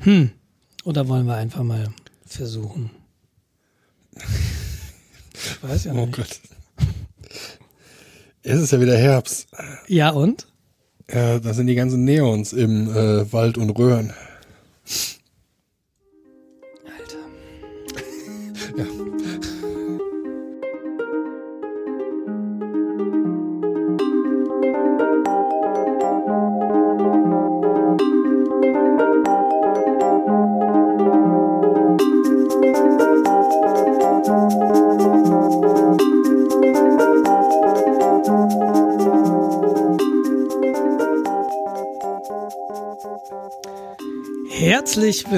Hm. Oder wollen wir einfach mal versuchen? Ich weiß ja oh nicht. Oh Gott. Es ist ja wieder Herbst. Ja, und? Ja, da sind die ganzen Neons im äh, Wald und Röhren.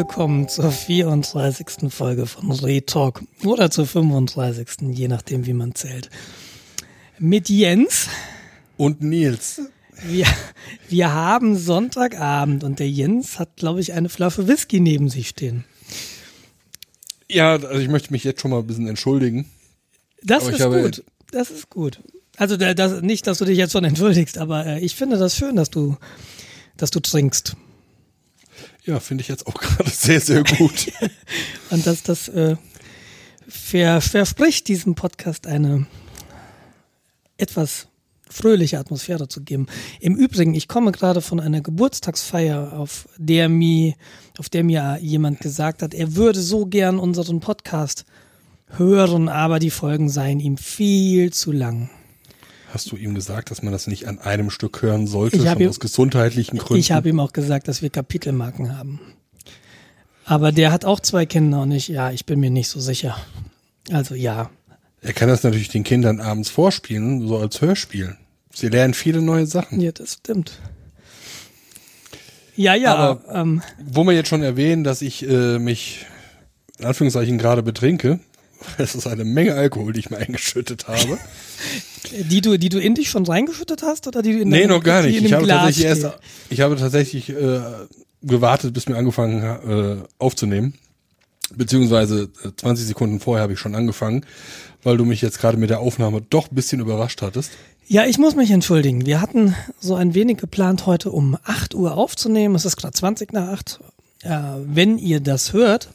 Willkommen zur 34. Folge von Retalk oder zur 35. je nachdem, wie man zählt. Mit Jens. Und Nils. Wir, wir haben Sonntagabend und der Jens hat, glaube ich, eine Flasche Whisky neben sich stehen. Ja, also ich möchte mich jetzt schon mal ein bisschen entschuldigen. Das aber ist gut. Das ist gut. Also das, nicht, dass du dich jetzt schon entschuldigst, aber äh, ich finde das schön, dass du, dass du trinkst. Ja, finde ich jetzt auch gerade sehr, sehr gut. Und dass das äh, ver, verspricht, diesem Podcast eine etwas fröhliche Atmosphäre zu geben. Im Übrigen, ich komme gerade von einer Geburtstagsfeier, auf der mir, auf der mir jemand gesagt hat, er würde so gern unseren Podcast hören, aber die Folgen seien ihm viel zu lang. Hast du ihm gesagt, dass man das nicht an einem Stück hören sollte, ich schon ihm, aus gesundheitlichen Gründen? Ich habe ihm auch gesagt, dass wir Kapitelmarken haben. Aber der hat auch zwei Kinder und ich, ja, ich bin mir nicht so sicher. Also ja. Er kann das natürlich den Kindern abends vorspielen, so als Hörspiel. Sie lernen viele neue Sachen. Ja, das stimmt. Ja, ja. Aber, ähm, wo wir jetzt schon erwähnen, dass ich äh, mich in Anführungszeichen gerade betrinke, es ist eine Menge Alkohol, die ich mir eingeschüttet habe. Die du, die du in dich schon reingeschüttet hast oder die du in Nee, noch gar nicht. Ich habe, tatsächlich erst, ich habe tatsächlich äh, gewartet, bis mir angefangen äh, aufzunehmen. Beziehungsweise 20 äh, Sekunden vorher habe ich schon angefangen, weil du mich jetzt gerade mit der Aufnahme doch ein bisschen überrascht hattest. Ja, ich muss mich entschuldigen. Wir hatten so ein wenig geplant, heute um 8 Uhr aufzunehmen. Es ist gerade 20 nach 8. Äh, wenn ihr das hört,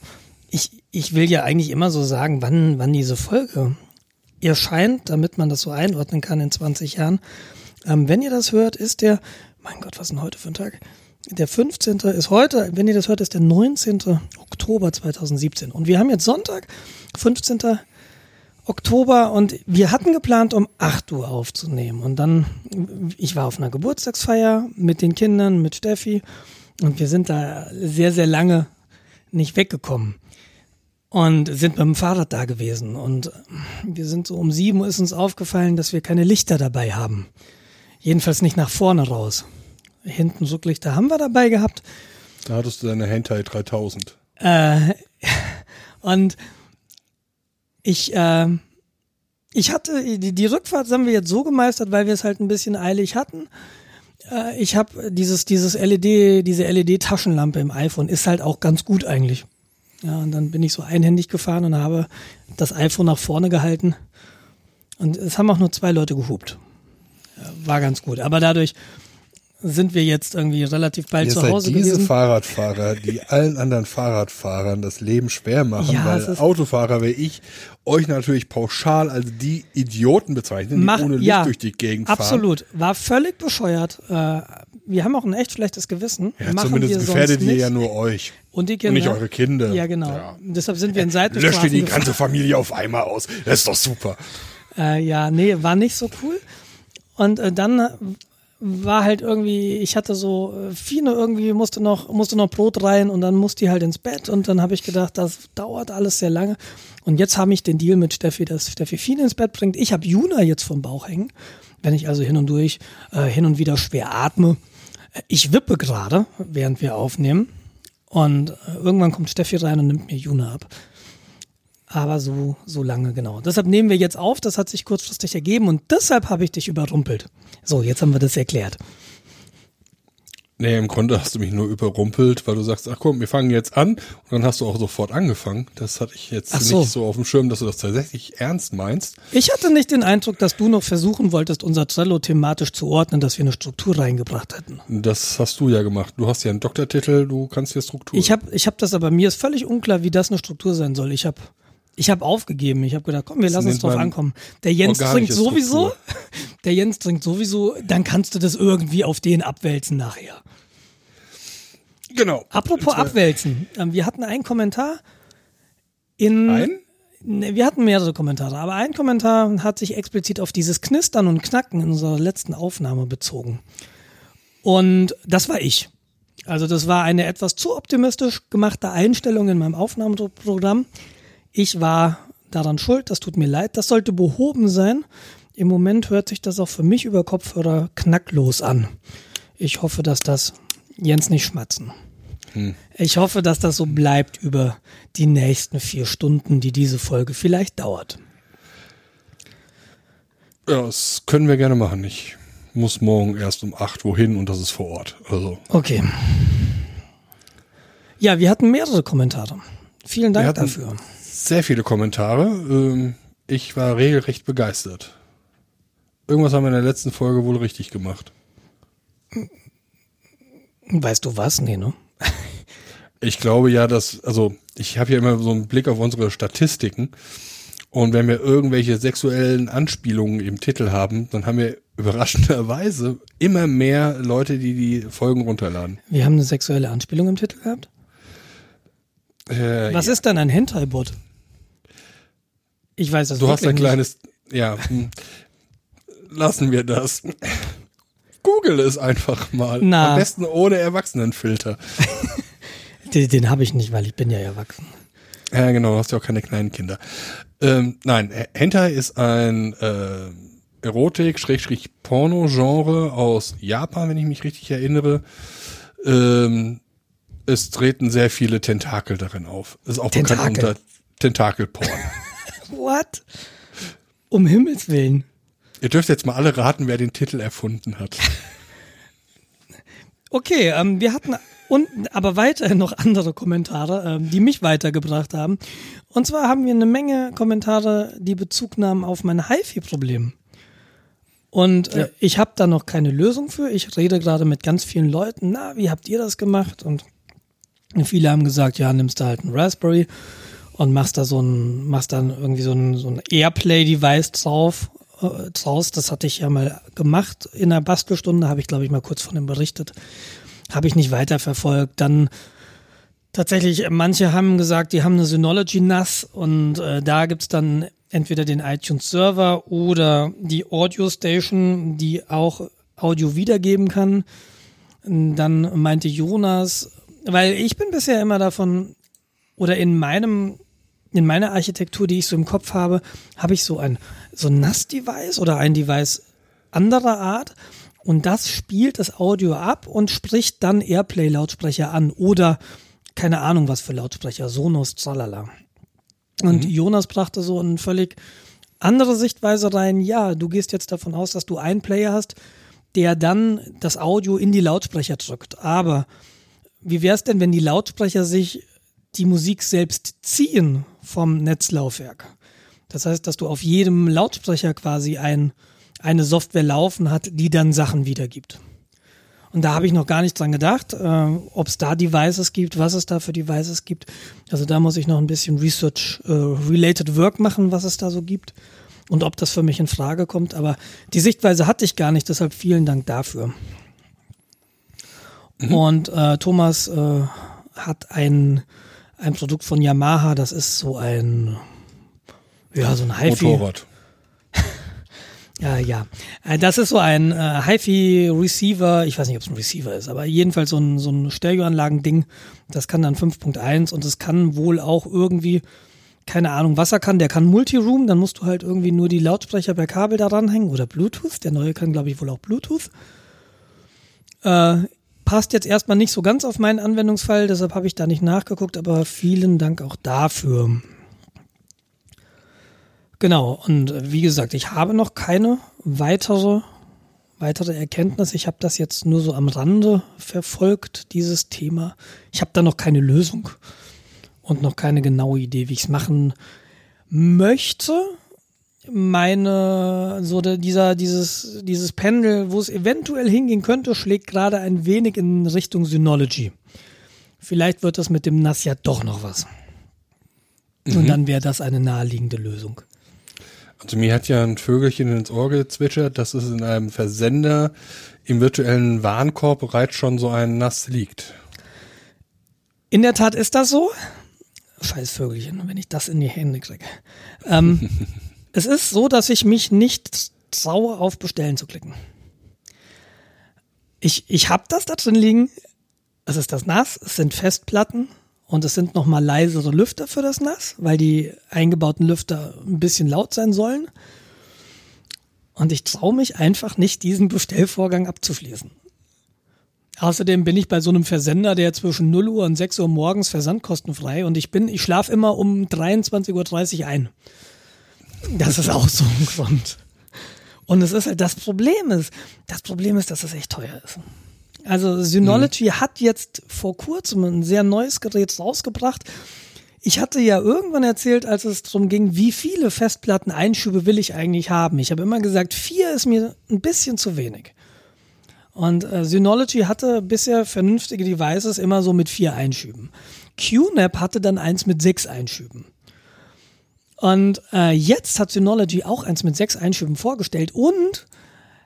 ich, ich will ja eigentlich immer so sagen, wann, wann diese Folge erscheint, damit man das so einordnen kann in 20 Jahren. Ähm, wenn ihr das hört, ist der, mein Gott, was ist denn heute für ein Tag? Der 15. ist heute, wenn ihr das hört, ist der 19. Oktober 2017. Und wir haben jetzt Sonntag, 15. Oktober und wir hatten geplant, um 8 Uhr aufzunehmen. Und dann, ich war auf einer Geburtstagsfeier mit den Kindern, mit Steffi und wir sind da sehr, sehr lange nicht weggekommen und sind mit dem Fahrrad da gewesen. Und wir sind so um sieben Uhr ist uns aufgefallen, dass wir keine Lichter dabei haben. Jedenfalls nicht nach vorne raus. Hinten Rücklichter haben wir dabei gehabt. Da hattest du deine Hentai 3000. Äh, und ich, äh, ich hatte, die, die Rückfahrt haben wir jetzt so gemeistert, weil wir es halt ein bisschen eilig hatten. Äh, ich habe dieses, dieses LED, diese LED-Taschenlampe im iPhone ist halt auch ganz gut eigentlich. Ja, und dann bin ich so einhändig gefahren und habe das iPhone nach vorne gehalten. Und es haben auch nur zwei Leute gehupt. War ganz gut. Aber dadurch sind wir jetzt irgendwie relativ bald Ihr zu Hause seid diese gewesen. Fahrradfahrer, die allen anderen Fahrradfahrern das Leben schwer machen, ja, weil Autofahrer wie ich euch natürlich pauschal als die Idioten bezeichnen, die Mach, ohne Licht ja, durch die Gegend fahren. Absolut, war völlig bescheuert. Äh, wir haben auch ein echt schlechtes Gewissen. Ja, Machen zumindest gefährdet ihr ja nur euch. Und die Kinder. Und nicht eure Kinder. Ja, genau. Ja. Deshalb sind wir in Seitenstraßen. Löscht ihr die ganze Familie auf einmal aus. Das ist doch super. Äh, ja, nee, war nicht so cool. Und äh, dann war halt irgendwie, ich hatte so, äh, Fine irgendwie musste noch, musste noch Brot rein und dann musste die halt ins Bett und dann habe ich gedacht, das dauert alles sehr lange. Und jetzt habe ich den Deal mit Steffi, dass Steffi Fine ins Bett bringt. Ich habe Juna jetzt vom Bauch hängen, wenn ich also hin und durch, äh, hin und wieder schwer atme. Ich wippe gerade, während wir aufnehmen. Und äh, irgendwann kommt Steffi rein und nimmt mir Juna ab. Aber so, so lange, genau. Deshalb nehmen wir jetzt auf, das hat sich kurzfristig ergeben und deshalb habe ich dich überrumpelt. So, jetzt haben wir das erklärt. Nee, im Grunde hast du mich nur überrumpelt, weil du sagst, ach komm, wir fangen jetzt an und dann hast du auch sofort angefangen. Das hatte ich jetzt so. nicht so auf dem Schirm, dass du das tatsächlich ernst meinst. Ich hatte nicht den Eindruck, dass du noch versuchen wolltest, unser Trello thematisch zu ordnen, dass wir eine Struktur reingebracht hätten. Das hast du ja gemacht. Du hast ja einen Doktortitel, du kannst ja Struktur. Ich habe ich hab das aber, mir ist völlig unklar, wie das eine Struktur sein soll. Ich habe ich habe aufgegeben. Ich habe gedacht, komm, wir lassen uns drauf ankommen. Der Jens trinkt sowieso. Der Jens trinkt sowieso. Dann kannst du das irgendwie auf den abwälzen nachher. Genau. Apropos abwälzen. Ähm, wir hatten einen Kommentar in. Ein? Ne, wir hatten mehrere Kommentare, aber ein Kommentar hat sich explizit auf dieses Knistern und Knacken in unserer letzten Aufnahme bezogen. Und das war ich. Also das war eine etwas zu optimistisch gemachte Einstellung in meinem Aufnahmeprogramm. Ich war daran schuld, das tut mir leid, das sollte behoben sein. Im Moment hört sich das auch für mich über Kopfhörer knacklos an. Ich hoffe, dass das Jens nicht schmatzen. Hm. Ich hoffe, dass das so bleibt über die nächsten vier Stunden, die diese Folge vielleicht dauert. Ja, das können wir gerne machen. Ich muss morgen erst um acht wohin und das ist vor Ort. Also. Okay. Ja, wir hatten mehrere Kommentare. Vielen Dank dafür. Sehr viele Kommentare. Ähm, ich war regelrecht begeistert. Irgendwas haben wir in der letzten Folge wohl richtig gemacht. Weißt du was? Nee, ne? ich glaube ja, dass, also ich habe ja immer so einen Blick auf unsere Statistiken und wenn wir irgendwelche sexuellen Anspielungen im Titel haben, dann haben wir überraschenderweise immer mehr Leute, die die Folgen runterladen. Wir haben eine sexuelle Anspielung im Titel gehabt? Äh, Was ja. ist dann ein Hentai-Bot? Ich weiß das Du hast ein nicht. kleines, ja, hm. lassen wir das. Google es einfach mal. Na. Am besten ohne Erwachsenenfilter. den den habe ich nicht, weil ich bin ja erwachsen. Ja, genau, du hast ja auch keine kleinen Kinder. Ähm, nein, Hentai ist ein äh, Erotik-Porno-Genre aus Japan, wenn ich mich richtig erinnere. Ähm, es treten sehr viele Tentakel darin auf. Ist auch Tentakel. bekannt unter Tentakelporn. What? Um Himmels Willen. Ihr dürft jetzt mal alle raten, wer den Titel erfunden hat. Okay, ähm, wir hatten unten aber weiterhin noch andere Kommentare, ähm, die mich weitergebracht haben. Und zwar haben wir eine Menge Kommentare, die Bezug nahmen auf mein HiFi-Problem. Und äh, ja. ich habe da noch keine Lösung für. Ich rede gerade mit ganz vielen Leuten. Na, wie habt ihr das gemacht? Und viele haben gesagt, ja, nimmst du halt einen Raspberry und machst da so ein, machst dann irgendwie so ein, so ein Airplay-Device drauf äh, draus. Das hatte ich ja mal gemacht in der Bastelstunde, habe ich glaube ich mal kurz von dem berichtet. Habe ich nicht weiterverfolgt. Dann tatsächlich, manche haben gesagt, die haben eine Synology NAS und äh, da gibt's dann entweder den iTunes Server oder die Audio Station, die auch Audio wiedergeben kann. Dann meinte Jonas, weil ich bin bisher immer davon, oder in meinem in meiner Architektur, die ich so im Kopf habe, habe ich so ein, so NAS-Device oder ein Device anderer Art und das spielt das Audio ab und spricht dann Airplay-Lautsprecher an oder keine Ahnung was für Lautsprecher, Sonos, tralala. Und mhm. Jonas brachte so eine völlig andere Sichtweise rein. Ja, du gehst jetzt davon aus, dass du einen Player hast, der dann das Audio in die Lautsprecher drückt. Aber wie wäre es denn, wenn die Lautsprecher sich die Musik selbst ziehen vom Netzlaufwerk. Das heißt, dass du auf jedem Lautsprecher quasi ein, eine Software laufen hat, die dann Sachen wiedergibt. Und da habe ich noch gar nicht dran gedacht, äh, ob es da Devices gibt, was es da für Devices gibt. Also da muss ich noch ein bisschen Research-related äh, Work machen, was es da so gibt und ob das für mich in Frage kommt. Aber die Sichtweise hatte ich gar nicht, deshalb vielen Dank dafür. Mhm. Und äh, Thomas äh, hat ein ein Produkt von Yamaha, das ist so ein, ja, so ein HiFi. Motorrad. ja, ja. Äh, das ist so ein äh, HiFi-Receiver, ich weiß nicht, ob es ein Receiver ist, aber jedenfalls so ein, so ein Stereoanlagending. Das kann dann 5.1 und es kann wohl auch irgendwie, keine Ahnung, was er kann. Der kann Multiroom, dann musst du halt irgendwie nur die Lautsprecher per Kabel daran hängen oder Bluetooth. Der neue kann, glaube ich, wohl auch Bluetooth. Äh, passt jetzt erstmal nicht so ganz auf meinen Anwendungsfall, deshalb habe ich da nicht nachgeguckt, aber vielen Dank auch dafür. Genau, und wie gesagt, ich habe noch keine weitere weitere Erkenntnis. Ich habe das jetzt nur so am Rande verfolgt, dieses Thema. Ich habe da noch keine Lösung und noch keine genaue Idee, wie ich es machen möchte. Meine, so der, dieser, dieses, dieses Pendel, wo es eventuell hingehen könnte, schlägt gerade ein wenig in Richtung Synology. Vielleicht wird das mit dem NAS ja doch noch was. Mhm. Und dann wäre das eine naheliegende Lösung. Also mir hat ja ein Vögelchen ins Ohr gezwitschert, dass es in einem Versender im virtuellen Warenkorb bereits schon so ein Nass liegt. In der Tat ist das so. Scheiß Vögelchen, wenn ich das in die Hände kriege. Ähm, es ist so, dass ich mich nicht traue, auf Bestellen zu klicken. Ich, ich habe das da drin liegen. Es ist das NAS, es sind Festplatten und es sind nochmal leisere Lüfter für das NAS, weil die eingebauten Lüfter ein bisschen laut sein sollen. Und ich traue mich einfach nicht, diesen Bestellvorgang abzuschließen. Außerdem bin ich bei so einem Versender, der zwischen 0 Uhr und 6 Uhr morgens versandkostenfrei und ich bin, ich schlafe immer um 23.30 Uhr ein. Das ist auch so ein Grund. Und es ist halt, das Problem ist, das Problem ist, dass es echt teuer ist. Also Synology mhm. hat jetzt vor kurzem ein sehr neues Gerät rausgebracht. Ich hatte ja irgendwann erzählt, als es darum ging, wie viele Festplatten-Einschübe will ich eigentlich haben. Ich habe immer gesagt, vier ist mir ein bisschen zu wenig. Und äh, Synology hatte bisher vernünftige Devices immer so mit vier Einschüben. QNAP hatte dann eins mit sechs Einschüben. Und äh, jetzt hat Synology auch eins mit sechs Einschüben vorgestellt und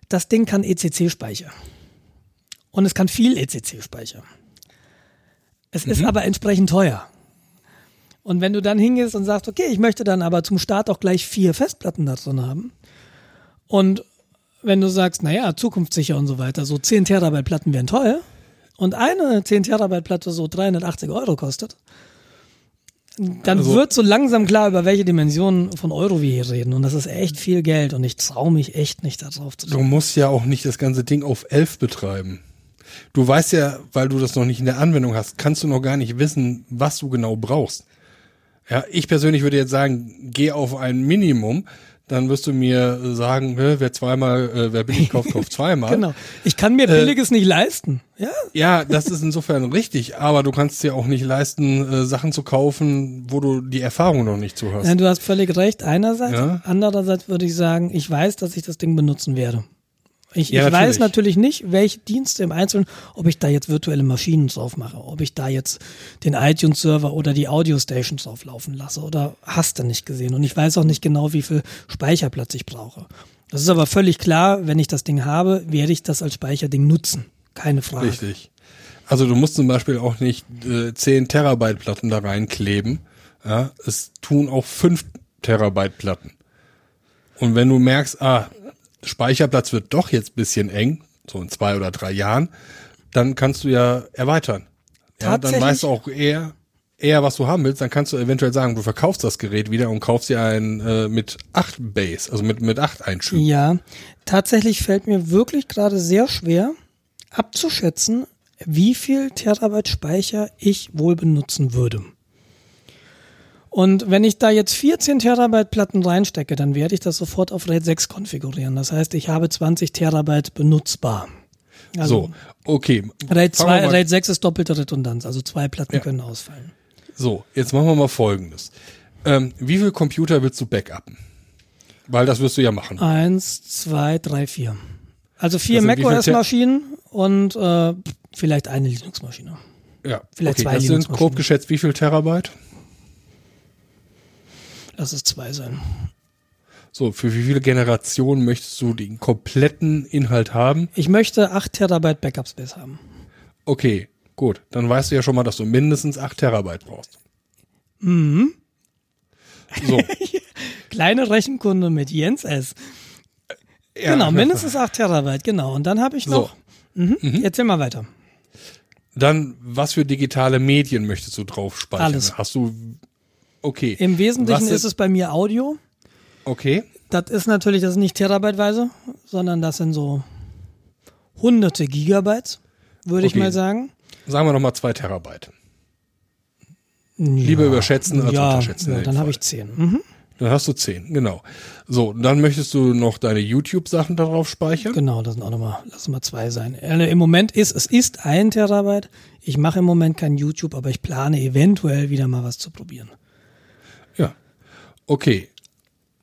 das Ding kann ECC-Speicher. Und es kann viel ECC-Speicher. Es mhm. ist aber entsprechend teuer. Und wenn du dann hingehst und sagst, okay, ich möchte dann aber zum Start auch gleich vier Festplatten da drin haben. Und wenn du sagst, naja, zukunftssicher und so weiter, so 10 Terabyte Platten wären teuer und eine 10 Terabyte Platte so 380 Euro kostet, dann also, wird so langsam klar, über welche Dimensionen von Euro wir hier reden. Und das ist echt viel Geld und ich traue mich echt nicht darauf zu tun. Du musst ja auch nicht das ganze Ding auf 11 betreiben. Du weißt ja, weil du das noch nicht in der Anwendung hast, kannst du noch gar nicht wissen, was du genau brauchst. Ja, ich persönlich würde jetzt sagen, geh auf ein Minimum, dann wirst du mir sagen, wer zweimal, äh, wer billig kauft, kauft zweimal. genau. Ich kann mir äh, Billiges äh, nicht leisten. Ja. Ja, das ist insofern richtig, aber du kannst dir auch nicht leisten, äh, Sachen zu kaufen, wo du die Erfahrung noch nicht zu hast. Ja, du hast völlig recht, einerseits. Ja. Andererseits würde ich sagen, ich weiß, dass ich das Ding benutzen werde. Ich, ja, ich weiß natürlich nicht, welche Dienste im Einzelnen, ob ich da jetzt virtuelle Maschinen drauf mache, ob ich da jetzt den iTunes-Server oder die Audio-Station drauf laufen lasse oder hast du nicht gesehen. Und ich weiß auch nicht genau, wie viel Speicherplatz ich brauche. Das ist aber völlig klar, wenn ich das Ding habe, werde ich das als Speicherding nutzen. Keine Frage. Richtig. Also du musst zum Beispiel auch nicht äh, 10 Terabyte Platten da reinkleben. Ja, es tun auch 5 Terabyte Platten. Und wenn du merkst, ah, Speicherplatz wird doch jetzt bisschen eng, so in zwei oder drei Jahren, dann kannst du ja erweitern. Ja, dann weißt du auch eher, eher, was du haben willst, dann kannst du eventuell sagen, du verkaufst das Gerät wieder und kaufst dir ein äh, mit acht Base, also mit, mit acht Einschüben. Ja, tatsächlich fällt mir wirklich gerade sehr schwer abzuschätzen, wie viel Terabyte Speicher ich wohl benutzen würde. Und wenn ich da jetzt 14 Terabyte Platten reinstecke, dann werde ich das sofort auf RAID 6 konfigurieren. Das heißt, ich habe 20 Terabyte benutzbar. Also, so, okay. RAID, 2, RAID 6 ist doppelte Redundanz, also zwei Platten ja. können ausfallen. So, jetzt machen wir mal Folgendes. Ähm, wie viel Computer willst du backuppen? Weil das wirst du ja machen. Eins, zwei, drei, vier. Also vier macOS-Maschinen und äh, vielleicht eine Linux-Maschine. Ja, vielleicht okay, zwei das sind grob geschätzt wie viel Terabyte? Lass es zwei sein. So, für wie viele Generationen möchtest du den kompletten Inhalt haben? Ich möchte 8 Terabyte Backup Space haben. Okay, gut. Dann weißt du ja schon mal, dass du mindestens 8 Terabyte brauchst. Mhm. So. Kleine Rechenkunde mit Jens S. Ja. Genau, mindestens 8 Terabyte, genau. Und dann habe ich noch. So. Mhm. Mhm. Erzähl mal weiter. Dann, was für digitale Medien möchtest du drauf speichern? Alles. Hast du Okay. Im Wesentlichen ist, ist es bei mir Audio. Okay. Das ist natürlich, das ist nicht terabyteweise, sondern das sind so hunderte Gigabytes, würde okay. ich mal sagen. Sagen wir nochmal zwei Terabyte. Ja. Lieber überschätzen als ja, unterschätzen. Ja, dann habe ich zehn. Mhm. Dann hast du 10, genau. So, dann möchtest du noch deine YouTube-Sachen darauf speichern? Genau, das sind auch nochmal, lass mal zwei sein. Äh, Im Moment ist, es ist ein Terabyte. Ich mache im Moment kein YouTube, aber ich plane eventuell wieder mal was zu probieren. Okay.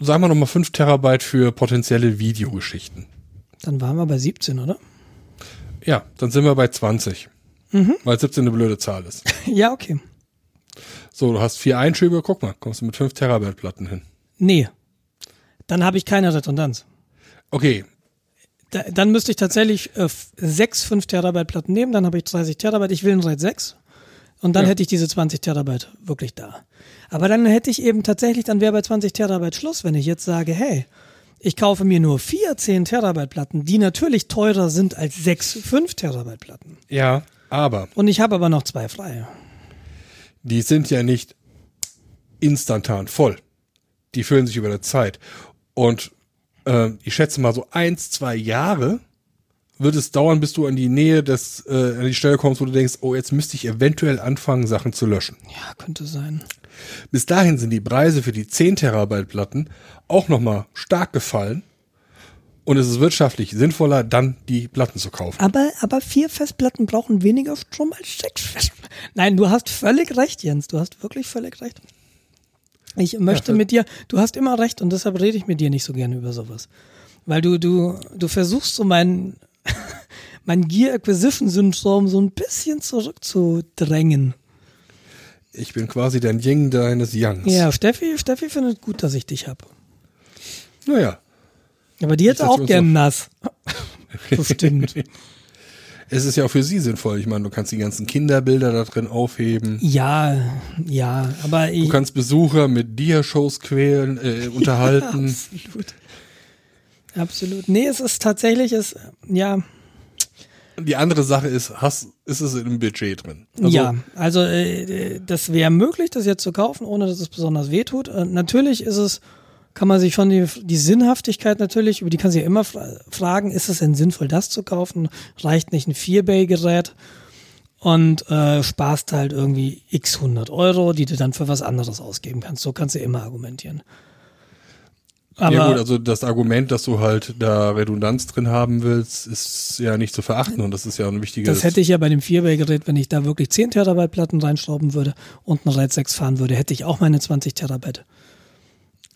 Sagen wir nochmal 5 Terabyte für potenzielle Videogeschichten. Dann waren wir bei 17, oder? Ja, dann sind wir bei 20. Mhm. Weil 17 eine blöde Zahl ist. ja, okay. So, du hast vier Einschübe, guck mal, kommst du mit 5 Terabyte Platten hin. Nee. Dann habe ich keine Redundanz. Okay. Da, dann müsste ich tatsächlich äh, sechs 5 Terabyte Platten nehmen, dann habe ich 30 Terabyte, ich will ein RAID 6 und dann ja. hätte ich diese 20 Terabyte wirklich da. Aber dann hätte ich eben tatsächlich, dann wäre bei 20 Terabyte Schluss, wenn ich jetzt sage, hey, ich kaufe mir nur vier 10 Terabyte Platten, die natürlich teurer sind als sechs 5 Terabyte Platten. Ja, aber. Und ich habe aber noch zwei frei die sind ja nicht instantan voll. Die füllen sich über der Zeit. Und äh, ich schätze mal so eins, zwei Jahre wird es dauern, bis du an die Nähe des, äh, an die Stelle kommst, wo du denkst, oh, jetzt müsste ich eventuell anfangen, Sachen zu löschen. Ja, könnte sein. Bis dahin sind die Preise für die 10 Terabyte Platten auch nochmal stark gefallen. Und es ist wirtschaftlich sinnvoller, dann die Platten zu kaufen. Aber, aber vier Festplatten brauchen weniger Strom als sechs Festplatten. Nein, du hast völlig recht, Jens. Du hast wirklich völlig recht. Ich möchte ja, mit dir, du hast immer recht und deshalb rede ich mit dir nicht so gerne über sowas. Weil du, du, du versuchst so mein, mein Gear Acquisition Syndrom so ein bisschen zurückzudrängen. Ich bin quasi dein Ying deines Yangs. Ja, Steffi, Steffi findet gut, dass ich dich hab. Naja, aber die hätte auch gern nass. Bestimmt. es ist ja auch für sie sinnvoll. Ich meine, du kannst die ganzen Kinderbilder da drin aufheben. Ja, ja, aber ich. Du kannst Besucher mit Dia-Shows quälen, äh, unterhalten. Ja, absolut. Absolut. Nee, es ist tatsächlich, es, ja. Die andere Sache ist, hast, ist es im Budget drin? Also, ja, also äh, das wäre möglich, das jetzt zu kaufen, ohne dass es besonders wehtut. Äh, natürlich ist es kann man sich schon die, die Sinnhaftigkeit natürlich, über die kann sich ja immer fragen, ist es denn sinnvoll, das zu kaufen? Reicht nicht ein 4-Bay-Gerät? Und äh, sparst halt irgendwie x 100 Euro, die du dann für was anderes ausgeben kannst. So kannst du immer argumentieren. Aber, ja gut, also das Argument, dass du halt da Redundanz drin haben willst, ist ja nicht zu verachten und das ist ja ein wichtiges. Das hätte ich ja bei dem 4-Bay-Gerät, wenn ich da wirklich 10 Terabyte Platten reinschrauben würde und ein RAID 6 fahren würde, hätte ich auch meine 20 Terabyte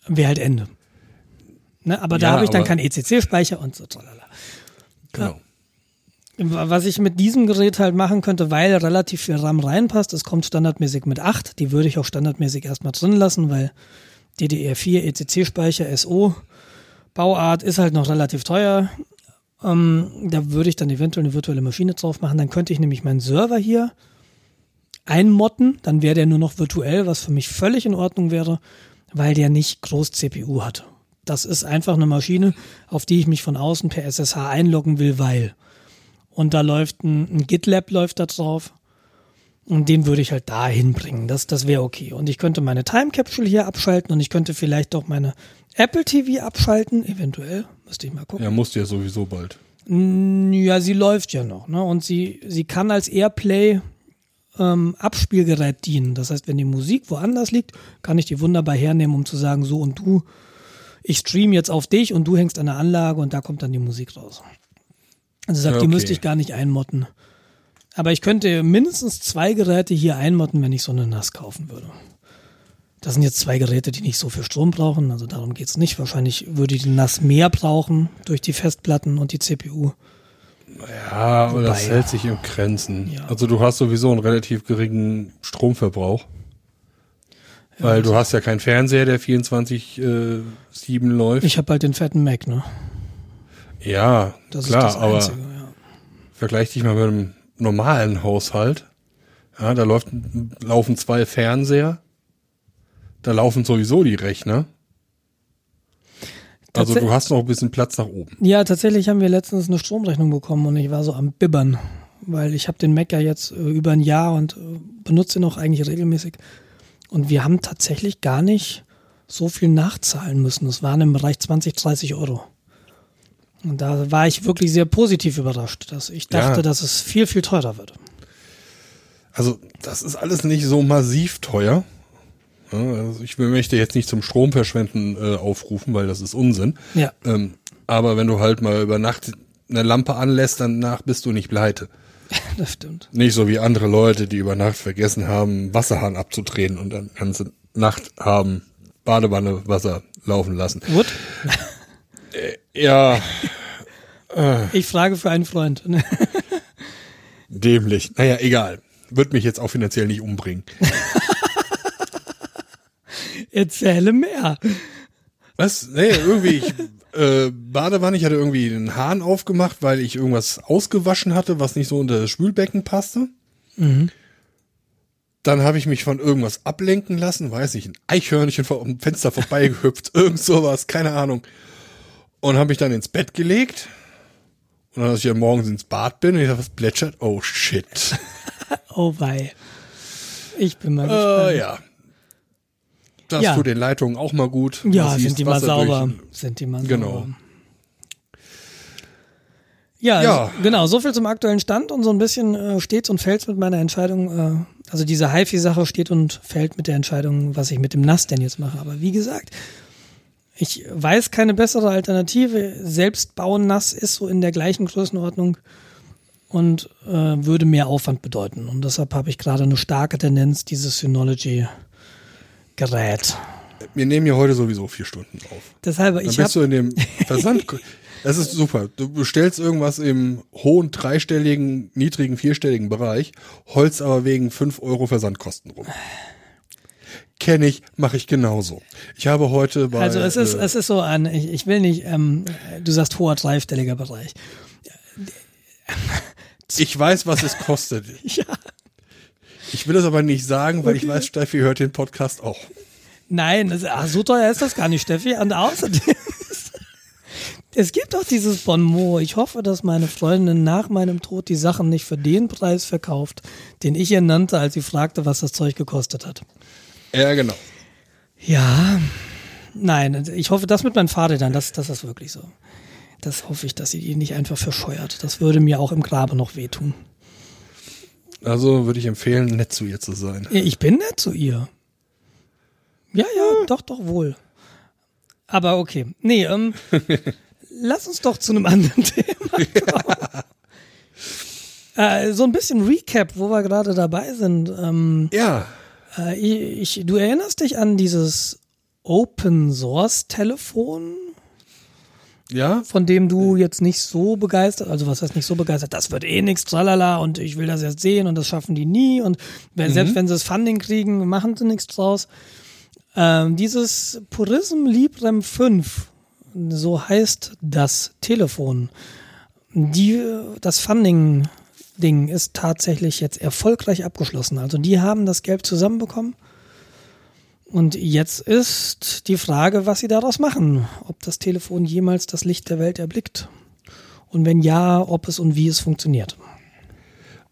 wäre halt Ende. Ne? Aber da ja, habe ich dann keinen ECC-Speicher und so. Tralala. Genau. Was ich mit diesem Gerät halt machen könnte, weil relativ viel RAM reinpasst, es kommt standardmäßig mit 8, die würde ich auch standardmäßig erstmal drin lassen, weil DDR4 ECC-Speicher SO Bauart ist halt noch relativ teuer. Ähm, da würde ich dann eventuell eine virtuelle Maschine drauf machen. Dann könnte ich nämlich meinen Server hier einmotten. Dann wäre der nur noch virtuell, was für mich völlig in Ordnung wäre weil der nicht groß CPU hat. Das ist einfach eine Maschine, auf die ich mich von außen per SSH einloggen will, weil. Und da läuft ein, ein GitLab läuft da drauf. Und den würde ich halt da hinbringen. Das, das wäre okay. Und ich könnte meine Time Capsule hier abschalten und ich könnte vielleicht auch meine Apple TV abschalten. Eventuell. Müsste ich mal gucken. Ja, musst du ja sowieso bald. Ja, sie läuft ja noch, ne? Und sie, sie kann als Airplay ähm, Abspielgerät dienen. Das heißt, wenn die Musik woanders liegt, kann ich die wunderbar hernehmen, um zu sagen, so und du, ich stream jetzt auf dich und du hängst an der Anlage und da kommt dann die Musik raus. Also sagt, okay. die müsste ich gar nicht einmotten. Aber ich könnte mindestens zwei Geräte hier einmotten, wenn ich so eine NAS kaufen würde. Das sind jetzt zwei Geräte, die nicht so viel Strom brauchen, also darum geht's nicht. Wahrscheinlich würde die NAS mehr brauchen durch die Festplatten und die CPU. Ja, aber das hält sich im Grenzen. Ja. Also du hast sowieso einen relativ geringen Stromverbrauch. Ja, weil du hast ja keinen Fernseher, der 24-7 äh, läuft. Ich habe halt den fetten Mac, ne? Ja, das klar, ist das Einzige, aber ja. vergleich dich mal mit einem normalen Haushalt. Ja, da läuft, laufen zwei Fernseher. Da laufen sowieso die Rechner. Also du hast noch ein bisschen Platz nach oben. Ja, tatsächlich haben wir letztens eine Stromrechnung bekommen und ich war so am Bibbern, weil ich habe den Mac ja jetzt äh, über ein Jahr und äh, benutze ihn auch eigentlich regelmäßig. Und wir haben tatsächlich gar nicht so viel nachzahlen müssen. Das waren im Bereich 20, 30 Euro. Und da war ich wirklich sehr positiv überrascht, dass ich dachte, ja. dass es viel, viel teurer wird. Also das ist alles nicht so massiv teuer. Also ich möchte jetzt nicht zum Stromverschwenden äh, aufrufen, weil das ist Unsinn. Ja. Ähm, aber wenn du halt mal über Nacht eine Lampe anlässt, danach bist du nicht pleite. Das stimmt. Nicht so wie andere Leute, die über Nacht vergessen haben, Wasserhahn abzudrehen und dann ganze Nacht haben Badewanne Wasser laufen lassen. Äh, ja. Ich frage für einen Freund. Dämlich. Naja, egal. Wird mich jetzt auch finanziell nicht umbringen. Erzähle mehr. Was? Nee, irgendwie, ich, äh, Badewanne, ich hatte irgendwie den Hahn aufgemacht, weil ich irgendwas ausgewaschen hatte, was nicht so unter das Spülbecken passte. Mhm. Dann habe ich mich von irgendwas ablenken lassen, weiß nicht, ein Eichhörnchen vor dem Fenster vorbeigehüpft, irgend sowas, keine Ahnung. Und habe mich dann ins Bett gelegt. Und als ich ja morgens ins Bad bin, und ich dachte, was plätschert? Oh shit. Oh wei. Ich bin mal Äh, gespannt. ja. Das Ja. tut den Leitungen auch mal gut. Ja, sind die mal sauber. durch- Sind die mal Genau. sauber. Ja, Ja. Also, genau, so viel zum aktuellen Stand und so ein bisschen äh, steht's und fällt's mit meiner Entscheidung. Äh, also diese HiFi-Sache steht und fällt mit der Entscheidung, was ich mit dem NAS denn jetzt mache. Aber wie gesagt, ich weiß keine bessere Alternative. Selbst bauen NAS ist so in der gleichen Größenordnung und äh, würde mehr Aufwand bedeuten. Und deshalb habe ich gerade eine starke Tendenz, dieses Synology-Gerät. Wir nehmen ja heute sowieso vier Stunden auf. Deshalb, Dann ich bist du in dem Versand. Das ist super. Du bestellst irgendwas im hohen dreistelligen, niedrigen vierstelligen Bereich, holst aber wegen fünf Euro Versandkosten rum. Kenne ich, mache ich genauso. Ich habe heute bei Also es ist, äh, es ist so ein, ich, ich will nicht, ähm, du sagst hoher dreistelliger Bereich. ich weiß, was es kostet. Ja. Ich will es aber nicht sagen, weil ich weiß, Steffi hört den Podcast auch. Nein, das, ach, so teuer ist das gar nicht, Steffi. Und außerdem, es gibt doch dieses Bon mot. Ich hoffe, dass meine Freundin nach meinem Tod die Sachen nicht für den Preis verkauft, den ich ihr nannte, als sie fragte, was das Zeug gekostet hat. Ja, genau. Ja, nein, ich hoffe, das mit meinen Fahrrädern, das, das ist wirklich so. Das hoffe ich, dass sie die nicht einfach verscheuert. Das würde mir auch im Grabe noch wehtun. Also würde ich empfehlen, nett zu ihr zu sein. Ich bin nett zu ihr. Ja, ja, doch, doch wohl. Aber okay. Nee, ähm, lass uns doch zu einem anderen Thema kommen. äh, so ein bisschen Recap, wo wir gerade dabei sind. Ähm, Ja, äh, ich, ich, du erinnerst dich an dieses Open Source Telefon, ja, von dem du jetzt nicht so begeistert, also was heißt nicht so begeistert, das wird eh nichts, tralala, und ich will das jetzt sehen und das schaffen die nie und wenn, selbst wenn sie das Funding kriegen, machen sie nichts draus. Ähm, dieses Purism Librem 5, so heißt das Telefon, die, das Funding-Ding ist tatsächlich jetzt erfolgreich abgeschlossen. Also die haben das Geld zusammenbekommen. Und jetzt ist die Frage, was sie daraus machen. Ob das Telefon jemals das Licht der Welt erblickt. Und wenn ja, ob es und wie es funktioniert.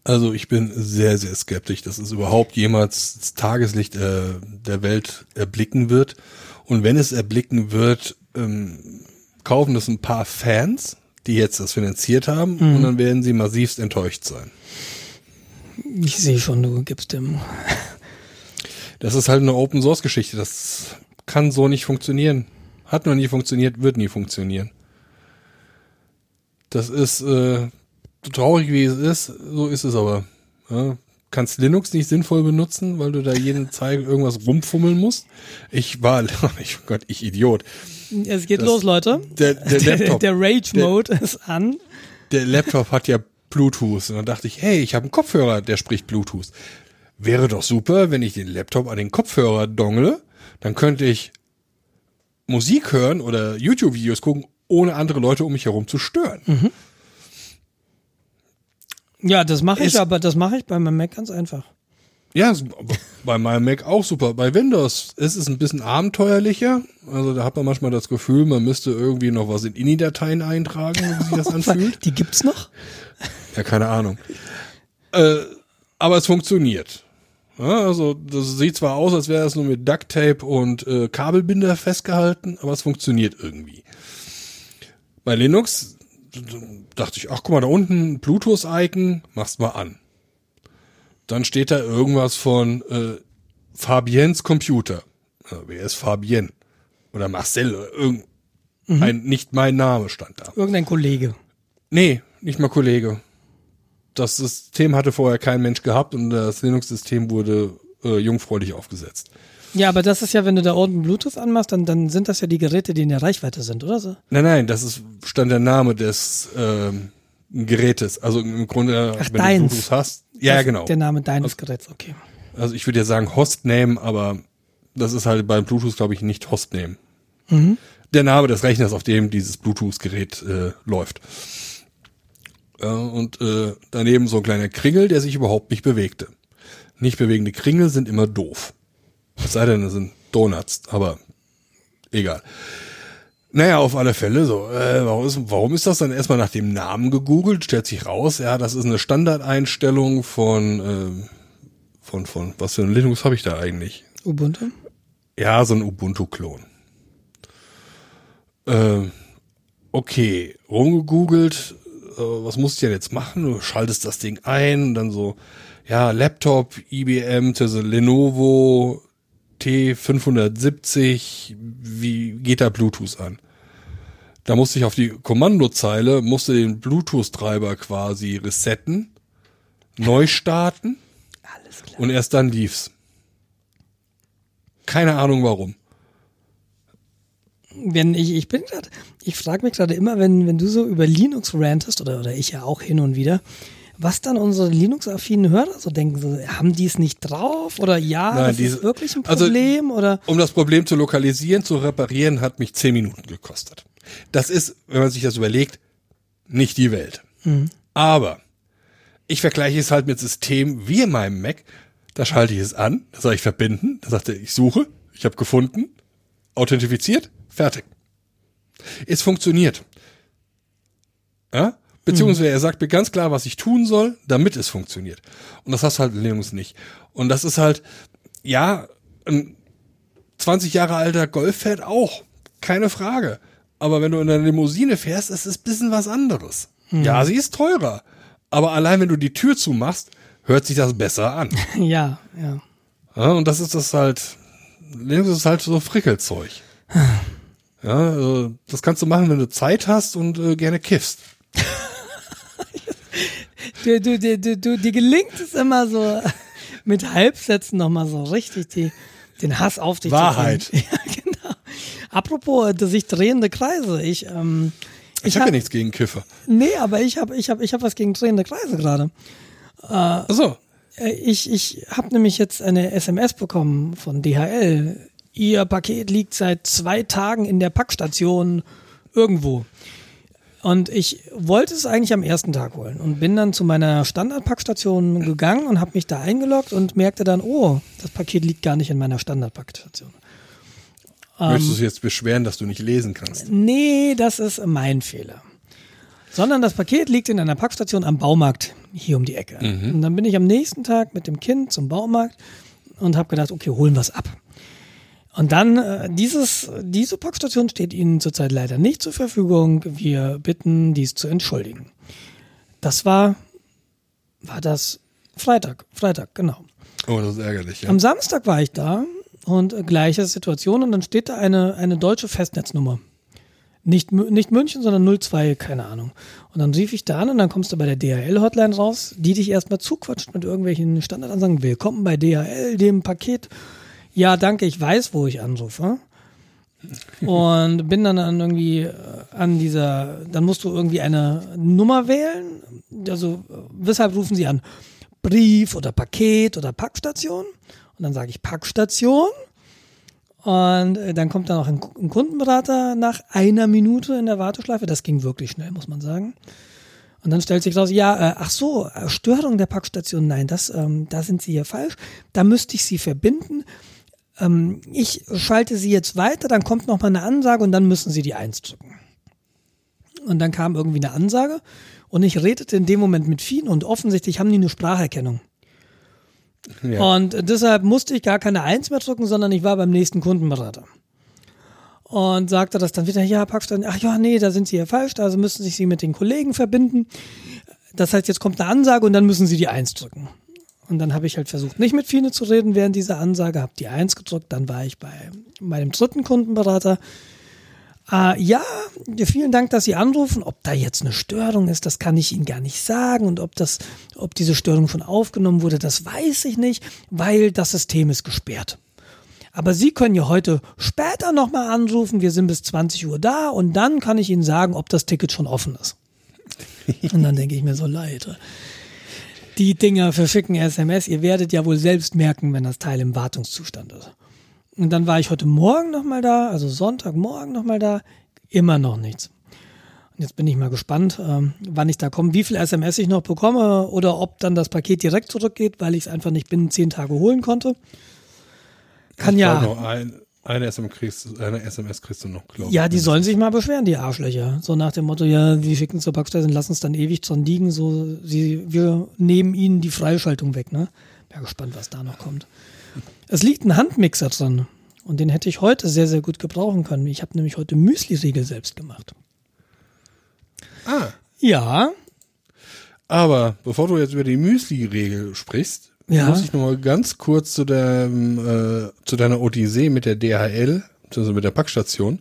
Also ich bin sehr, sehr skeptisch, dass es überhaupt jemals das Tageslicht äh, der Welt erblicken wird. Und wenn es erblicken wird, ähm, kaufen das ein paar Fans, die jetzt das finanziert haben, und dann werden sie massivst enttäuscht sein. Ich sehe schon, du gibst dem. Das ist halt eine Open Source Geschichte. Das kann so nicht funktionieren. Hat noch nie funktioniert, wird nie funktionieren. Das ist äh, so traurig wie es ist, so ist es aber. Ja, kannst Linux nicht sinnvoll benutzen, weil du da jeden Zeit irgendwas rumfummeln musst. Ich war, ich Gott, ich Idiot. Es geht Das- los, Leute. Der, der Laptop, Der Rage-Mode ist an. der Laptop hat ja Bluetooth. Und dann dachte ich, hey, ich habe einen Kopfhörer, der spricht Bluetooth. Wäre doch super, wenn ich den Laptop an den Kopfhörer dongle, dann könnte ich Musik hören oder YouTube-Videos gucken, ohne andere Leute um mich herum zu stören. Ja, das mache ich, aber das mache ich bei meinem Mac ganz einfach. Ja, bei meinem Mac auch super. Bei Windows ist es ein bisschen abenteuerlicher. Also da hat man manchmal das Gefühl, man müsste irgendwie noch was in INI-Dateien eintragen, wie sich das anfühlt. Die gibt's noch? Ja, keine Ahnung. Äh, aber es funktioniert. Ja, also das sieht zwar aus, als wäre es nur mit Duct Tape und äh, Kabelbinder festgehalten, aber es funktioniert irgendwie. Bei Linux dachte ich, ach guck mal, da unten Bluetooth-Icon, mach's mal an. Dann steht da irgendwas von äh, Fabiens Computer. wer ist Fabienne? Oder Marcel, oder irgend, mhm. ein, nicht mein Name stand da. Irgendein Kollege. Nee, nicht mal Kollege. Das System hatte vorher kein Mensch gehabt und das Linux-System wurde äh, jungfräulich aufgesetzt. Ja, aber das ist ja, wenn du da unten Bluetooth anmachst, dann, dann sind das ja die Geräte, die in der Reichweite sind, oder so? Nein, nein, das ist stand der Name des ähm, Gerätes. Also im Grunde, Ach, wenn deins. du Bluetooth hast. Ja, das genau. Der Name deines Geräts, okay. Also ich würde ja sagen Hostname, aber das ist halt beim Bluetooth, glaube ich, nicht Hostname. Mhm. Der Name des Rechners, auf dem dieses Bluetooth-Gerät äh, läuft. Äh, und äh, daneben so ein kleiner Kringel, der sich überhaupt nicht bewegte. Nicht bewegende Kringel sind immer doof. Es sei denn, es sind Donuts, aber egal. Naja, auf alle Fälle so. Äh, warum, ist, warum ist das dann erstmal nach dem Namen gegoogelt? Stellt sich raus, ja, das ist eine Standardeinstellung von, äh, von, von, was für ein Linux habe ich da eigentlich? Ubuntu? Ja, so ein Ubuntu-Klon. Äh, okay, rumgegoogelt, äh, was musst du denn jetzt machen? Du schaltest das Ding ein, dann so, ja, Laptop, IBM, Lenovo, T570, wie geht da Bluetooth an? Da musste ich auf die Kommandozeile, musste den Bluetooth-Treiber quasi resetten, neu starten. Alles klar. Und erst dann lief's. Keine Ahnung warum. Wenn ich, ich bin gerade, ich frage mich gerade immer, wenn, wenn du so über Linux rantest, oder, oder ich ja auch hin und wieder, was dann unsere Linux-affinen Hörer so denken. So, haben die es nicht drauf? Oder ja, Nein, das diese, ist wirklich ein also, Problem? Also, oder? Um das Problem zu lokalisieren, zu reparieren, hat mich zehn Minuten gekostet. Das ist, wenn man sich das überlegt, nicht die Welt. Mhm. Aber ich vergleiche es halt mit Systemen wie in meinem Mac. Da schalte ich es an, da sage ich verbinden, da sagt er, ich suche, ich habe gefunden, authentifiziert, fertig. Es funktioniert. Ja? Beziehungsweise er sagt mir ganz klar, was ich tun soll, damit es funktioniert. Und das hast du halt in Linux nicht. Und das ist halt, ja, ein 20 Jahre alter Golf fährt auch. Keine Frage. Aber wenn du in einer Limousine fährst, ist es ein bisschen was anderes. Mhm. Ja, sie ist teurer. Aber allein wenn du die Tür zumachst, hört sich das besser an. Ja, ja. ja und das ist das halt, Linux ist halt so Frickelzeug. ja, also das kannst du machen, wenn du Zeit hast und äh, gerne kiffst. Du, du, du, du, du, dir gelingt es immer so mit Halbsätzen nochmal so richtig die, den Hass auf dich Wahrheit. zu Wahrheit. Ja, genau. Apropos äh, sich drehende Kreise, ich ähm, ich, ich habe ja nichts gegen Kiffer. Nee, aber ich habe ich hab, ich hab was gegen drehende Kreise gerade. Äh, Ach so. Äh, ich ich habe nämlich jetzt eine SMS bekommen von DHL. Ihr Paket liegt seit zwei Tagen in der Packstation irgendwo. Und ich wollte es eigentlich am ersten Tag holen und bin dann zu meiner Standardpackstation gegangen und habe mich da eingeloggt und merkte dann, oh, das Paket liegt gar nicht in meiner Standardpackstation. Möchtest du es jetzt beschweren, dass du nicht lesen kannst? Nee, das ist mein Fehler. Sondern das Paket liegt in einer Packstation am Baumarkt hier um die Ecke. Mhm. Und dann bin ich am nächsten Tag mit dem Kind zum Baumarkt und habe gedacht, okay, holen wir es ab. Und dann, äh, dieses, diese Packstation steht Ihnen zurzeit leider nicht zur Verfügung. Wir bitten, dies zu entschuldigen. Das war, war das Freitag, Freitag, genau. Oh, das ist ärgerlich, ja. Am Samstag war ich da und äh, gleiche Situation und dann steht da eine, eine deutsche Festnetznummer. Nicht, nicht München, sondern 02, keine Ahnung. Und dann rief ich da an und dann kommst du bei der DHL-Hotline raus, die dich erstmal zuquatscht mit irgendwelchen Standardansagen. Willkommen bei DHL, dem Paket ja, danke, ich weiß, wo ich anrufe. Und bin dann, dann irgendwie äh, an dieser, dann musst du irgendwie eine Nummer wählen. Also, weshalb rufen sie an? Brief oder Paket oder Packstation? Und dann sage ich Packstation. Und äh, dann kommt da noch ein, ein, Kundenberater nach einer Minute in der Warteschleife. Das ging wirklich schnell, muss man sagen. Und dann stellt sich raus, ja, äh, ach so, Störung der Packstation, nein, das, ähm, da sind Sie hier falsch. Da müsste ich Sie verbinden ähm, ich schalte sie jetzt weiter, dann kommt noch mal eine Ansage und dann müssen sie die Eins drücken. Und dann kam irgendwie eine Ansage und ich redete in dem Moment mit vielen und offensichtlich haben die eine Spracherkennung. Ja. Und deshalb musste ich gar keine Eins mehr drücken, sondern ich war beim nächsten Kundenberater. Und sagte das dann wieder, ja, Packstand, ach ja, nee, da sind Sie ja falsch, also müssen sich Sie mit den Kollegen verbinden. Das heißt, jetzt kommt eine Ansage und dann müssen Sie die Eins drücken. Und dann habe ich halt versucht, nicht mit Fine zu reden während dieser Ansage, habe die Eins gedrückt, dann war ich bei meinem dritten Kundenberater. Äh, ja, vielen Dank, dass Sie anrufen. Ob da jetzt eine Störung ist, das kann ich Ihnen gar nicht sagen. Und ob das, ob diese Störung schon aufgenommen wurde, das weiß ich nicht, weil das System ist gesperrt. Aber Sie können ja heute später nochmal anrufen. Wir sind bis 20 Uhr da und dann kann ich Ihnen sagen, ob das Ticket schon offen ist. Und dann denke ich mir so leid. Die Dinger verschicken SMS. Ihr werdet ja wohl selbst merken, wenn das Teil im Wartungszustand ist. Und dann war ich heute Morgen nochmal da, also Sonntagmorgen nochmal da. Immer noch nichts. Und jetzt bin ich mal gespannt, ähm, wann ich da komme, wie viel SMS ich noch bekomme oder ob dann das Paket direkt zurückgeht, weil ich es einfach nicht binnen zehn Tage holen konnte. Kann ich ja. Ein, eine, SMS kriegst, eine SMS kriegst du noch, glaube Ja, die sollen sich mal beschweren, die Arschlöcher. So nach dem Motto, ja, die schicken zur Backstelle und lassen es dann ewig dran liegen, so, sie, wir nehmen ihnen die Freischaltung weg, ne? Bin gespannt, was da noch kommt. Es liegt ein Handmixer drin. Und den hätte ich heute sehr, sehr gut gebrauchen können. Ich habe nämlich heute Müsli-Riegel selbst gemacht. Ah. Ja. Aber bevor du jetzt über die Müsli-Regel sprichst, ja. muss ich mal ganz kurz zu, der, äh, zu deiner Odyssee mit der DHL, also mit der Packstation,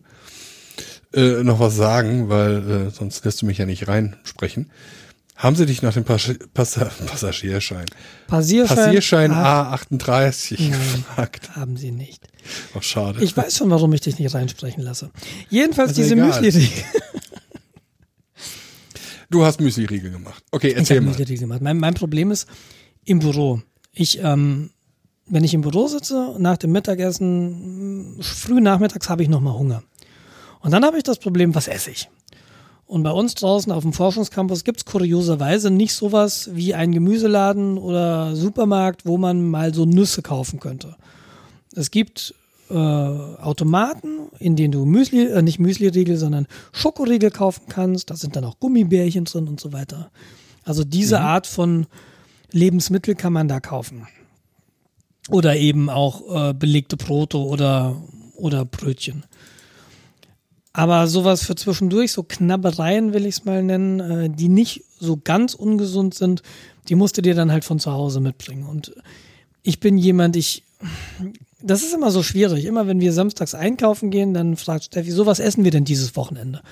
äh, noch was sagen, weil äh, sonst lässt du mich ja nicht reinsprechen. Haben sie dich nach dem Pas Pas Passagierschein, Passierschein, Passierschein A38 Nein, gefragt? Haben sie nicht. Ach, schade. Ich weiß schon, warum ich dich nicht reinsprechen lasse. Jedenfalls diese Müsli-Riegel. Du hast Müsli-Riegel gemacht. Okay, erzähl ich mal. Müsli-Riegel gemacht. Mein, mein Problem ist im Büro. Ich, ähm, wenn ich im Büro sitze, nach dem Mittagessen, früh nachmittags habe ich nochmal Hunger. Und dann habe ich das Problem, was esse ich? Und bei uns draußen auf dem Forschungscampus gibt es kurioserweise nicht sowas wie ein Gemüseladen oder Supermarkt, wo man mal so Nüsse kaufen könnte. Es gibt äh, Automaten, in denen du Müsli, äh, nicht Müsli-Riegel, sondern Schokoriegel kaufen kannst. Da sind dann auch Gummibärchen drin und so weiter. Also diese mhm. Art von Lebensmittel kann man da kaufen. Oder eben auch äh, belegte Brote oder, oder Brötchen. Aber sowas für zwischendurch, so Knabbereien will ich es mal nennen, äh, die nicht so ganz ungesund sind, die musst du dir dann halt von zu Hause mitbringen. Und ich bin jemand, ich, das ist immer so schwierig. Immer wenn wir samstags einkaufen gehen, dann fragt Steffi, so was essen wir denn dieses Wochenende?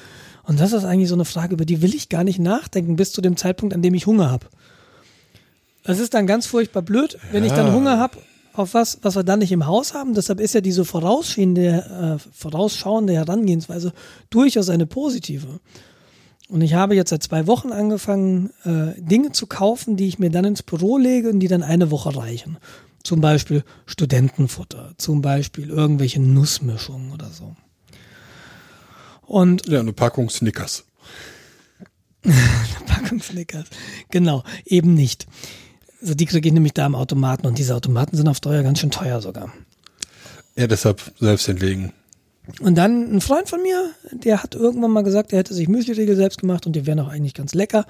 Und das ist eigentlich so eine Frage, über die will ich gar nicht nachdenken, bis zu dem Zeitpunkt, an dem ich Hunger habe. Das ist dann ganz furchtbar blöd, wenn ja. ich dann Hunger habe auf was, was wir dann nicht im Haus haben. Deshalb ist ja diese vorausschauende, äh, vorausschauende Herangehensweise durchaus eine positive. Und ich habe jetzt seit zwei Wochen angefangen, äh, Dinge zu kaufen, die ich mir dann ins Büro lege und die dann eine Woche reichen. Zum Beispiel Studentenfutter, zum Beispiel irgendwelche Nussmischungen oder so. Und ja, eine Packung Snickers. eine Packung Snickers. Genau, eben nicht. Also die kriege ich nämlich da am Automaten und diese Automaten sind auf Steuer ganz schön teuer sogar. Ja, deshalb selbst hinlegen. Und dann ein Freund von mir, der hat irgendwann mal gesagt, er hätte sich Müsli-Riegel selbst gemacht und die wären auch eigentlich ganz lecker.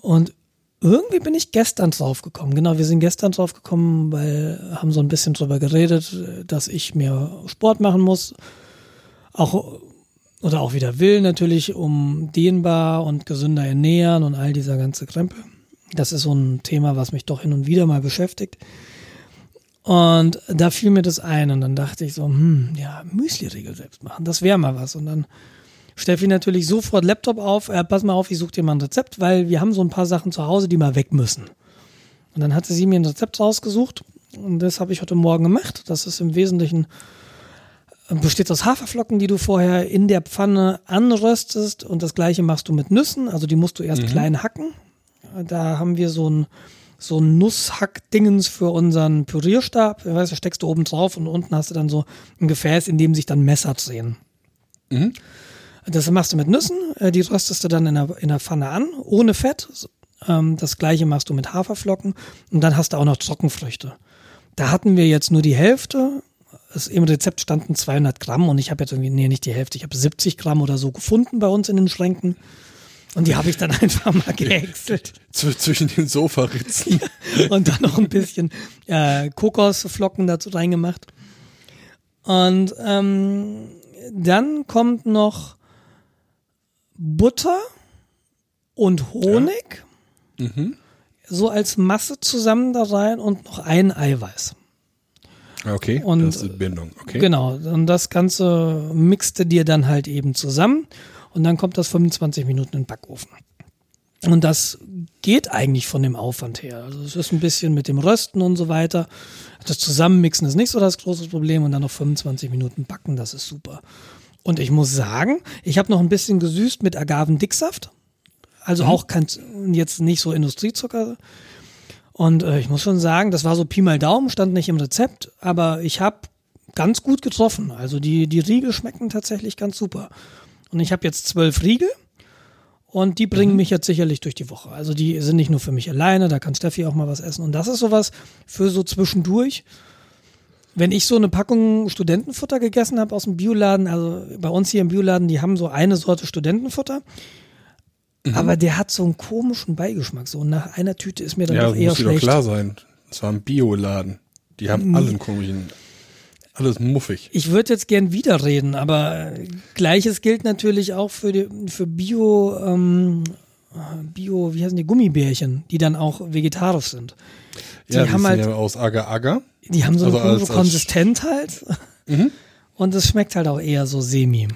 Und irgendwie bin ich gestern drauf gekommen. Genau, wir sind gestern drauf gekommen, weil haben so ein bisschen drüber geredet, dass ich mehr Sport machen muss. Auch oder auch wieder will natürlich, um dehnbar und gesünder ernähren und all dieser ganze Krempel. Das ist so ein Thema, was mich doch hin und wieder mal beschäftigt. Und da fiel mir das ein und dann dachte ich so, hm, ja, Müsli-Riegel selbst machen, das wäre mal was. Und dann Steffi natürlich sofort Laptop auf, äh, pass mal auf, ich suche dir mal ein Rezept, weil wir haben so ein paar Sachen zu Hause, die mal weg müssen. Und dann hatte sie mir ein Rezept rausgesucht und das habe ich heute Morgen gemacht. Das ist im Wesentlichen äh, besteht aus Haferflocken, die du vorher in der Pfanne anröstest und das gleiche machst du mit Nüssen, also die musst du erst mhm. klein hacken, da haben wir so ein, so ein Nusshack-Dingens für unseren Pürierstab. Ich weiß, da steckst du oben drauf und unten hast du dann so ein Gefäß, in dem sich dann Messer drehen. Mhm. Das machst du mit Nüssen, äh, die röstest du dann in der, in der Pfanne an, ohne Fett. Ähm, das gleiche machst du mit Haferflocken und dann hast du auch noch Trockenfrüchte. Da hatten wir jetzt nur die Hälfte. Es, Im Rezept standen 200 Gramm und ich habe jetzt irgendwie, nee, nicht die Hälfte, ich habe 70 Gramm oder so gefunden bei uns in den Schränken. Und die habe ich dann einfach mal gehäckselt. Zwischen den Sofaritzen. und dann noch ein bisschen äh, Kokosflocken dazu reingemacht. Und ähm, dann kommt noch Butter und Honig. Ja. Mhm. so als Masse zusammen da rein und noch ein Eiweiß. Okay, und, das ist Bindung. Okay. Genau, und das Ganze mixte dir dann halt eben zusammen und dann kommt das 25 Minuten in den Backofen. Und das geht eigentlich von dem Aufwand her. Also es ist ein bisschen mit dem Rösten und so weiter. Das Zusammenmixen ist nicht so das große Problem und dann noch 25 Minuten backen, das ist super. Und ich muss sagen, ich habe noch ein bisschen gesüßt mit Agavendicksaft. Also mhm. auch kein, jetzt nicht so Industriezucker. Und äh, ich muss schon sagen, das war so Pi mal Daumen, stand nicht im Rezept, aber ich habe ganz gut getroffen. Also die, die Riegel schmecken tatsächlich ganz super. Und ich habe jetzt zwölf Riegel und die bringen mhm. mich jetzt sicherlich durch die Woche. Also die sind nicht nur für mich alleine, da kann Steffi auch mal was essen. Und das ist sowas für so zwischendurch. Wenn ich so eine Packung Studentenfutter gegessen habe aus dem Bioladen, also bei uns hier im Bioladen, die haben so eine Sorte Studentenfutter. Mhm. Aber der hat so einen komischen Beigeschmack. So nach einer Tüte ist mir dann ja, doch eher muss schlecht. Ja, klar sein. Das war ein Bioladen. Die haben alle einen komischen alles muffig. Ich würde jetzt gern wieder reden, aber gleiches gilt natürlich auch für, die, für Bio, ähm, Bio, wie heißen die, Gummibärchen, die dann auch vegetarisch sind. Die ja, die haben halt, ja aus Agar-Agar. Die haben so also eine komische Konsistenz halt. Mhm. Und es schmeckt halt auch eher so semi.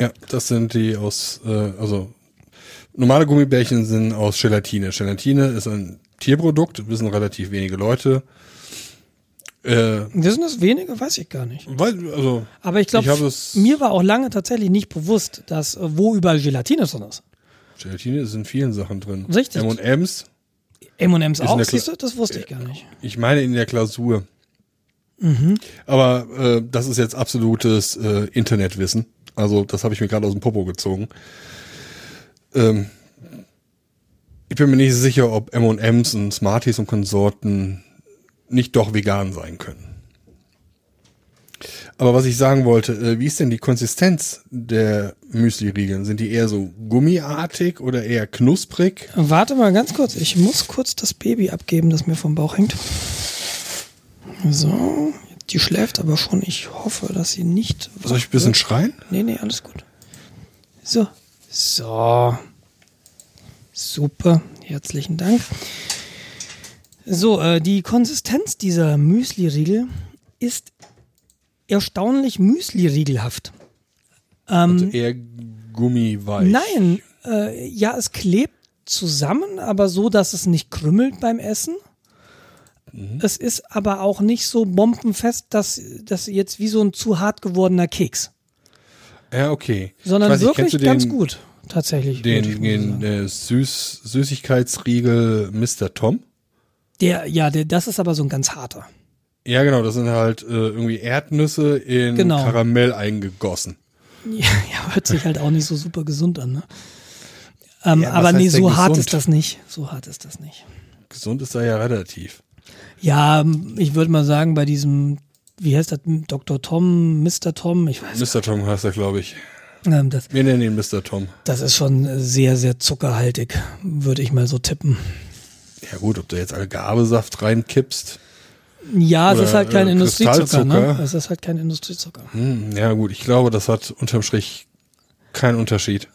Ja, das sind die aus, äh, also normale Gummibärchen sind aus Gelatine. Gelatine ist ein Tierprodukt, wissen relativ wenige Leute. Äh, Wissen das wenige? Weiß ich gar nicht. Weil, also, Aber ich glaube, mir war auch lange tatsächlich nicht bewusst, dass äh, wo überall Gelatine drin ist. Gelatine ist in vielen Sachen drin. Richtig. M&M's. M&M's auch, siehst du? Das wusste ich gar nicht. Ich meine in der Klausur. Mhm. Aber äh, das ist jetzt absolutes äh, Internetwissen. Also das habe ich mir gerade aus dem Popo gezogen. Ähm, ich bin mir nicht sicher, ob M&M's und Smarties und Konsorten nicht doch vegan sein können. Aber was ich sagen wollte, äh, wie ist denn die Konsistenz der Müsli-Riegeln? Sind die eher so gummiartig oder eher knusprig? Warte mal ganz kurz, ich muss kurz das Baby abgeben, das mir vom Bauch hängt. So, die schläft aber schon. Ich hoffe, dass sie nicht. Soll ich ein bisschen wird. schreien? Nee, nee, alles gut. So. So. Super. Herzlichen Dank. So, äh, die Konsistenz dieser Müsli-Riegel ist erstaunlich Müsli-Riegelhaft. Ähm, also eher gummiweich. Nein, äh, ja, es klebt zusammen, aber so, dass es nicht krümmelt beim Essen. Mhm. Es ist aber auch nicht so bombenfest, dass das jetzt wie so ein zu hart gewordener Keks. Ja, okay. Sondern nicht, wirklich ganz gut, tatsächlich. Den, den äh, Süß, Süßigkeitsriegel Mr. Tom? Der, ja, der, das ist aber so ein ganz harter. Ja, genau, das sind halt äh, irgendwie Erdnüsse in genau. Karamell eingegossen. Ja, ja, hört sich halt auch nicht so super gesund an, ne? Ähm, ja, aber nee, so hart ist das nicht. So hart ist das nicht. Gesund ist da ja relativ. Ja, ich würde mal sagen, bei diesem, wie heißt das, Dr. Tom, Mr. Tom, ich weiß Mr. Tom heißt er, glaube ich. Ähm, das, Wir nennen ihn Mr. Tom. Das ist schon sehr, sehr zuckerhaltig, würde ich mal so tippen. Ja gut, ob du jetzt Agavesaft reinkippst. Ja, es ist halt kein äh, Industriezucker, ne? Es ist halt kein Industriezucker. Hm, ja gut, ich glaube, das hat unterm Strich keinen Unterschied.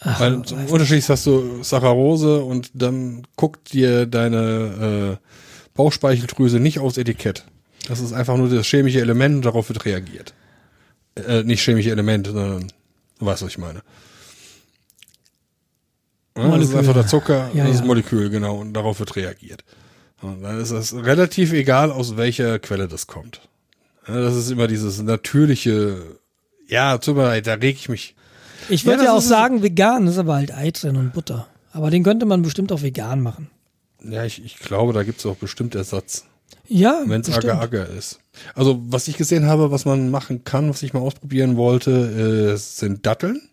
Ach, Weil zum Unterschied hast du Saccharose und dann guckt dir deine äh, Bauchspeicheldrüse nicht aufs Etikett. Das ist einfach nur das chemische Element und darauf wird reagiert. Äh, nicht chemische Element, sondern du weißt, was ich meine. Molekül. Das ist einfach der Zucker, ja, das ist ja. Molekül, genau, und darauf wird reagiert. Und dann ist es relativ egal, aus welcher Quelle das kommt. Das ist immer dieses natürliche, ja, tut mir leid, da reg ich mich. Ich würde ja, ja auch sagen, vegan ist aber halt Ei drin und Butter. Aber den könnte man bestimmt auch vegan machen. Ja, ich, ich glaube, da gibt es auch bestimmt Ersatz. Ja, wenn es Agar-Agar ist. Also, was ich gesehen habe, was man machen kann, was ich mal ausprobieren wollte, äh, sind Datteln.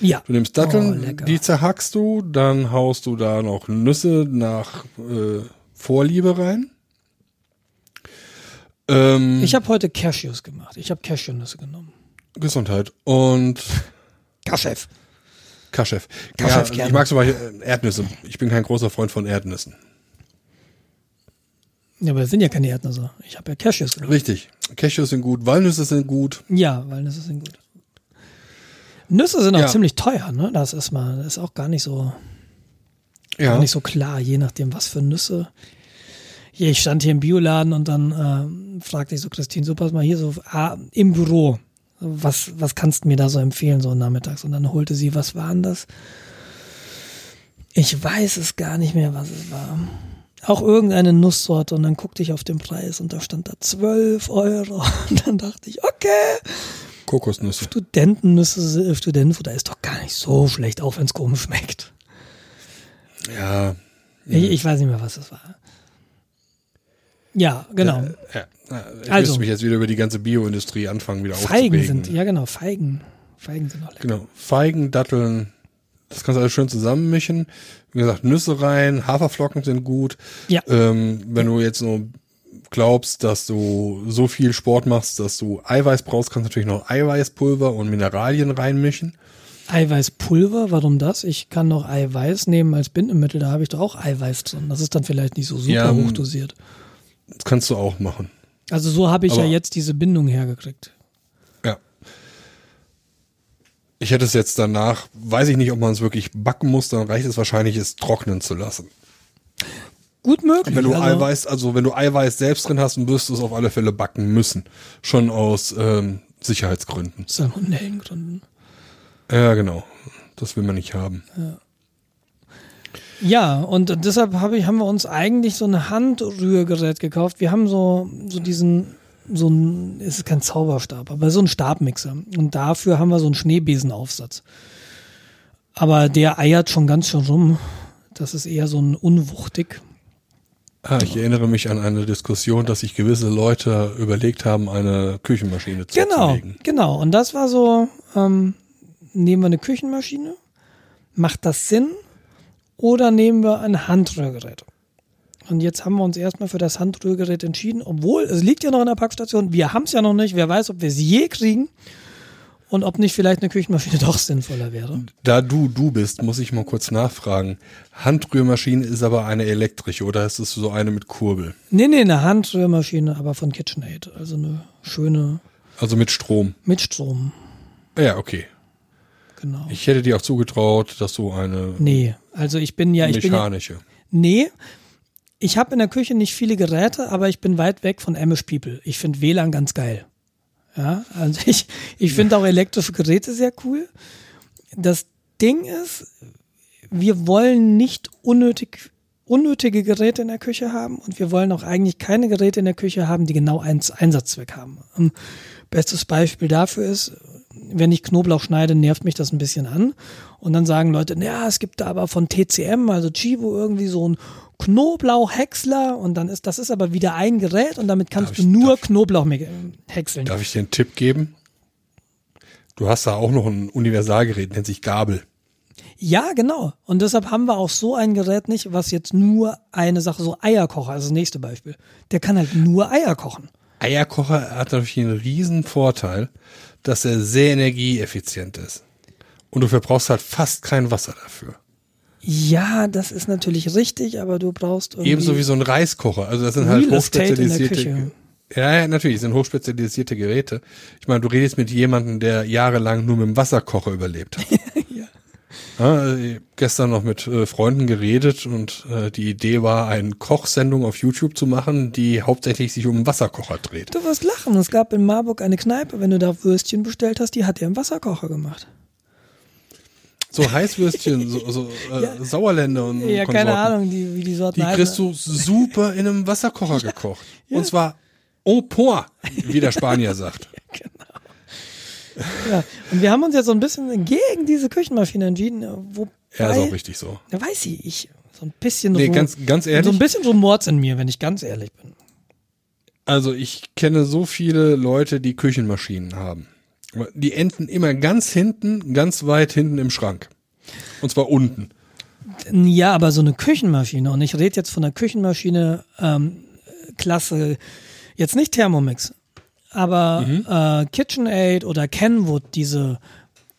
Ja. Du nimmst Datteln, oh, die zerhackst du, dann haust du da noch Nüsse nach äh, Vorliebe rein. Ähm, ich habe heute Cashews gemacht. Ich habe Cashewnüsse genommen. Gesundheit. Und Kaschef. Kaschef. Kaschef ja, ich mag zum Beispiel Erdnüsse. Ich bin kein großer Freund von Erdnüssen. Ja, aber das sind ja keine Erdnüsse. Ich habe ja Cashews genommen. Richtig. Cashews sind gut, Walnüsse sind gut. Ja, Walnüsse sind gut. Nüsse sind auch ja. ziemlich teuer, ne? Das ist mal, das ist auch gar nicht so. Ja. War nicht so klar, je nachdem, was für Nüsse. Ich stand hier im Bioladen und dann äh, fragte ich so Christine, so pass mal hier so ah, im Büro, was, was kannst du mir da so empfehlen, so nachmittags? Und dann holte sie, was waren das? Ich weiß es gar nicht mehr, was es war. Auch irgendeine Nusssorte und dann guckte ich auf den Preis und da stand da 12 Euro. Und dann dachte ich, okay. Kokosnüsse. Studentennüsse, Studentenfutter ist doch gar nicht so schlecht, auch wenn es komisch schmeckt. Ja. Ich, ich, weiß nicht mehr, was es war. Ja, genau. Ja, ja. Ich also, müsste mich jetzt wieder über die ganze Bioindustrie anfangen, wieder Feigen aufzuregen. sind, ja genau, Feigen. Feigen sind auch lecker. Genau, Feigen, Datteln, das kannst du alles schön zusammenmischen. Wie gesagt, Nüsse rein, Haferflocken sind gut. Ja. Ähm, wenn du jetzt nur glaubst, dass du so viel Sport machst, dass du Eiweiß brauchst, kannst du natürlich noch Eiweißpulver und Mineralien reinmischen. Eiweißpulver, warum das? Ich kann noch Eiweiß nehmen als Bindemittel, da habe ich doch auch Eiweiß drin. Das ist dann vielleicht nicht so super ja, hochdosiert. Das kannst du auch machen. Also so habe ich Aber ja jetzt diese Bindung hergekriegt. Ja. Ich hätte es jetzt danach, weiß ich nicht, ob man es wirklich backen muss, dann reicht es wahrscheinlich, es trocknen zu lassen. Gut möglich. Wenn du also, Eiweiß, also wenn du Eiweiß selbst drin hast, dann wirst du es auf alle Fälle backen müssen. Schon aus ähm, Sicherheitsgründen. Salmonellengründen. Ja, genau. Das will man nicht haben. Ja. Ja, und deshalb hab ich, haben wir uns eigentlich so ein Handrührgerät gekauft. Wir haben so, so diesen, so ein, es ist kein Zauberstab, aber so ein Stabmixer. Und dafür haben wir so einen Schneebesenaufsatz. Aber der eiert schon ganz schön rum. Das ist eher so ein unwuchtig. Ah, ich erinnere mich an eine Diskussion, dass sich gewisse Leute überlegt haben, eine Küchenmaschine zu Genau, genau. Und das war so, ähm, nehmen wir eine Küchenmaschine? Macht das Sinn? Oder nehmen wir ein Handrührgerät? Und jetzt haben wir uns erstmal für das Handrührgerät entschieden, obwohl es liegt ja noch in der Packstation. Wir haben es ja noch nicht. Wer weiß, ob wir es je kriegen und ob nicht vielleicht eine Küchenmaschine doch sinnvoller wäre. Da du du bist, muss ich mal kurz nachfragen. Handrührmaschine ist aber eine elektrische oder ist es so eine mit Kurbel? Nee, nee, eine Handrührmaschine, aber von KitchenAid. Also eine schöne. Also mit Strom. Mit Strom. Ja, okay. Genau. Ich hätte dir auch zugetraut, dass du eine. Nee, also ich bin ja. Ich mechanische. Bin ja, nee. Ich habe in der Küche nicht viele Geräte, aber ich bin weit weg von Amish People. Ich finde WLAN ganz geil. Ja, also ich, ich finde auch elektrische Geräte sehr cool. Das Ding ist, wir wollen nicht unnötig, unnötige Geräte in der Küche haben und wir wollen auch eigentlich keine Geräte in der Küche haben, die genau einen Einsatzzweck haben. Um, bestes Beispiel dafür ist, wenn ich Knoblauch schneide, nervt mich das ein bisschen an. Und dann sagen Leute, ja, es gibt da aber von TCM, also Chivo, irgendwie so ein Knoblauchhäcksler und dann ist, das ist aber wieder ein Gerät und damit kannst darf du ich, nur Knoblauch häckseln. Darf ich dir einen Tipp geben? Du hast da auch noch ein Universalgerät, nennt sich Gabel. Ja, genau. Und deshalb haben wir auch so ein Gerät nicht, was jetzt nur eine Sache, so Eierkocher, also das nächste Beispiel. Der kann halt nur Eier kochen. Eierkocher hat natürlich einen riesen Vorteil, dass er sehr energieeffizient ist. Und du verbrauchst halt fast kein Wasser dafür. Ja, das ist natürlich richtig, aber du brauchst irgendwie ebenso wie so ein Reiskocher. Also das sind halt hochspezialisierte. Ja, ja, natürlich, sind hochspezialisierte Geräte. Ich meine, du redest mit jemandem, der jahrelang nur mit dem Wasserkocher überlebt hat. ja. ja gestern noch mit äh, Freunden geredet und äh, die Idee war, eine Kochsendung auf YouTube zu machen, die hauptsächlich sich um einen Wasserkocher dreht. Du wirst lachen. Es gab in Marburg eine Kneipe, wenn du da Würstchen bestellt hast, die hat ja einen Wasserkocher gemacht. So Heißwürstchen, so, so äh, ja. Sauerländer und Ja, Konsorten. keine Ahnung, die, wie die Sorten Die kriegst du super in einem Wasserkocher ja, gekocht. Ja. Und zwar au point, wie der Spanier sagt. genau. Ja, und wir haben uns jetzt so ein bisschen gegen diese Küchenmaschine entschieden, wo ja, ist auch richtig so. Ja, weiß ich, ich so ein bisschen nee, ganz, ganz ehrlich. So ein bisschen Rumors in mir, wenn ich ganz ehrlich bin. Also ich kenne so viele Leute, die Küchenmaschinen haben. Die enden immer ganz hinten, ganz weit hinten im Schrank. Und zwar unten. Ja, aber so eine Küchenmaschine, und ich rede jetzt von einer Küchenmaschine ähm, Klasse, jetzt nicht Thermomix, aber mhm. äh, KitchenAid oder Kenwood, diese,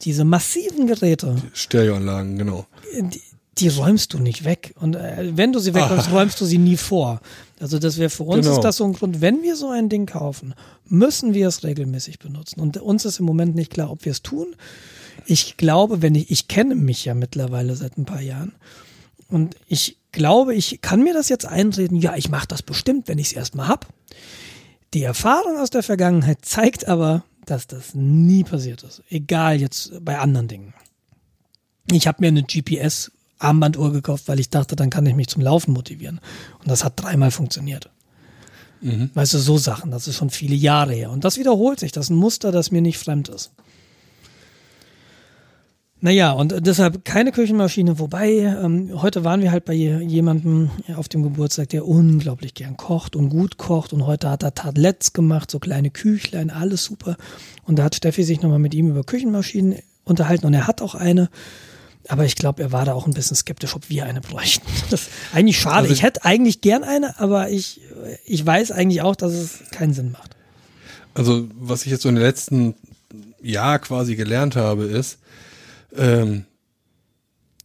diese massiven Geräte. Stereoanlagen, genau. Die, die räumst du nicht weg. Und äh, wenn du sie wegräumst, ah. räumst du sie nie vor. Also das wäre für uns genau. ist das so ein Grund, wenn wir so ein Ding kaufen, müssen wir es regelmäßig benutzen. Und uns ist im Moment nicht klar, ob wir es tun. Ich glaube, wenn ich, ich kenne mich ja mittlerweile seit ein paar Jahren. Und ich glaube, ich kann mir das jetzt einreden, ja, ich mache das bestimmt, wenn ich es erstmal hab. Die Erfahrung aus der Vergangenheit zeigt aber, dass das nie passiert ist. Egal jetzt bei anderen Dingen. Ich habe mir eine GPS-Armbanduhr gekauft, weil ich dachte, dann kann ich mich zum Laufen motivieren. Und das hat dreimal funktioniert. Mhm. Weißt du, so Sachen, das ist schon viele Jahre her. Und das wiederholt sich. Das ist ein Muster, das mir nicht fremd ist. Naja, und deshalb keine Küchenmaschine. Wobei, ähm, heute waren wir halt bei jemandem auf dem Geburtstag, der unglaublich gern kocht und gut kocht. Und heute hat er Tartlets gemacht, so kleine Küchlein, alles super. Und da hat Steffi sich nochmal mit ihm über Küchenmaschinen unterhalten und er hat auch eine. Aber ich glaube, er war da auch ein bisschen skeptisch, ob wir eine bräuchten. Das ist eigentlich schade. Also ich hätte eigentlich gern eine, aber ich, ich weiß eigentlich auch, dass es keinen Sinn macht. Also, was ich jetzt so in den letzten Jahr quasi gelernt habe, ist, ähm,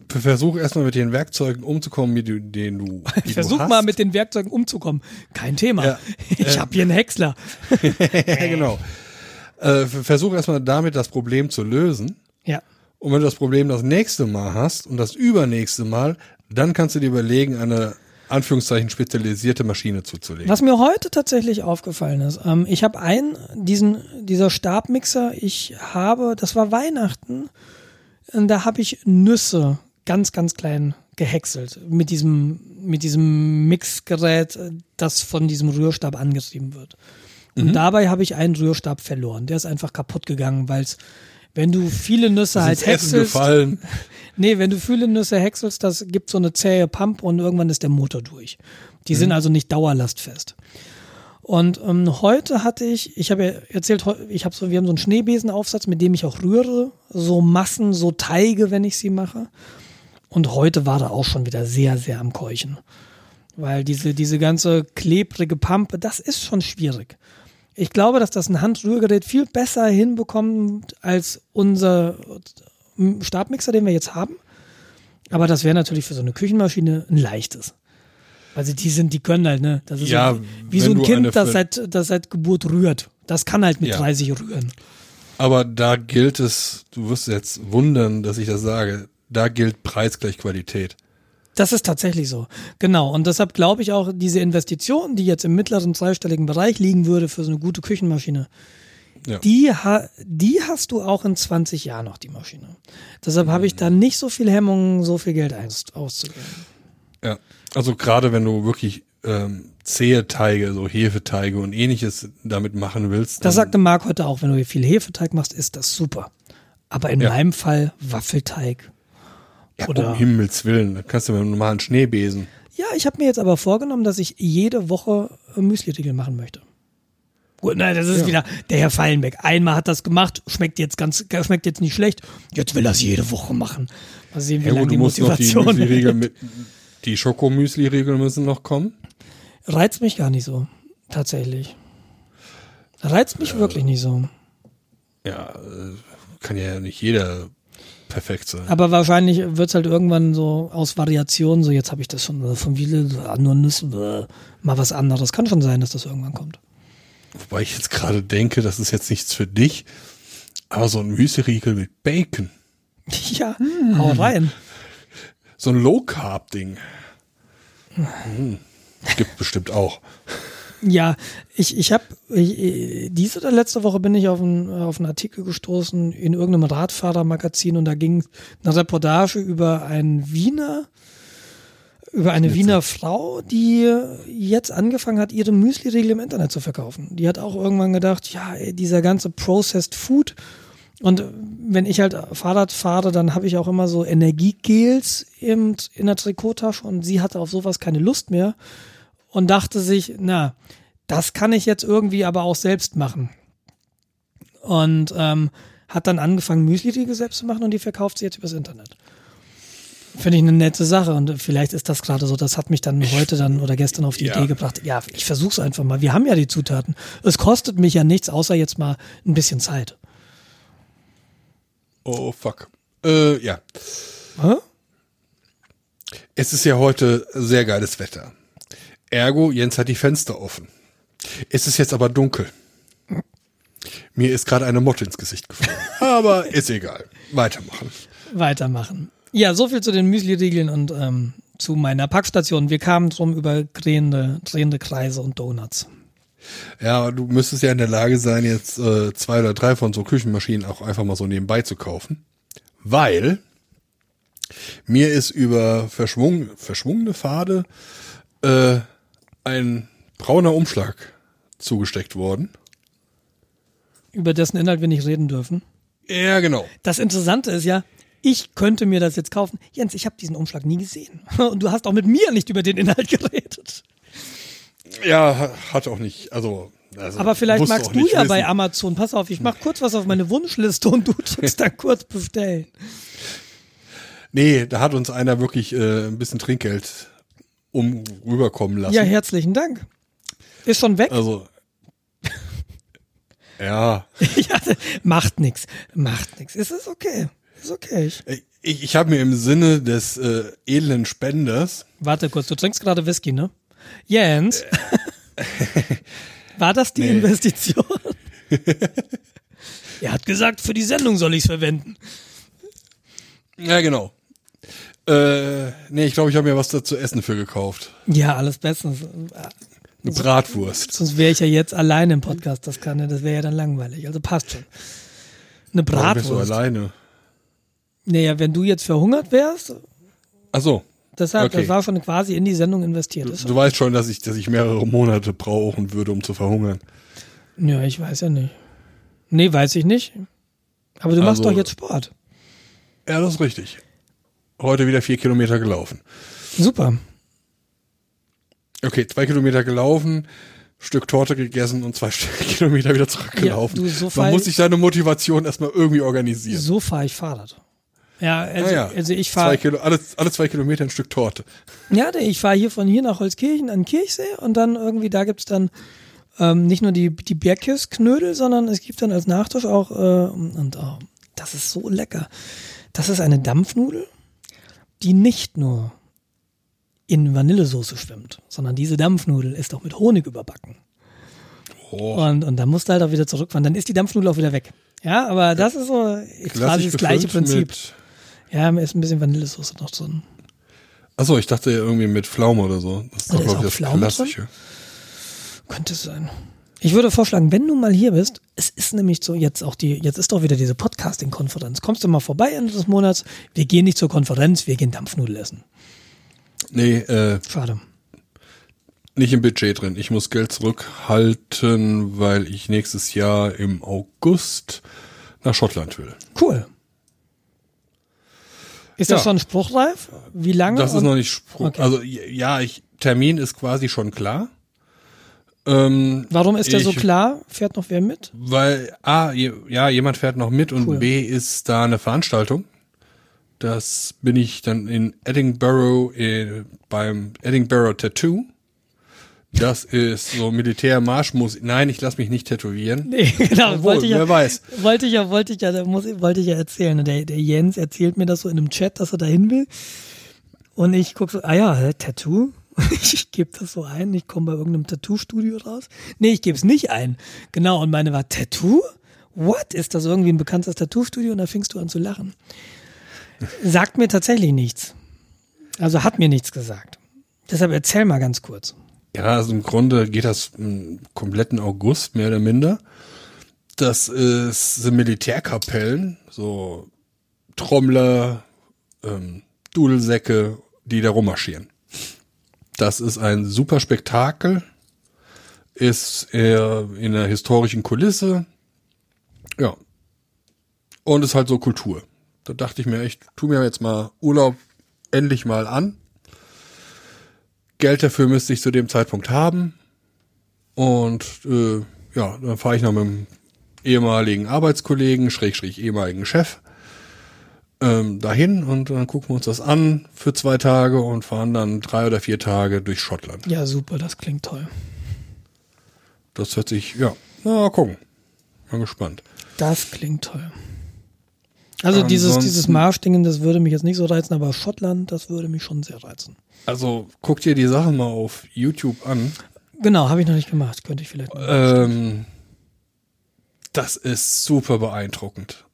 versuch erstmal mit den Werkzeugen umzukommen, mit denen du. Die versuch du mal mit den Werkzeugen umzukommen. Kein Thema. Ja, ich äh, habe hier einen Häcksler. genau. Äh, versuch erstmal damit das Problem zu lösen. Ja. Und wenn du das Problem das nächste Mal hast und das übernächste Mal, dann kannst du dir überlegen, eine Anführungszeichen spezialisierte Maschine zuzulegen. Was mir heute tatsächlich aufgefallen ist, ähm, ich habe einen, diesen, dieser Stabmixer, ich habe, das war Weihnachten, und da habe ich Nüsse ganz, ganz klein gehäckselt mit diesem, mit diesem Mixgerät, das von diesem Rührstab angetrieben wird. Und mhm. dabei habe ich einen Rührstab verloren. Der ist einfach kaputt gegangen, weil es, wenn du viele Nüsse das halt häckselst. Gefallen. nee, wenn du viele Nüsse häckselst, das gibt so eine zähe Pump und irgendwann ist der Motor durch. Die mhm. sind also nicht dauerlastfest. Und ähm, heute hatte ich, ich habe ja erzählt, ich habe so, wir haben so einen Schneebesenaufsatz, mit dem ich auch rühre, so Massen, so Teige, wenn ich sie mache. Und heute war da auch schon wieder sehr, sehr am Keuchen. Weil diese, diese ganze klebrige Pampe, das ist schon schwierig. Ich glaube, dass das ein Handrührgerät viel besser hinbekommt als unser Stabmixer, den wir jetzt haben. Aber das wäre natürlich für so eine Küchenmaschine ein leichtes. Also die sind, die können halt, ne? Das ist ja, so, wie so ein Kind, das seit, das seit Geburt rührt. Das kann halt mit ja. 30 rühren. Aber da gilt es, du wirst jetzt wundern, dass ich das sage, da gilt Preis gleich Qualität. Das ist tatsächlich so. Genau. Und deshalb glaube ich auch, diese Investition, die jetzt im mittleren zweistelligen Bereich liegen würde für so eine gute Küchenmaschine, ja. die, ha die hast du auch in 20 Jahren noch, die Maschine. Deshalb mhm. habe ich da nicht so viel Hemmungen, so viel Geld auszugeben. Ja. Also gerade wenn du wirklich ähm, zähe Teige, so Hefeteige und ähnliches damit machen willst. Das sagte Marc heute auch, wenn du viel Hefeteig machst, ist das super. Aber in ja. meinem Fall Waffelteig. Ja, oder um Himmels Willen, da kannst du mit einem normalen Schneebesen. Ja, ich habe mir jetzt aber vorgenommen, dass ich jede Woche Müsli-Riegel machen möchte. Gut, nein, das ist ja. wieder der Herr Fallenbeck. Einmal hat das gemacht, schmeckt jetzt ganz, schmeckt jetzt nicht schlecht. Jetzt will er es jede Woche machen. Mal sehen, wie ja, lange die Motivation die mit, die Schokomüsli-Riegel müssen noch kommen? Reizt mich gar nicht so, tatsächlich. Reizt mich äh, wirklich nicht so. Ja, äh, kann ja nicht jeder perfekt sein. Aber wahrscheinlich wird es halt irgendwann so aus Variationen, so jetzt habe ich das schon äh, von viele, nur Nüsse, mal was anderes. Kann schon sein, dass das irgendwann kommt. Wobei ich jetzt gerade denke, das ist jetzt nichts für dich, aber so ein Müsli-Riegel mit Bacon. Ja, hm. hau rein. So ein Low-Carb-Ding. Hm. Gibt bestimmt auch. Ja, ich, ich habe, diese oder letzte Woche bin ich auf einen, auf einen Artikel gestoßen in irgendeinem Radfahrermagazin und da ging eine Reportage über einen Wiener, über eine Wiener Frau, die jetzt angefangen hat, ihre Müsli-Riegel im Internet zu verkaufen. Die hat auch irgendwann gedacht, ja, dieser ganze Processed Food und wenn ich halt Fahrrad fahre, dann habe ich auch immer so Energiegels in, in der Trikottasche und sie hatte auf sowas keine Lust mehr und dachte sich, na, das kann ich jetzt irgendwie aber auch selbst machen. Und ähm, hat dann angefangen, Müsli-Riegel selbst zu machen und die verkauft sie jetzt übers Internet. Finde ich eine nette Sache und vielleicht ist das gerade so, das hat mich dann heute dann oder gestern auf die ja. Idee gebracht. Ja, ich versuch's einfach mal. Wir haben ja die Zutaten. Es kostet mich ja nichts, außer jetzt mal ein bisschen Zeit. Oh, fuck. Äh, ja. Hä? Es ist ja heute sehr geiles Wetter. Ergo, Jens hat die Fenster offen. Es ist jetzt aber dunkel. Mir ist gerade eine Motte ins Gesicht gefallen. Aber ist egal. Weitermachen. Weitermachen. Ja, so viel zu den Müsli-Riegeln und ähm, zu meiner Packstation. Wir kamen drum über drehende, drehende Kreise und Donuts. Ja, du müsstest ja in der Lage sein, jetzt äh, zwei oder drei von so Küchenmaschinen auch einfach mal so nebenbei zu kaufen. Weil mir ist über verschwung, verschwungene Pfade äh, ein brauner Umschlag zugesteckt worden. Über dessen Inhalt wir nicht reden dürfen. Ja, genau. Das Interessante ist ja, ich könnte mir das jetzt kaufen. Jens, ich habe diesen Umschlag nie gesehen. Und du hast auch mit mir nicht über den Inhalt geredet. Ja, hat auch nicht. Also, also aber vielleicht magst du ja wissen. bei Amazon. Pass auf, ich mach kurz was auf meine Wunschliste und du drückst dann kurz bestellen. Nee, da hat uns einer wirklich äh, ein bisschen Trinkgeld um rüberkommen lassen. Ja, herzlichen Dank. Ist schon weg? Also. ja. ja. Macht nix. Macht nix. Ist es okay. Ist okay. Ich, ich habe mir im Sinne des äh, edlen Spenders. Warte kurz, du trinkst gerade Whisky, ne? Jens. War das die nee. Investition? er hat gesagt, für die Sendung soll ich es verwenden. Ja, genau. Äh, nee, ich glaube, ich habe mir was da zu essen für gekauft. Ja, alles bestens. Eine Bratwurst. Sonst wäre ich ja jetzt alleine im Podcast, das kann das wäre ja dann langweilig. Also passt schon. Eine Bratwurst. Warum bist du alleine? Naja, wenn du jetzt verhungert wärst. Ach so. Deshalb, okay. das war schon quasi in die Sendung investiert. Du, du weißt schon, dass ich, dass ich mehrere Monate brauchen würde, um zu verhungern. Ja, ich weiß ja nicht. Nee, weiß ich nicht. Aber du also, machst doch jetzt Sport. Ja, das ist richtig. Heute wieder vier Kilometer gelaufen. Super. Okay, zwei Kilometer gelaufen, Stück Torte gegessen und zwei Kilometer wieder zurückgelaufen. Ja, du, so Man muss sich seine Motivation erstmal irgendwie organisieren. So fahre ich Fahrrad. Ja, also, ja, also ich fahre. Alle, alle zwei Kilometer ein Stück Torte. Ja, ich fahre hier von hier nach Holzkirchen an Kirchsee und dann irgendwie, da gibt's dann ähm, nicht nur die, die Bergkirschknödel, sondern es gibt dann als Nachtisch auch, äh, und oh, das ist so lecker. Das ist eine Dampfnudel, die nicht nur in Vanillesoße schwimmt, sondern diese Dampfnudel ist auch mit Honig überbacken. Oh. Und, und dann musst du halt auch wieder zurückfahren. Dann ist die Dampfnudel auch wieder weg. Ja, aber das ist so quasi das gleiche Prinzip. Ja, mir ist ein bisschen Vanillesoße noch drin. Achso, ich dachte ja irgendwie mit Pflaume oder so. Das ist doch, glaube ich, das Pflaume Klassische. Drin? Könnte sein. Ich würde vorschlagen, wenn du mal hier bist, es ist nämlich so, jetzt auch die, jetzt ist doch wieder diese Podcasting-Konferenz. Kommst du mal vorbei Ende des Monats? Wir gehen nicht zur Konferenz, wir gehen Dampfnudel essen. Nee, äh. Schade. Nicht im Budget drin. Ich muss Geld zurückhalten, weil ich nächstes Jahr im August nach Schottland will. Cool. Ist ja. das schon spruchreif? Wie lange? Das ist noch nicht spruch. Okay. Also ja, ich, Termin ist quasi schon klar. Ähm, Warum ist der so klar? Fährt noch wer mit? Weil A, ja, jemand fährt noch mit und cool. B ist da eine Veranstaltung. Das bin ich dann in Edinburgh äh, beim Edinburgh Tattoo. Das ist so Militärmarschmusik. Nein, ich lasse mich nicht tätowieren. Nee, genau, Obwohl, wollte ich ja, wer weiß. Wollte ich ja, wollte ich ja, muss, wollte ich ja erzählen. Der, der Jens erzählt mir das so in einem Chat, dass er dahin will. Und ich gucke so, ah ja, Tattoo. ich gebe das so ein, ich komme bei irgendeinem Tattoo-Studio raus. Nee, ich gebe es nicht ein. Genau, und meine war Tattoo? What? Ist das irgendwie ein bekanntes Tattoo-Studio? Und da fingst du an zu lachen. Sagt mir tatsächlich nichts. Also hat mir nichts gesagt. Deshalb erzähl mal ganz kurz. Ja, also im Grunde geht das im kompletten August, mehr oder minder. Das ist, sind Militärkapellen, so Trommler, ähm, Dudelsäcke, die da rummarschieren. Das ist ein super Spektakel, ist eher in einer historischen Kulisse, ja. Und ist halt so Kultur. Da dachte ich mir echt, tu mir jetzt mal Urlaub endlich mal an Geld dafür müsste ich zu dem Zeitpunkt haben. Und äh, ja, dann fahre ich noch mit dem ehemaligen Arbeitskollegen, schräg, schräg ehemaligen Chef, ähm, dahin und dann gucken wir uns das an für zwei Tage und fahren dann drei oder vier Tage durch Schottland. Ja, super, das klingt toll. Das hört sich, ja, na, mal gucken. Mal gespannt. Das klingt toll. Also Ansonsten, dieses, dieses Marschdingen, das würde mich jetzt nicht so reizen, aber Schottland, das würde mich schon sehr reizen. Also guck dir die Sachen mal auf YouTube an. Genau, habe ich noch nicht gemacht. Könnte ich vielleicht. Ähm, das ist super beeindruckend.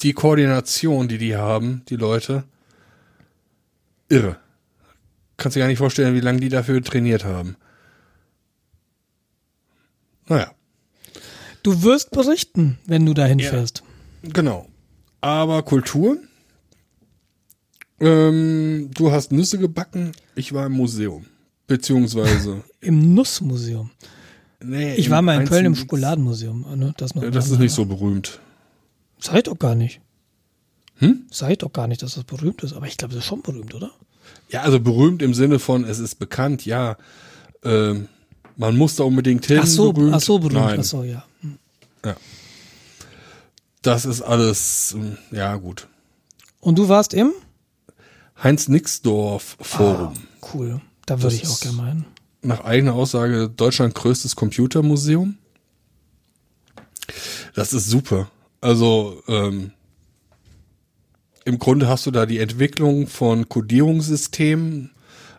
Die Koordination, die die haben, die Leute, irre. kannst du gar nicht vorstellen, wie lange die dafür trainiert haben. Naja. Du wirst berichten, wenn du dahin ja, fährst. Genau. Aber Kultur? Ähm, du hast Nüsse gebacken, ich war im Museum. Beziehungsweise. Im Nussmuseum. Nee, ich war mal in Köln im Schokoladenmuseum. Ne? Das, das ist nicht so berühmt. Seid doch gar nicht. Hm? Seid doch gar nicht, dass das berühmt ist, aber ich glaube, das ist schon berühmt, oder? Ja, also berühmt im Sinne von, es ist bekannt, ja. Ähm, man muss da unbedingt hin. Ach so, berühmt. Ach so berühmt. Nein. Ach so, ja. Hm. Ja. Das ist alles, hm, ja, gut. Und du warst im? Heinz-Nixdorf Forum. Ah, cool. Da würde ich auch gerne mal hin. Nach eigener Aussage Deutschland größtes Computermuseum. Das ist super. Also ähm, im Grunde hast du da die Entwicklung von Codierungssystemen,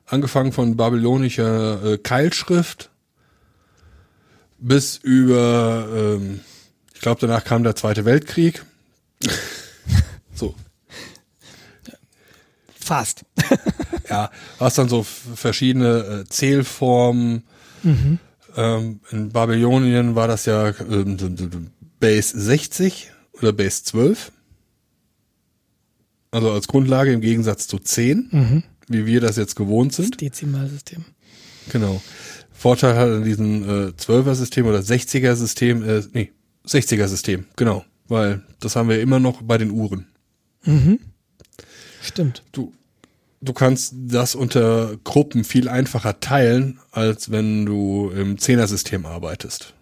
angefangen von babylonischer äh, Keilschrift bis über, ähm, ich glaube, danach kam der Zweite Weltkrieg. so. Fast. ja, hast dann so verschiedene äh, Zählformen. Mhm. Ähm, in Babylonien war das ja ähm, Base 60 oder Base 12. Also als Grundlage im Gegensatz zu 10, mhm. wie wir das jetzt gewohnt sind. Das Dezimalsystem. Genau. Vorteil hat an diesem äh, 12er-System oder 60er-System, äh, nee, 60er-System, genau. Weil das haben wir immer noch bei den Uhren. Mhm. Stimmt. Du, du kannst das unter Gruppen viel einfacher teilen, als wenn du im 10er-System arbeitest.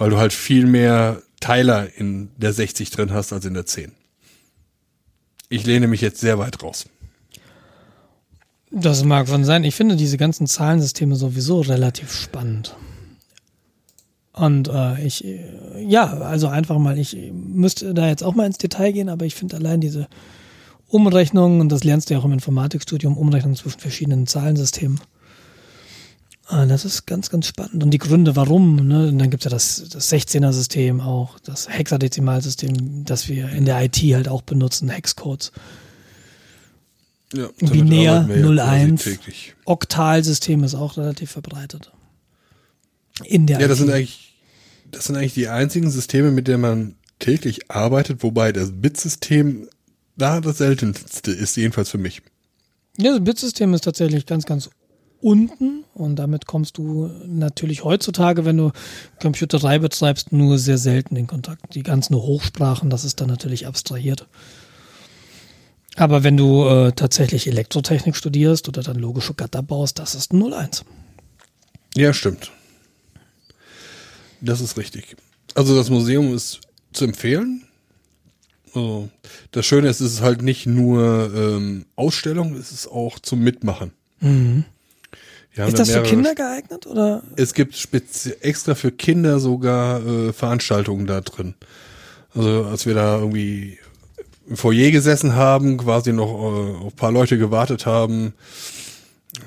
Weil du halt viel mehr Teiler in der 60 drin hast als in der 10. Ich lehne mich jetzt sehr weit raus. Das mag von sein. Ich finde diese ganzen Zahlensysteme sowieso relativ spannend. Und äh, ich, ja, also einfach mal, ich müsste da jetzt auch mal ins Detail gehen, aber ich finde allein diese Umrechnungen, und das lernst du ja auch im Informatikstudium, Umrechnungen zwischen verschiedenen Zahlensystemen. Äh, das ist ganz, ganz spannend. Und die Gründe, warum, ne? Und dann gibt's ja das, das 16er-System auch, das Hexadezimalsystem, das wir in der IT halt auch benutzen, Hexcodes. Ja, Binär 01. Oktalsystem ist auch relativ verbreitet. In der Ja, das sind eigentlich, das sind eigentlich die einzigen Systeme, mit denen man täglich arbeitet, wobei das Bitsystem da das seltenste ist, jedenfalls für mich. Ja, das Bitsystem ist tatsächlich ganz, ganz unten und damit kommst du natürlich heutzutage, wenn du Computerei betreibst, nur sehr selten in Kontakt. Die ganzen Hochsprachen, das ist dann natürlich abstrahiert. Aber wenn du äh, tatsächlich Elektrotechnik studierst oder dann logische Gatter baust, das ist 01. Ja, stimmt. Das ist richtig. Also das Museum ist zu empfehlen. Also das Schöne ist, es ist halt nicht nur ähm, Ausstellung, es ist auch zum Mitmachen. Mhm. Ist das für Kinder geeignet oder? Es gibt extra für Kinder sogar äh, Veranstaltungen da drin. Also als wir da irgendwie im Foyer gesessen haben, quasi noch äh, auf paar Leute gewartet haben,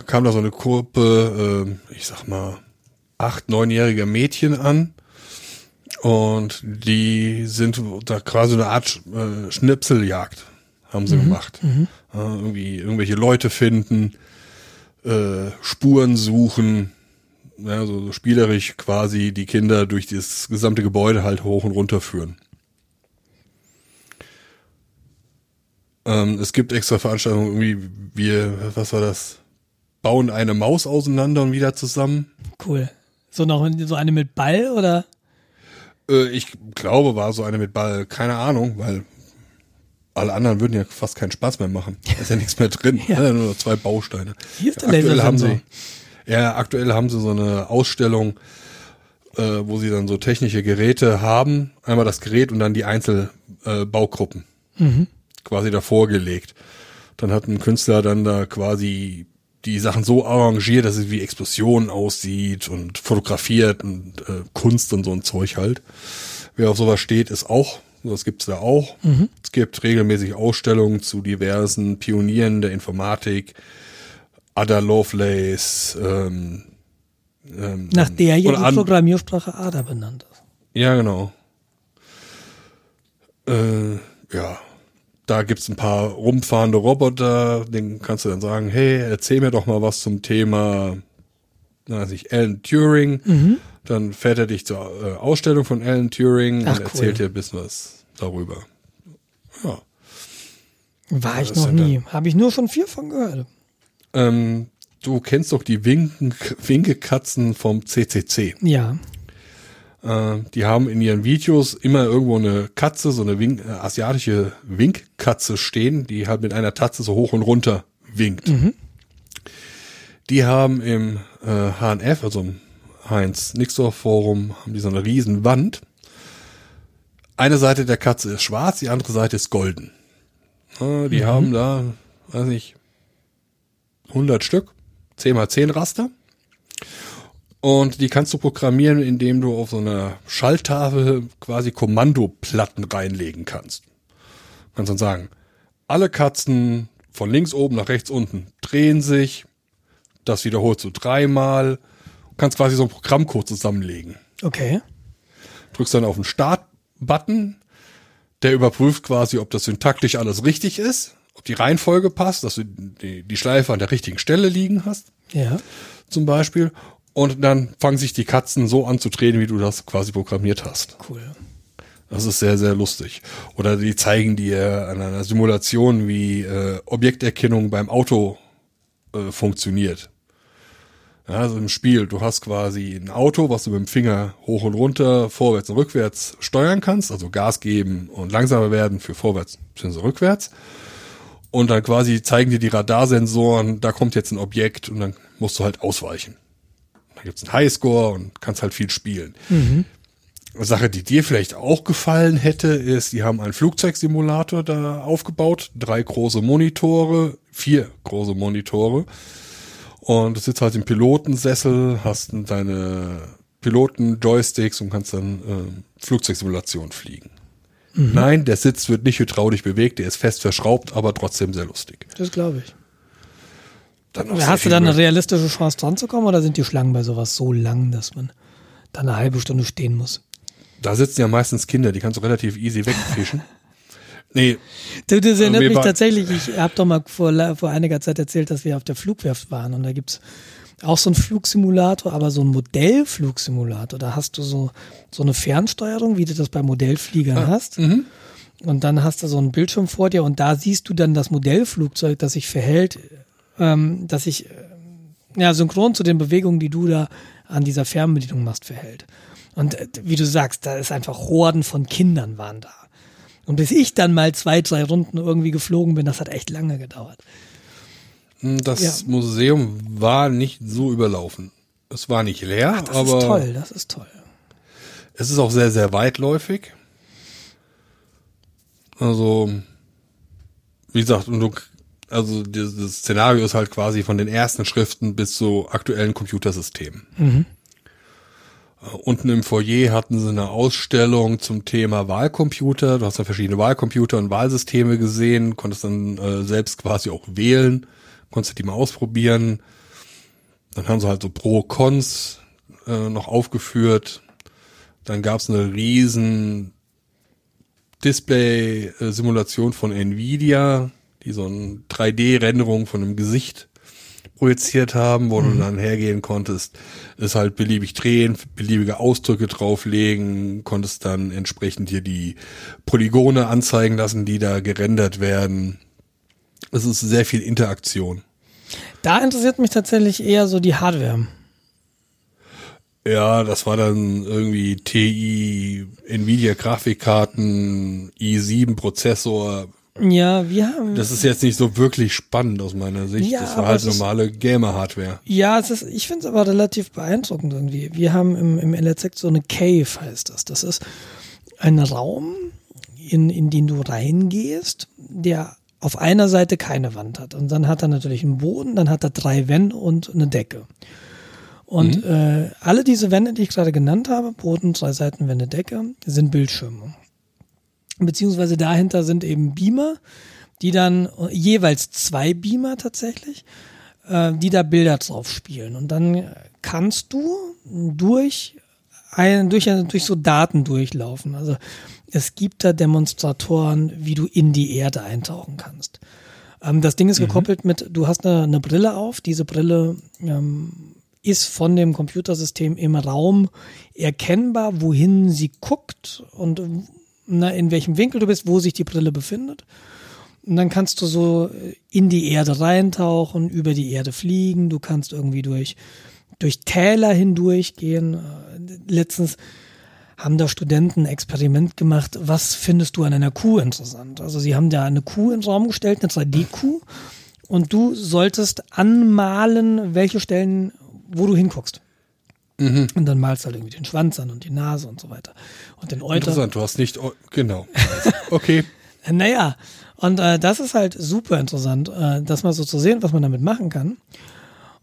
kam da so eine Gruppe, äh, ich sag mal, acht, neunjähriger Mädchen an. Und die sind da quasi eine Art äh, Schnipseljagd haben sie mhm. gemacht. Mhm. Äh, irgendwie irgendwelche Leute finden, äh, Spuren suchen, ja, so, so spielerisch quasi die Kinder durch das gesamte Gebäude halt hoch und runter führen. Ähm, es gibt extra Veranstaltungen, irgendwie, wir, was war das? Bauen eine Maus auseinander und wieder zusammen. Cool. So noch so eine mit Ball oder? Äh, ich glaube, war so eine mit Ball, keine Ahnung, weil alle anderen würden ja fast keinen Spaß mehr machen. Da ist ja nichts mehr drin. ja. nur zwei Bausteine. Hier ist der ja, aktuell haben sie, Ja, aktuell haben sie so eine Ausstellung, äh, wo sie dann so technische Geräte haben. Einmal das Gerät und dann die Einzelbaugruppen. Äh, mhm quasi davor gelegt. Dann hat ein Künstler dann da quasi die Sachen so arrangiert, dass es wie Explosionen aussieht und fotografiert und äh, Kunst und so ein Zeug halt. Wer auf sowas steht, ist auch, das gibt's da auch. Mhm. Es gibt regelmäßig Ausstellungen zu diversen Pionieren der Informatik, Ada Lovelace, ähm, ähm, Nach der ja die Programmiersprache Ada benannt ist. Ja, genau. Äh, ja, da gibt's ein paar rumfahrende Roboter, den kannst du dann sagen, hey, erzähl mir doch mal was zum Thema, weiß ich, Alan Turing. Mhm. Dann fährt er dich zur äh, Ausstellung von Alan Turing Ach, und erzählt cool. dir ein bisschen was darüber. Ja. War ich noch nie. Habe ich nur schon vier von gehört. Ähm, du kennst doch die Winken, Winkekatzen vom CCC. Ja. Äh, die haben in ihren Videos immer irgendwo eine Katze, so eine Wink, äh, asiatische Winkkatze stehen, die halt mit einer Tatze so hoch und runter winkt. Mhm. Die haben im äh, HNF, also im Heinz-Nixdorf Forum, haben die so eine riesen Wand. Eine Seite der Katze ist schwarz, die andere Seite ist golden. Die mhm. haben da, weiß ich, 100 Stück, 10 mal 10 Raster. Und die kannst du programmieren, indem du auf so einer Schalttafel quasi Kommandoplatten reinlegen kannst. Du kannst dann sagen, alle Katzen von links oben nach rechts unten drehen sich. Das wiederholst du dreimal. Du kannst quasi so ein Programmcode zusammenlegen. Okay. Drückst dann auf den Start-Button. Der überprüft quasi, ob das syntaktisch alles richtig ist, ob die Reihenfolge passt, dass du die, die Schleife an der richtigen Stelle liegen hast. Ja. Zum Beispiel. Und dann fangen sich die Katzen so an zu drehen, wie du das quasi programmiert hast. Cool. Das ist sehr, sehr lustig. Oder die zeigen dir an einer Simulation, wie äh, Objekterkennung beim Auto äh, funktioniert. Ja, also im Spiel, du hast quasi ein Auto, was du mit dem Finger hoch und runter, vorwärts und rückwärts steuern kannst, also Gas geben und langsamer werden für vorwärts bzw. rückwärts. Und dann quasi zeigen dir die Radarsensoren, da kommt jetzt ein Objekt und dann musst du halt ausweichen gibt es einen Highscore und kannst halt viel spielen. Mhm. Eine Sache, die dir vielleicht auch gefallen hätte, ist, die haben einen Flugzeugsimulator da aufgebaut, drei große Monitore, vier große Monitore. Und du sitzt halt im Pilotensessel, hast deine Piloten-Joysticks und kannst dann äh, Flugzeugsimulation fliegen. Mhm. Nein, der Sitz wird nicht hydraulisch bewegt, der ist fest verschraubt, aber trotzdem sehr lustig. Das glaube ich. Dann Hast du dann eine realistische Chance dran zu kommen oder sind die Schlangen bei sowas so lang, dass man da eine halbe Stunde stehen muss? Da sitzen ja meistens Kinder, die kannst du relativ easy wegfischen. nee. Du, das erinnert mich tatsächlich, ich habe doch mal vor, vor einiger Zeit erzählt, dass wir auf der Flugwerft waren und da gibt's auch so einen Flugsimulator, aber so ein Modellflugsimulator. Da hast du so, so eine Fernsteuerung, wie du das bei Modellfliegern ah, hast. Mhm. Und dann hast du so einen Bildschirm vor dir und da siehst du dann das Modellflugzeug, das sich verhält ähm, dass sich äh, ja, synchron zu den Bewegungen, die du da an dieser Fernbedienung machst, verhält. Und äh, wie du sagst, da ist einfach Horden von Kindern waren da. Und bis ich dann mal zwei, drei Runden irgendwie geflogen bin, das hat echt lange gedauert. Hm, das ja. Museum war nicht so überlaufen. Es war nicht leer, Ach, das aber. Das ist toll, das ist toll. Es ist auch sehr, sehr weitläufig. Also, wie gesagt, und du also das Szenario ist halt quasi von den ersten Schriften bis zu aktuellen Computersystemen. Mhm. Äh, unten im Foyer hatten sie eine Ausstellung zum Thema Wahlcomputer. Du hast ja verschiedene Wahlcomputer und Wahlsysteme gesehen, konntest dann äh, selbst quasi auch wählen, konntest die mal ausprobieren. Dann haben sie halt so Pro-Cons äh, noch aufgeführt. Dann gab es eine riesen Display-Simulation von Nvidia, die so eine 3D-Renderung von einem Gesicht projiziert haben, wo mhm. du dann hergehen konntest, es halt beliebig drehen, beliebige Ausdrücke drauflegen, konntest dann entsprechend hier die Polygone anzeigen lassen, die da gerendert werden. Es ist sehr viel Interaktion. Da interessiert mich tatsächlich eher so die Hardware. Ja, das war dann irgendwie TI, Nvidia Grafikkarten, i7 Prozessor, ja, wir haben. Das ist jetzt nicht so wirklich spannend aus meiner Sicht. Ja, das war halt normale Gamer-Hardware. Ja, es ist, ich finde es aber relativ beeindruckend irgendwie. Wir haben im, im LRZ so eine Cave, heißt das. Das ist ein Raum, in, in den du reingehst, der auf einer Seite keine Wand hat. Und dann hat er natürlich einen Boden, dann hat er drei Wände und eine Decke. Und mhm. äh, alle diese Wände, die ich gerade genannt habe, Boden, drei Seiten, Wände, Decke, sind Bildschirme beziehungsweise dahinter sind eben Beamer, die dann jeweils zwei Beamer tatsächlich, äh, die da Bilder drauf spielen. Und dann kannst du durch ein, durch, durch so Daten durchlaufen. Also es gibt da Demonstratoren, wie du in die Erde eintauchen kannst. Ähm, das Ding ist mhm. gekoppelt mit, du hast eine, eine Brille auf, diese Brille ähm, ist von dem Computersystem im Raum erkennbar, wohin sie guckt und na, in welchem Winkel du bist, wo sich die Brille befindet. Und dann kannst du so in die Erde reintauchen, über die Erde fliegen, du kannst irgendwie durch, durch Täler hindurchgehen. Äh, letztens haben da Studenten ein Experiment gemacht, was findest du an einer Kuh interessant? Also sie haben da eine Kuh in den Raum gestellt, eine 2D-Kuh, und du solltest anmalen, welche Stellen, wo du hinguckst. Mhm. Und dann malst du halt irgendwie den Schwanz an und die Nase und so weiter. Und den Euter. Interessant, du hast nicht, genau. Okay. naja, und äh, das ist halt super interessant, äh, das mal so zu sehen, was man damit machen kann.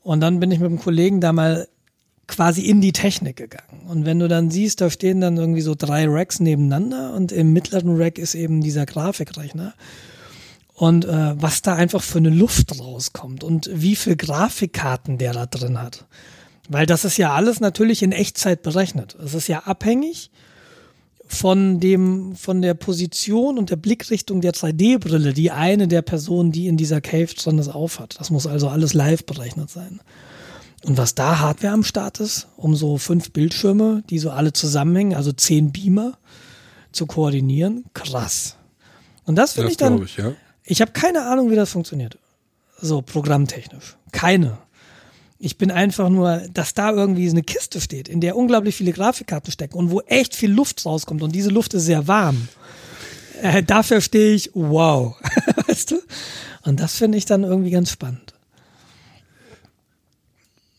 Und dann bin ich mit einem Kollegen da mal quasi in die Technik gegangen. Und wenn du dann siehst, da stehen dann irgendwie so drei Racks nebeneinander und im mittleren Rack ist eben dieser Grafikrechner. Und äh, was da einfach für eine Luft rauskommt und wie viel Grafikkarten der da drin hat. Weil das ist ja alles natürlich in Echtzeit berechnet. Es ist ja abhängig von dem, von der Position und der Blickrichtung der 3D-Brille, die eine der Personen, die in dieser Cave drin ist, aufhat. Das muss also alles live berechnet sein. Und was da Hardware am Start ist, um so fünf Bildschirme, die so alle zusammenhängen, also zehn Beamer zu koordinieren, krass. Und das finde ich dann. Ich, ja. ich habe keine Ahnung, wie das funktioniert. So programmtechnisch. Keine. Ich bin einfach nur, dass da irgendwie eine Kiste steht, in der unglaublich viele Grafikkarten stecken und wo echt viel Luft rauskommt und diese Luft ist sehr warm. Äh, dafür stehe ich, wow. weißt du? Und das finde ich dann irgendwie ganz spannend.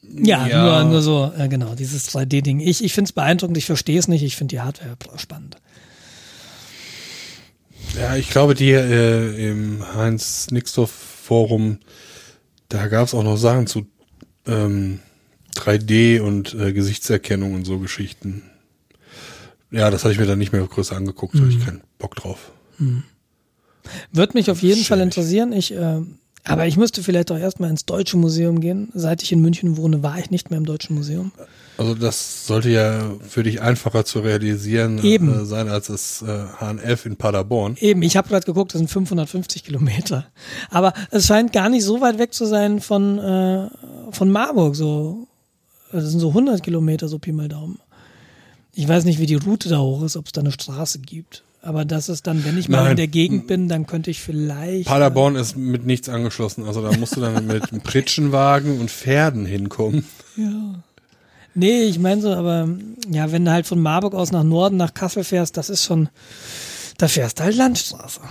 Ja, ja. Nur, nur so, äh, genau, dieses 3D-Ding. Ich, ich finde es beeindruckend, ich verstehe es nicht, ich finde die Hardware spannend. Ja, ich glaube, die äh, im Heinz-Nixdorf-Forum, da gab es auch noch Sachen zu ähm, 3D und äh, Gesichtserkennung und so Geschichten. Ja, das hatte ich mir dann nicht mehr größer angeguckt, mhm. da habe ich keinen Bock drauf. Mhm. Wird mich auf jeden Fall interessieren. Ich äh, aber ich müsste vielleicht auch erstmal ins Deutsche Museum gehen. Seit ich in München wohne, war ich nicht mehr im Deutschen Museum. Also das sollte ja für dich einfacher zu realisieren äh, sein als das äh, HNF in Paderborn. Eben, ich habe gerade geguckt, das sind 550 Kilometer. Aber es scheint gar nicht so weit weg zu sein von, äh, von Marburg. So, das sind so 100 Kilometer, so Pi mal Daumen. Ich weiß nicht, wie die Route da hoch ist, ob es da eine Straße gibt. Aber das ist dann, wenn ich mal Nein. in der Gegend bin, dann könnte ich vielleicht. Paderborn ist mit nichts angeschlossen. Also da musst du dann mit einem Pritschenwagen und Pferden hinkommen. Ja. Nee, ich meine so, aber ja, wenn du halt von Marburg aus nach Norden, nach Kassel fährst, das ist schon, da fährst du halt Landstraße.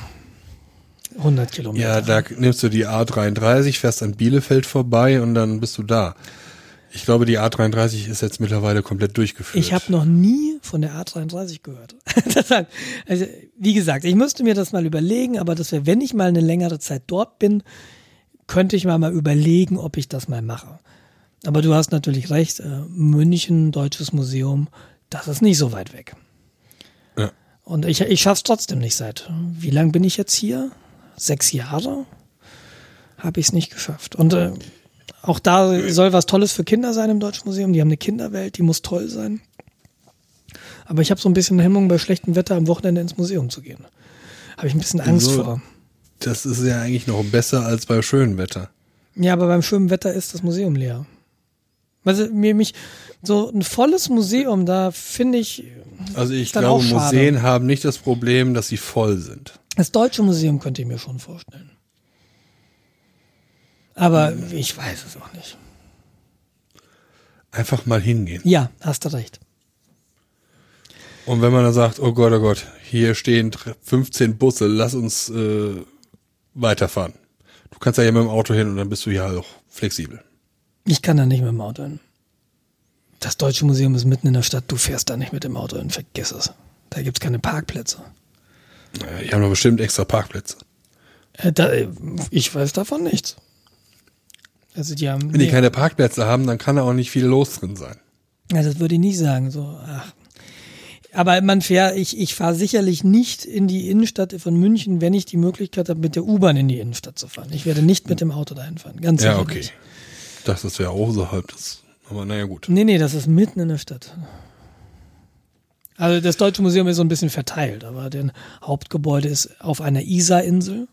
100 Kilometer. Ja, da nimmst du die A33, fährst an Bielefeld vorbei und dann bist du da. Ich glaube, die A33 ist jetzt mittlerweile komplett durchgeführt. Ich habe noch nie von der A33 gehört. also, wie gesagt, ich müsste mir das mal überlegen, aber das wäre, wenn ich mal eine längere Zeit dort bin, könnte ich mal mal überlegen, ob ich das mal mache. Aber du hast natürlich recht, äh, München, Deutsches Museum, das ist nicht so weit weg. Ja. Und ich, ich schaffe es trotzdem nicht seit. Wie lange bin ich jetzt hier? Sechs Jahre? Habe ich es nicht geschafft. Und äh, auch da soll was Tolles für Kinder sein im Deutschen Museum. Die haben eine Kinderwelt, die muss toll sein. Aber ich habe so ein bisschen Hemmung, bei schlechtem Wetter am Wochenende ins Museum zu gehen. Habe ich ein bisschen Angst so, vor. Das ist ja eigentlich noch besser als bei schönem Wetter. Ja, aber beim schönen Wetter ist das Museum leer. Also mir mich so ein volles Museum, da finde ich. Also ich glaube, Museen haben nicht das Problem, dass sie voll sind. Das Deutsche Museum könnte ich mir schon vorstellen. Aber ich weiß es auch nicht. Einfach mal hingehen. Ja, hast du recht. Und wenn man dann sagt, oh Gott, oh Gott, hier stehen 15 Busse, lass uns äh, weiterfahren. Du kannst ja hier mit dem Auto hin und dann bist du ja auch flexibel. Ich kann da nicht mit dem Auto hin. Das Deutsche Museum ist mitten in der Stadt, du fährst da nicht mit dem Auto hin, vergiss es. Da gibt es keine Parkplätze. Naja, die haben doch bestimmt extra Parkplätze. Äh, da, ich weiß davon nichts. Also die haben. Wenn die keine Parkplätze haben, dann kann da auch nicht viel los drin sein. Ja, das würde ich nicht sagen. So, ach. Aber man fährt, ich, ich fahre sicherlich nicht in die Innenstadt von München, wenn ich die Möglichkeit habe, mit der U-Bahn in die Innenstadt zu fahren. Ich werde nicht mit dem Auto dahin fahren. Ganz sicher. Ja, okay. Nicht. Das ist ja außerhalb des. Aber naja, gut. Nee, nee, das ist mitten in der Stadt. Also das Deutsche Museum ist so ein bisschen verteilt, aber das Hauptgebäude ist auf einer Isar-Insel.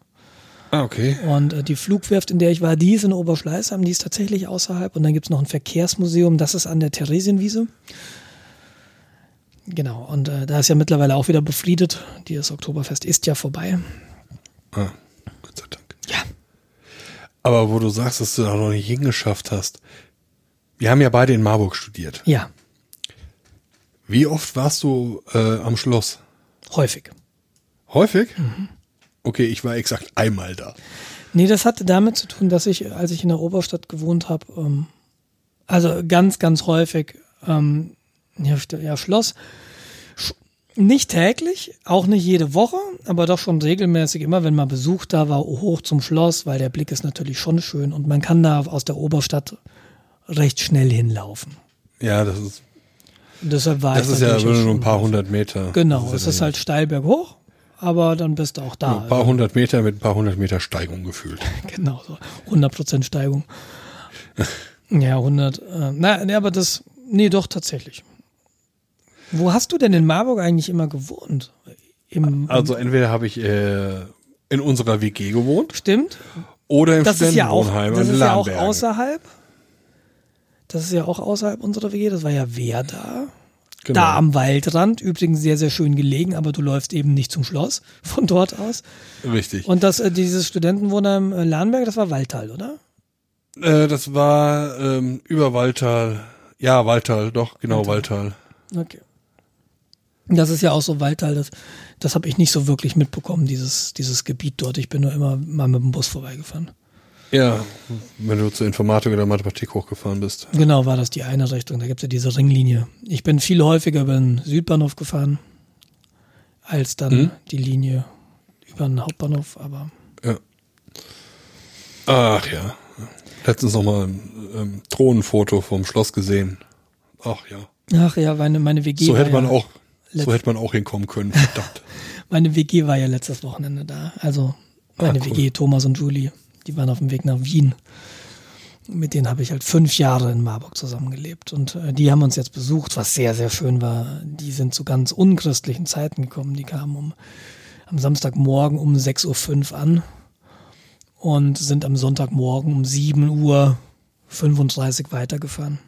Ah, okay. Und äh, die Flugwerft, in der ich war, die ist in Oberschleißheim, die ist tatsächlich außerhalb. Und dann gibt's noch ein Verkehrsmuseum, das ist an der Theresienwiese. Genau, und äh, da ist ja mittlerweile auch wieder befriedet. Das Oktoberfest ist ja vorbei. Ah, Gott sei Dank. Ja. Aber wo du sagst, dass du da noch nicht hingeschafft hast. Wir haben ja beide in Marburg studiert. Ja, Wie oft warst du äh, am Schloss? häufig. Häufig? Okay, ich war exakt einmal da. Nee, das hatte damit zu tun, dass ich, als ich in der Oberstadt gewohnt habe, ähm, also ganz, ganz häufig, ähm, ja, Schloss, sch- nicht täglich, auch nicht jede Woche, aber doch schon regelmäßig, immer wenn mal Besuch da war, hoch zum Schloss, weil der Blick ist natürlich schon schön und man kann da aus der Oberstadt recht schnell hinlaufen. Ja, das ist, Und deshalb war das ist ja nur ein paar hundert Meter. Genau, es ja ist halt steil berghoch, aber dann bist du auch da. ein paar hundert Meter mit ein paar hundert Meter Steigung gefühlt. Genau, so 100% Steigung. ja, 100. Äh, na, nee, aber das, nee, doch, tatsächlich. Wo hast du denn in Marburg eigentlich immer gewohnt? Im, Also entweder habe ich äh, in unserer WG gewohnt stimmt? oder im Das ist ja auch, Studentenwohnheim das ist ja auch außerhalb. Das ist ja auch außerhalb unserer WG. Das war ja Werder. Genau. Da am Waldrand, übrigens sehr, sehr schön gelegen, aber du läufst eben nicht zum Schloss von dort aus. Richtig. Und das, äh, dieses Studentenwohnheim äh, Lahnberg, das war Waldtal, oder? Äh, das war ähm, über Waldtal. Ja, Waldtal, doch, genau, Waldtal. Okay. Das ist ja auch so Waldtal, das, das habe ich nicht so wirklich mitbekommen, dieses, dieses Gebiet dort. Ich bin nur immer mal mit dem Bus vorbeigefahren. Ja, wenn du zur Informatik oder Mathematik hochgefahren bist. Genau, war das die eine Richtung. Da gibt's ja diese Ringlinie. Ich bin viel häufiger über den Südbahnhof gefahren, als dann Mhm. die Linie über den Hauptbahnhof. Aber Ja. Ach ja. Letztens noch mal ein ähm, Drohnenfoto vom Schloss gesehen. Ach ja. ach ja, meine, meine WG So war hätte man ja, auch, so hätte man auch hinkommen können. Verdammt. meine WG war ja letztes Wochenende da. Also meine Ah, cool. WG, Thomas und Julie, die waren auf dem Weg nach Wien. Mit denen habe ich halt fünf Jahre in Marburg zusammengelebt. Und äh, die haben uns jetzt besucht, was sehr, sehr schön war. Die sind zu ganz unchristlichen Zeiten gekommen. Die kamen um, am Samstagmorgen um 6.05 Uhr an und sind am Sonntagmorgen um 7 Uhr 35 weitergefahren.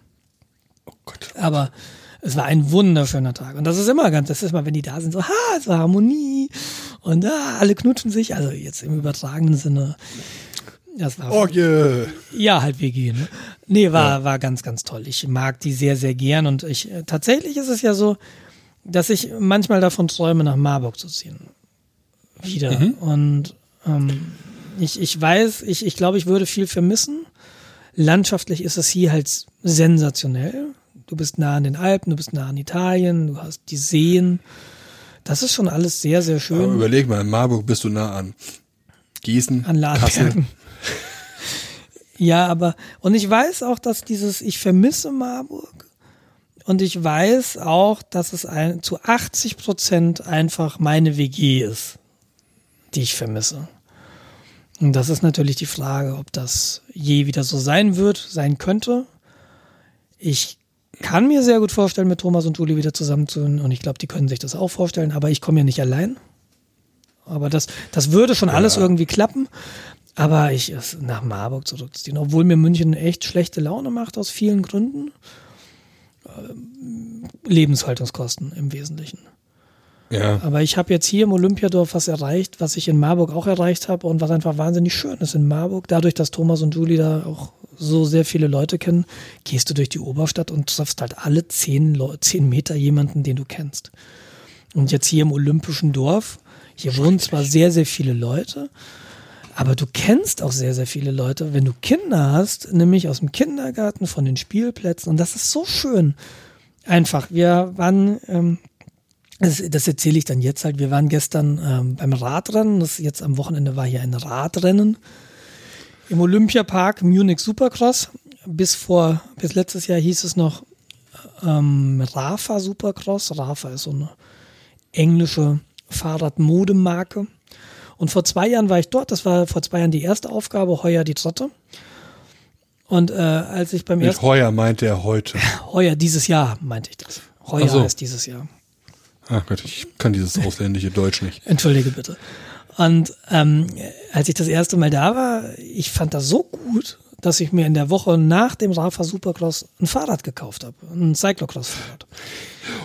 Oh Gott. Aber es war ein wunderschöner Tag. Und das ist immer ganz, das ist mal, wenn die da sind, so, ha, es war Harmonie. Und ah, alle knutschen sich. Also jetzt im übertragenen Sinne. Das war Orgie. ja, halt WG, ne? Nee, war, war ganz, ganz toll. Ich mag die sehr, sehr gern und ich, äh, tatsächlich ist es ja so, dass ich manchmal davon träume, nach Marburg zu ziehen. Wieder. Und ähm, ich, ich weiß, ich, ich glaube, ich würde viel vermissen. Landschaftlich ist es hier halt sensationell. Du bist nah an den Alpen, du bist nah an Italien, du hast die Seen. Das ist schon alles sehr, sehr Aber schön. überleg mal, in Marburg bist du nah an Gießen, An Kassel. Ja, aber, und ich weiß auch, dass dieses, ich vermisse Marburg. Und ich weiß auch, dass es ein, zu 80 Prozent einfach meine WG ist, die ich vermisse. Und das ist natürlich die Frage, ob das je wieder so sein wird, sein könnte. Ich kann mir sehr gut vorstellen, mit Thomas und Julie wieder zusammenzuhören. Und ich glaube, die können sich das auch vorstellen. Aber ich komme ja nicht allein. Aber das, das würde schon alles irgendwie klappen. Aber ich es nach Marburg zurückziehen, obwohl mir München echt schlechte Laune macht aus vielen Gründen. Ähm, Lebenshaltungskosten im Wesentlichen. Ja, Aber ich habe jetzt hier im Olympiadorf was erreicht, was ich in Marburg auch erreicht habe und was einfach wahnsinnig schön ist in Marburg. Dadurch, dass Thomas und Julie da auch so sehr viele Leute kennen, gehst du durch die Oberstadt und triffst halt alle zehn, Leu- zehn Meter jemanden, den du kennst. Und jetzt hier im Olympischen Dorf, hier wohnen zwar sehr, sehr viele Leute, aber du kennst auch sehr, sehr viele Leute, wenn du Kinder hast, nämlich aus dem Kindergarten, von den Spielplätzen. Und das ist so schön. Einfach, wir waren, ähm, das, das erzähle ich dann jetzt halt, wir waren gestern ähm, beim Radrennen, das jetzt am Wochenende war hier ein Radrennen im Olympiapark Munich Supercross. Bis vor, bis letztes Jahr hieß es noch ähm, Rafa Supercross. Rafa ist so eine englische Fahrradmodemarke. Und vor zwei Jahren war ich dort. Das war vor zwei Jahren die erste Aufgabe, heuer die dritte. Und äh, als ich beim mit ersten Heuer meint er heute. heuer dieses Jahr meinte ich das. Heuer Ach so. heißt dieses Jahr. Ach Gott, ich kann dieses ausländische Deutsch nicht. Entschuldige bitte. Und ähm, als ich das erste Mal da war, ich fand das so gut, dass ich mir in der Woche nach dem Rafa Supercross ein Fahrrad gekauft habe. Ein Cyclocross-Fahrrad.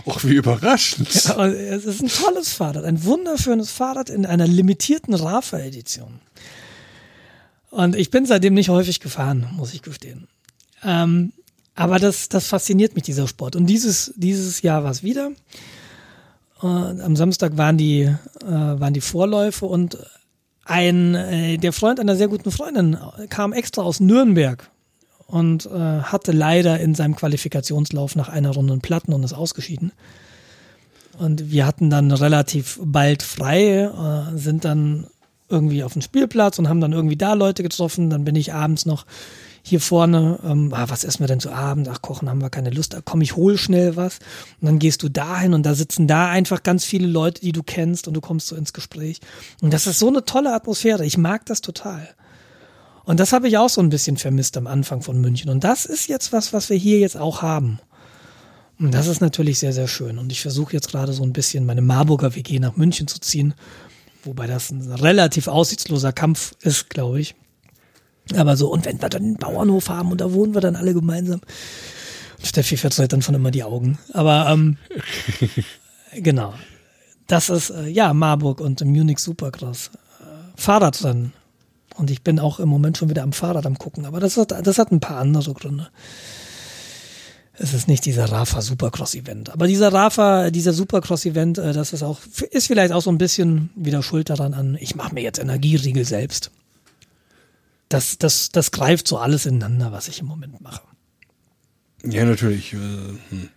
Och, wie überraschend. Ja, es ist ein tolles Fahrrad, ein wunderschönes Fahrrad in einer limitierten Rafa-Edition. Und ich bin seitdem nicht häufig gefahren, muss ich gestehen. Ähm, aber das, das fasziniert mich, dieser Sport. Und dieses, dieses Jahr war es wieder. Und am Samstag waren die, äh, waren die Vorläufe und ein, äh, der Freund einer sehr guten Freundin kam extra aus Nürnberg und äh, hatte leider in seinem Qualifikationslauf nach einer Runde einen Platten und ist ausgeschieden. Und wir hatten dann relativ bald frei, äh, sind dann irgendwie auf dem Spielplatz und haben dann irgendwie da Leute getroffen. Dann bin ich abends noch hier vorne, ähm, ah, was essen wir denn zu Abend? Ach, kochen haben wir keine Lust. Da komm, ich hol schnell was. Und dann gehst du dahin und da sitzen da einfach ganz viele Leute, die du kennst und du kommst so ins Gespräch. Und das ist so eine tolle Atmosphäre. Ich mag das total. Und das habe ich auch so ein bisschen vermisst am Anfang von München. Und das ist jetzt was, was wir hier jetzt auch haben. Und das ist natürlich sehr, sehr schön. Und ich versuche jetzt gerade so ein bisschen meine Marburger WG nach München zu ziehen. Wobei das ein relativ aussichtsloser Kampf ist, glaube ich. Aber so, und wenn wir dann einen Bauernhof haben und da wohnen wir dann alle gemeinsam. Steffi verzeiht dann von immer die Augen. Aber ähm, genau. Das ist äh, ja Marburg und Munich Supercross. Äh, Fahrradrennen. Und ich bin auch im Moment schon wieder am Fahrrad am gucken. Aber das hat, das hat ein paar andere Gründe. Es ist nicht dieser Rafa Supercross Event. Aber dieser Rafa, dieser Supercross Event, äh, das ist auch, ist vielleicht auch so ein bisschen wieder Schuld daran an, ich mache mir jetzt Energieriegel selbst das, das, das greift so alles ineinander, was ich im Moment mache. Ja, natürlich. Äh, hm.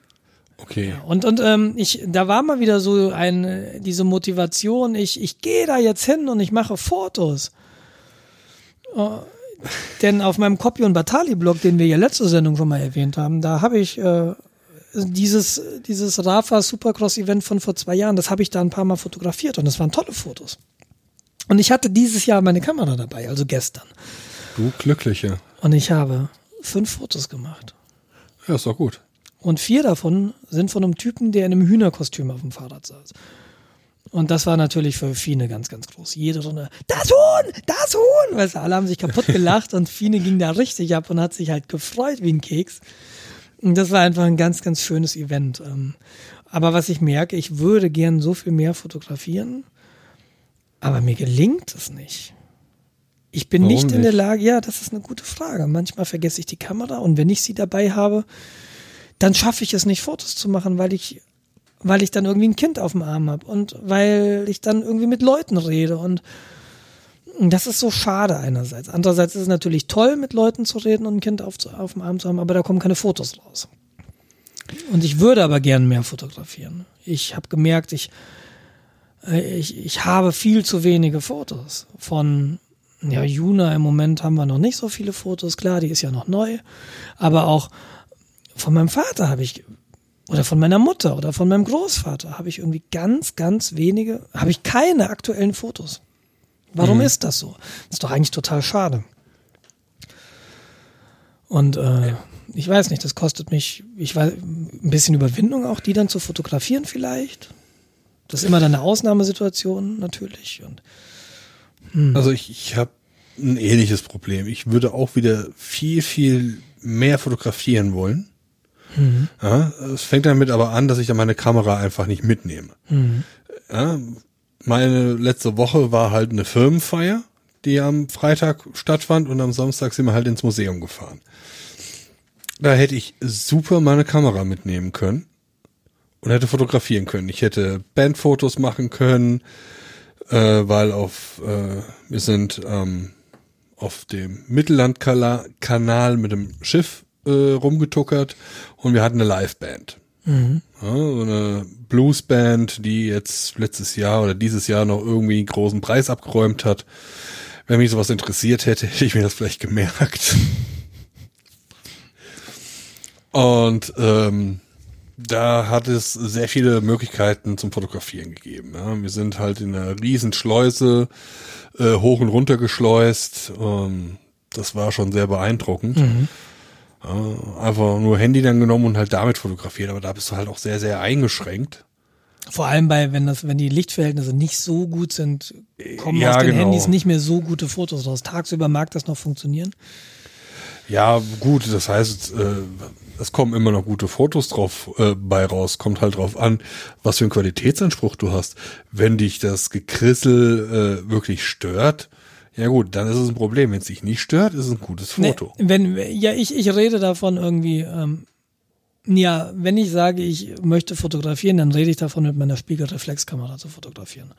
Okay. Ja, und und ähm, ich, da war mal wieder so ein, diese Motivation, ich, ich gehe da jetzt hin und ich mache Fotos. Uh, denn auf meinem Copy- und Batali-Blog, den wir ja letzte Sendung schon mal erwähnt haben, da habe ich äh, dieses, dieses Rafa Supercross-Event von vor zwei Jahren, das habe ich da ein paar Mal fotografiert und das waren tolle Fotos. Und ich hatte dieses Jahr meine Kamera dabei, also gestern. Du Glückliche. Und ich habe fünf Fotos gemacht. Ja, ist doch gut. Und vier davon sind von einem Typen, der in einem Hühnerkostüm auf dem Fahrrad saß. Und das war natürlich für Fine ganz, ganz groß. Jede Runde, das Huhn, das Huhn! Weißt du, alle haben sich kaputt gelacht und Fine ging da richtig ab und hat sich halt gefreut wie ein Keks. Und das war einfach ein ganz, ganz schönes Event. Ähm, aber was ich merke, ich würde gern so viel mehr fotografieren. Aber mir gelingt es nicht. Ich bin Warum nicht in der Lage, ja, das ist eine gute Frage. Manchmal vergesse ich die Kamera und wenn ich sie dabei habe, dann schaffe ich es nicht, Fotos zu machen, weil ich, weil ich dann irgendwie ein Kind auf dem Arm habe und weil ich dann irgendwie mit Leuten rede und das ist so schade einerseits. Andererseits ist es natürlich toll, mit Leuten zu reden und ein Kind auf, auf dem Arm zu haben, aber da kommen keine Fotos raus. Und ich würde aber gern mehr fotografieren. Ich habe gemerkt, ich ich, ich habe viel zu wenige Fotos von ja, Juna im Moment haben wir noch nicht so viele Fotos, klar, die ist ja noch neu, aber auch von meinem Vater habe ich oder von meiner Mutter oder von meinem Großvater habe ich irgendwie ganz, ganz wenige, habe ich keine aktuellen Fotos. Warum mhm. ist das so? Das ist doch eigentlich total schade. Und äh, ich weiß nicht, das kostet mich, ich weiß, ein bisschen Überwindung auch, die dann zu fotografieren vielleicht. Das ist immer dann eine Ausnahmesituation natürlich. Und, hm. Also ich, ich habe ein ähnliches Problem. Ich würde auch wieder viel, viel mehr fotografieren wollen. Mhm. Ja, es fängt damit aber an, dass ich dann meine Kamera einfach nicht mitnehme. Mhm. Ja, meine letzte Woche war halt eine Firmenfeier, die am Freitag stattfand und am Samstag sind wir halt ins Museum gefahren. Da hätte ich super meine Kamera mitnehmen können und hätte fotografieren können. Ich hätte Bandfotos machen können, äh, weil auf äh, wir sind ähm, auf dem Mittellandkanal mit dem Schiff äh, rumgetuckert und wir hatten eine Liveband. Mhm. Ja, so eine Bluesband, die jetzt letztes Jahr oder dieses Jahr noch irgendwie einen großen Preis abgeräumt hat. Wenn mich sowas interessiert hätte, hätte ich mir das vielleicht gemerkt. Und ähm, da hat es sehr viele Möglichkeiten zum Fotografieren gegeben. Ja. Wir sind halt in einer riesen Schleuse äh, hoch und runter geschleust. Ähm, das war schon sehr beeindruckend. Mhm. Ja, einfach nur Handy dann genommen und halt damit fotografiert, aber da bist du halt auch sehr, sehr eingeschränkt. Vor allem bei, wenn das, wenn die Lichtverhältnisse nicht so gut sind, kommen ja, aus den genau. Handys nicht mehr so gute Fotos raus. Tagsüber mag das noch funktionieren. Ja, gut, das heißt, äh, es kommen immer noch gute Fotos drauf äh, bei raus. Kommt halt drauf an, was für einen Qualitätsanspruch du hast. Wenn dich das Gekrissel äh, wirklich stört, ja gut, dann ist es ein Problem. Wenn es dich nicht stört, ist es ein gutes Foto. Nee, wenn, ja, ich, ich rede davon irgendwie, ähm, ja, wenn ich sage, ich möchte fotografieren, dann rede ich davon, mit meiner Spiegelreflexkamera zu fotografieren.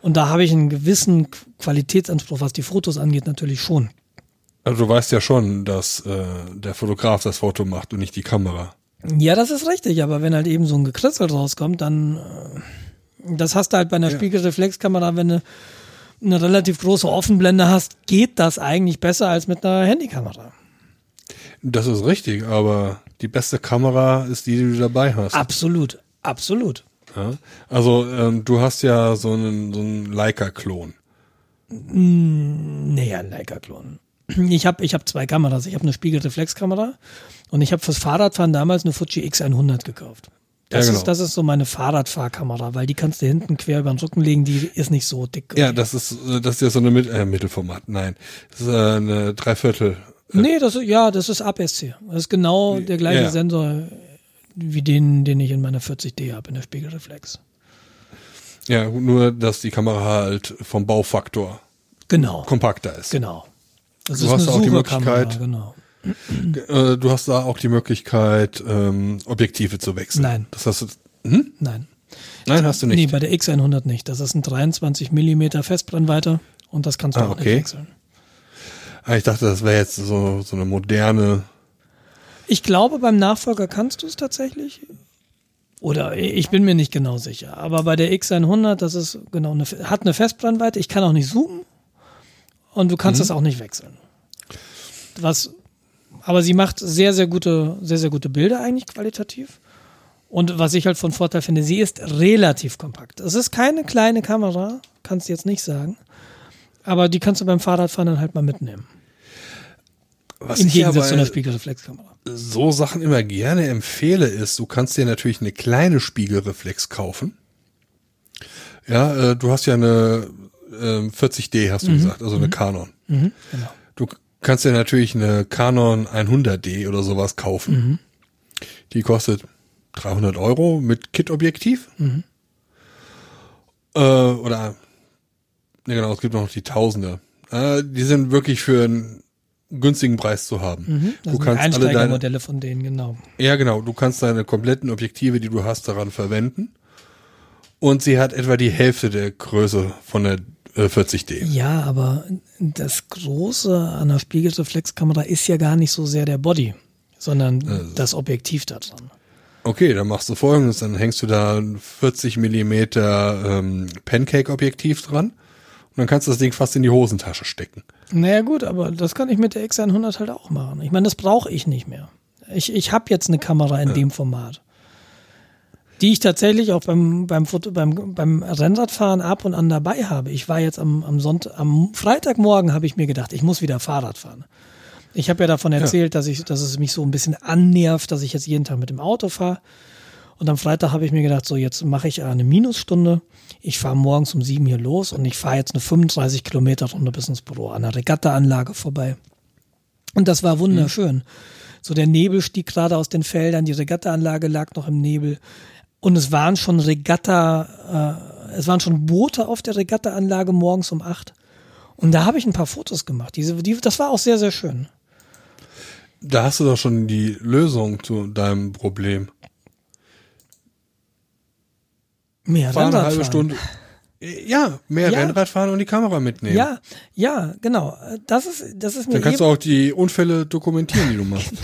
Und da habe ich einen gewissen Qualitätsanspruch, was die Fotos angeht, natürlich schon. Also du weißt ja schon, dass äh, der Fotograf das Foto macht und nicht die Kamera. Ja, das ist richtig, aber wenn halt eben so ein Gekritzel rauskommt, dann äh, das hast du halt bei einer ja. Spiegelreflexkamera, wenn du eine relativ große Offenblende hast, geht das eigentlich besser als mit einer Handykamera. Das ist richtig, aber die beste Kamera ist die, die du dabei hast. Absolut, absolut. Ja, also ähm, du hast ja so einen, so einen Leica-Klon. Nee, ein Leica-Klon. Ich habe ich hab zwei Kameras. Ich habe eine Spiegelreflexkamera und ich habe fürs Fahrradfahren damals eine Fuji X100 gekauft. Das, ja, genau. ist, das ist so meine Fahrradfahrkamera, weil die kannst du hinten quer über den Rücken legen, die ist nicht so dick. Ja, das ist, das ist ja so eine Mit äh, Mittelformat. Nein, das ist äh, eine Dreiviertel. Äh, nee, das ist, ja, das ist APS-C. Das ist genau der gleiche ja. Sensor wie den, den ich in meiner 40D habe, in der Spiegelreflex. Ja, nur, dass die Kamera halt vom Baufaktor genau. kompakter ist. Genau. Das du hast auch die Möglichkeit, genau. Äh, du hast da auch die Möglichkeit, ähm, Objektive zu wechseln. Nein. Das hast du. Hm? Nein. Nein, hast du nicht. Nee, bei der X100 nicht. Das ist ein 23 Millimeter Festbrennweite und das kannst du ah, auch okay. nicht wechseln. Ah, ich dachte, das wäre jetzt so, so eine moderne. Ich glaube, beim Nachfolger kannst du es tatsächlich. Oder ich bin mir nicht genau sicher. Aber bei der X100, das ist genau eine, hat eine Festbrennweite. Ich kann auch nicht zoomen. Und du kannst es mhm. auch nicht wechseln. Was aber sie macht sehr, sehr gute, sehr, sehr gute Bilder eigentlich qualitativ. Und was ich halt von Vorteil finde, sie ist relativ kompakt. Es ist keine kleine Kamera, kannst du jetzt nicht sagen. Aber die kannst du beim Fahrradfahren dann halt mal mitnehmen. Was Im Gegensatz zu einer Spiegelreflexkamera. So Sachen immer gerne empfehle ist, du kannst dir natürlich eine kleine Spiegelreflex kaufen. Ja, äh, du hast ja eine äh, 40D, hast du mhm. gesagt, also eine mhm. Canon. Mhm, genau. Du kannst dir natürlich eine Canon 100D oder sowas kaufen. Mhm. Die kostet 300 Euro mit Kit-Objektiv. Mhm. Äh, oder, ne genau, es gibt noch die Tausende. Äh, die sind wirklich für einen günstigen Preis zu haben. Mhm, das du kannst alle deine Modelle von denen, genau. Ja, genau. Du kannst deine kompletten Objektive, die du hast, daran verwenden. Und sie hat etwa die Hälfte der Größe von der 40D. Äh, ja, aber das Große an der Spiegelreflexkamera ist ja gar nicht so sehr der Body, sondern also. das Objektiv da dran. Okay, dann machst du folgendes, dann hängst du da ein 40 Millimeter ähm, Pancake-Objektiv dran und dann kannst du das Ding fast in die Hosentasche stecken. Naja gut, aber das kann ich mit der X100 halt auch machen. Ich meine, das brauche ich nicht mehr. Ich, ich habe jetzt eine Kamera in ja. dem Format die ich tatsächlich auch beim, beim, Foto, beim, beim Rennradfahren ab und an dabei habe. Ich war jetzt am, am Sonntag, am Freitagmorgen habe ich mir gedacht, ich muss wieder Fahrrad fahren. Ich habe ja davon erzählt, ja. dass ich, dass es mich so ein bisschen annervt, dass ich jetzt jeden Tag mit dem Auto fahre. Und am Freitag habe ich mir gedacht, so jetzt mache ich eine Minusstunde. Ich fahre morgens um sieben hier los und ich fahre jetzt eine 35 Kilometer Runde bis ins Büro an der Regattaanlage vorbei. Und das war wunderschön. Mhm. So der Nebel stieg gerade aus den Feldern, die Regattaanlage lag noch im Nebel. Und es waren schon Regatta, äh, es waren schon Boote auf der Regattaanlage morgens um acht. Und da habe ich ein paar Fotos gemacht. Diese, die, das war auch sehr, sehr schön. Da hast du doch schon die Lösung zu deinem Problem. Mehr Fahren eine halbe Stunde. Ja, mehr ja. Rennrad fahren und die Kamera mitnehmen. Ja, ja, genau. Das ist, das ist mir. Dann kannst du auch die Unfälle dokumentieren, die du machst. genau.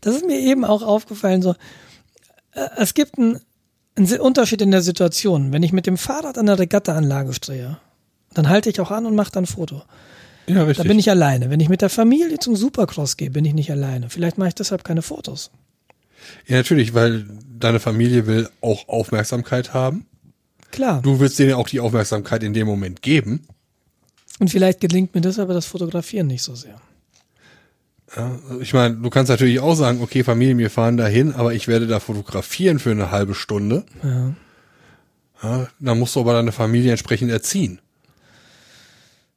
Das ist mir eben auch aufgefallen. So, es gibt einen, einen Unterschied in der Situation. Wenn ich mit dem Fahrrad an der Regattaanlage stehe, dann halte ich auch an und mache dann ein Foto. Ja, richtig. Da bin ich alleine. Wenn ich mit der Familie zum Supercross gehe, bin ich nicht alleine. Vielleicht mache ich deshalb keine Fotos. Ja, natürlich, weil deine Familie will auch Aufmerksamkeit haben. Klar. Du willst denen auch die Aufmerksamkeit in dem Moment geben. Und vielleicht gelingt mir deshalb das Fotografieren nicht so sehr. Ja, ich meine, du kannst natürlich auch sagen, okay, Familie, wir fahren dahin, aber ich werde da fotografieren für eine halbe Stunde. Ja. Ja, dann musst du aber deine Familie entsprechend erziehen.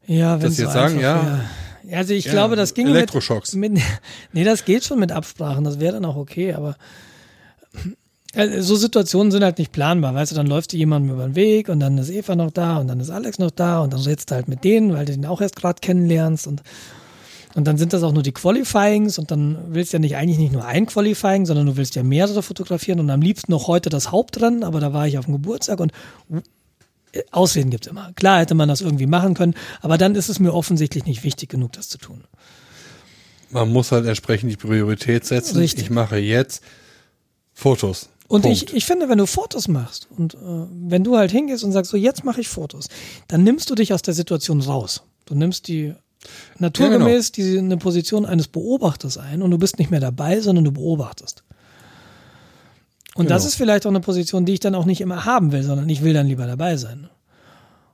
Ja, wenn das jetzt sagen, ja. ja. Also ich ja, glaube, das ging Elektroschocks. Mit, mit, nee, das geht schon mit Absprachen, das wäre dann auch okay, aber äh, so Situationen sind halt nicht planbar, weißt du, dann läufst du jemandem über den Weg und dann ist Eva noch da und dann ist Alex noch da und dann redest du halt mit denen, weil du den auch erst gerade kennenlernst und und dann sind das auch nur die Qualifyings und dann willst du ja nicht eigentlich nicht nur ein Qualifying, sondern du willst ja mehrere fotografieren und am liebsten noch heute das Hauptrennen, aber da war ich auf dem Geburtstag und äh, Ausreden gibt's immer. Klar hätte man das irgendwie machen können, aber dann ist es mir offensichtlich nicht wichtig genug, das zu tun. Man muss halt entsprechend die Priorität setzen. Richtig. Ich mache jetzt Fotos. Und ich, ich finde, wenn du Fotos machst und äh, wenn du halt hingehst und sagst, so jetzt mache ich Fotos, dann nimmst du dich aus der Situation raus. Du nimmst die naturgemäß ja, genau. die, eine Position eines Beobachters ein und du bist nicht mehr dabei, sondern du beobachtest. Und genau. das ist vielleicht auch eine Position, die ich dann auch nicht immer haben will, sondern ich will dann lieber dabei sein.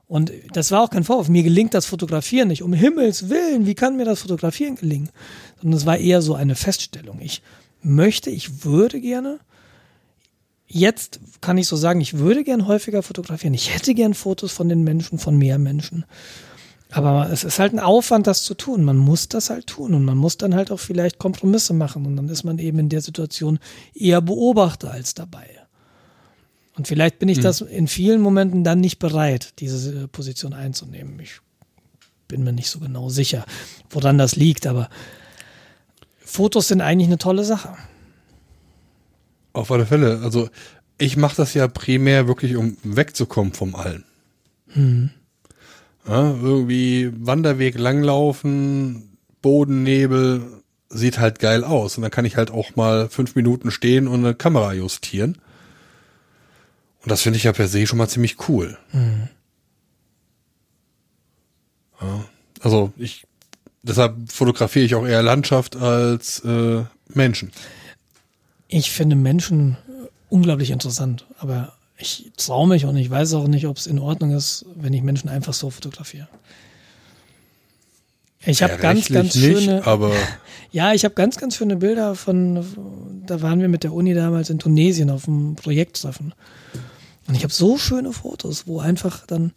Und das war auch kein Vorwurf. Mir gelingt das Fotografieren nicht. Um Himmels Willen, wie kann mir das Fotografieren gelingen? Sondern es war eher so eine Feststellung. Ich möchte, ich würde gerne, jetzt kann ich so sagen, ich würde gern häufiger fotografieren. Ich hätte gern Fotos von den Menschen, von mehr Menschen. Aber es ist halt ein Aufwand, das zu tun. Man muss das halt tun und man muss dann halt auch vielleicht Kompromisse machen und dann ist man eben in der Situation eher Beobachter als dabei. Und vielleicht bin ich mhm. das in vielen Momenten dann nicht bereit, diese äh, Position einzunehmen. Ich bin mir nicht so genau sicher, woran das liegt, aber Fotos sind eigentlich eine tolle Sache. Auf alle Fälle. Also ich mache das ja primär wirklich, um wegzukommen vom Allen. Mhm. Ja, irgendwie Wanderweg langlaufen, Bodennebel, sieht halt geil aus. Und dann kann ich halt auch mal fünf Minuten stehen und eine Kamera justieren. Und das finde ich ja per se schon mal ziemlich cool. Mhm. Ja, also ich, deshalb fotografiere ich auch eher Landschaft als äh, Menschen. Ich finde Menschen unglaublich interessant, aber ich traue mich und ich weiß auch nicht, ob es in Ordnung ist, wenn ich Menschen einfach so fotografiere. Ich habe ja, ganz, ganz schöne. Nicht, aber ja, ich habe ganz, ganz schöne Bilder von. Da waren wir mit der Uni damals in Tunesien auf einem Projekttreffen. Und ich habe so schöne Fotos, wo einfach dann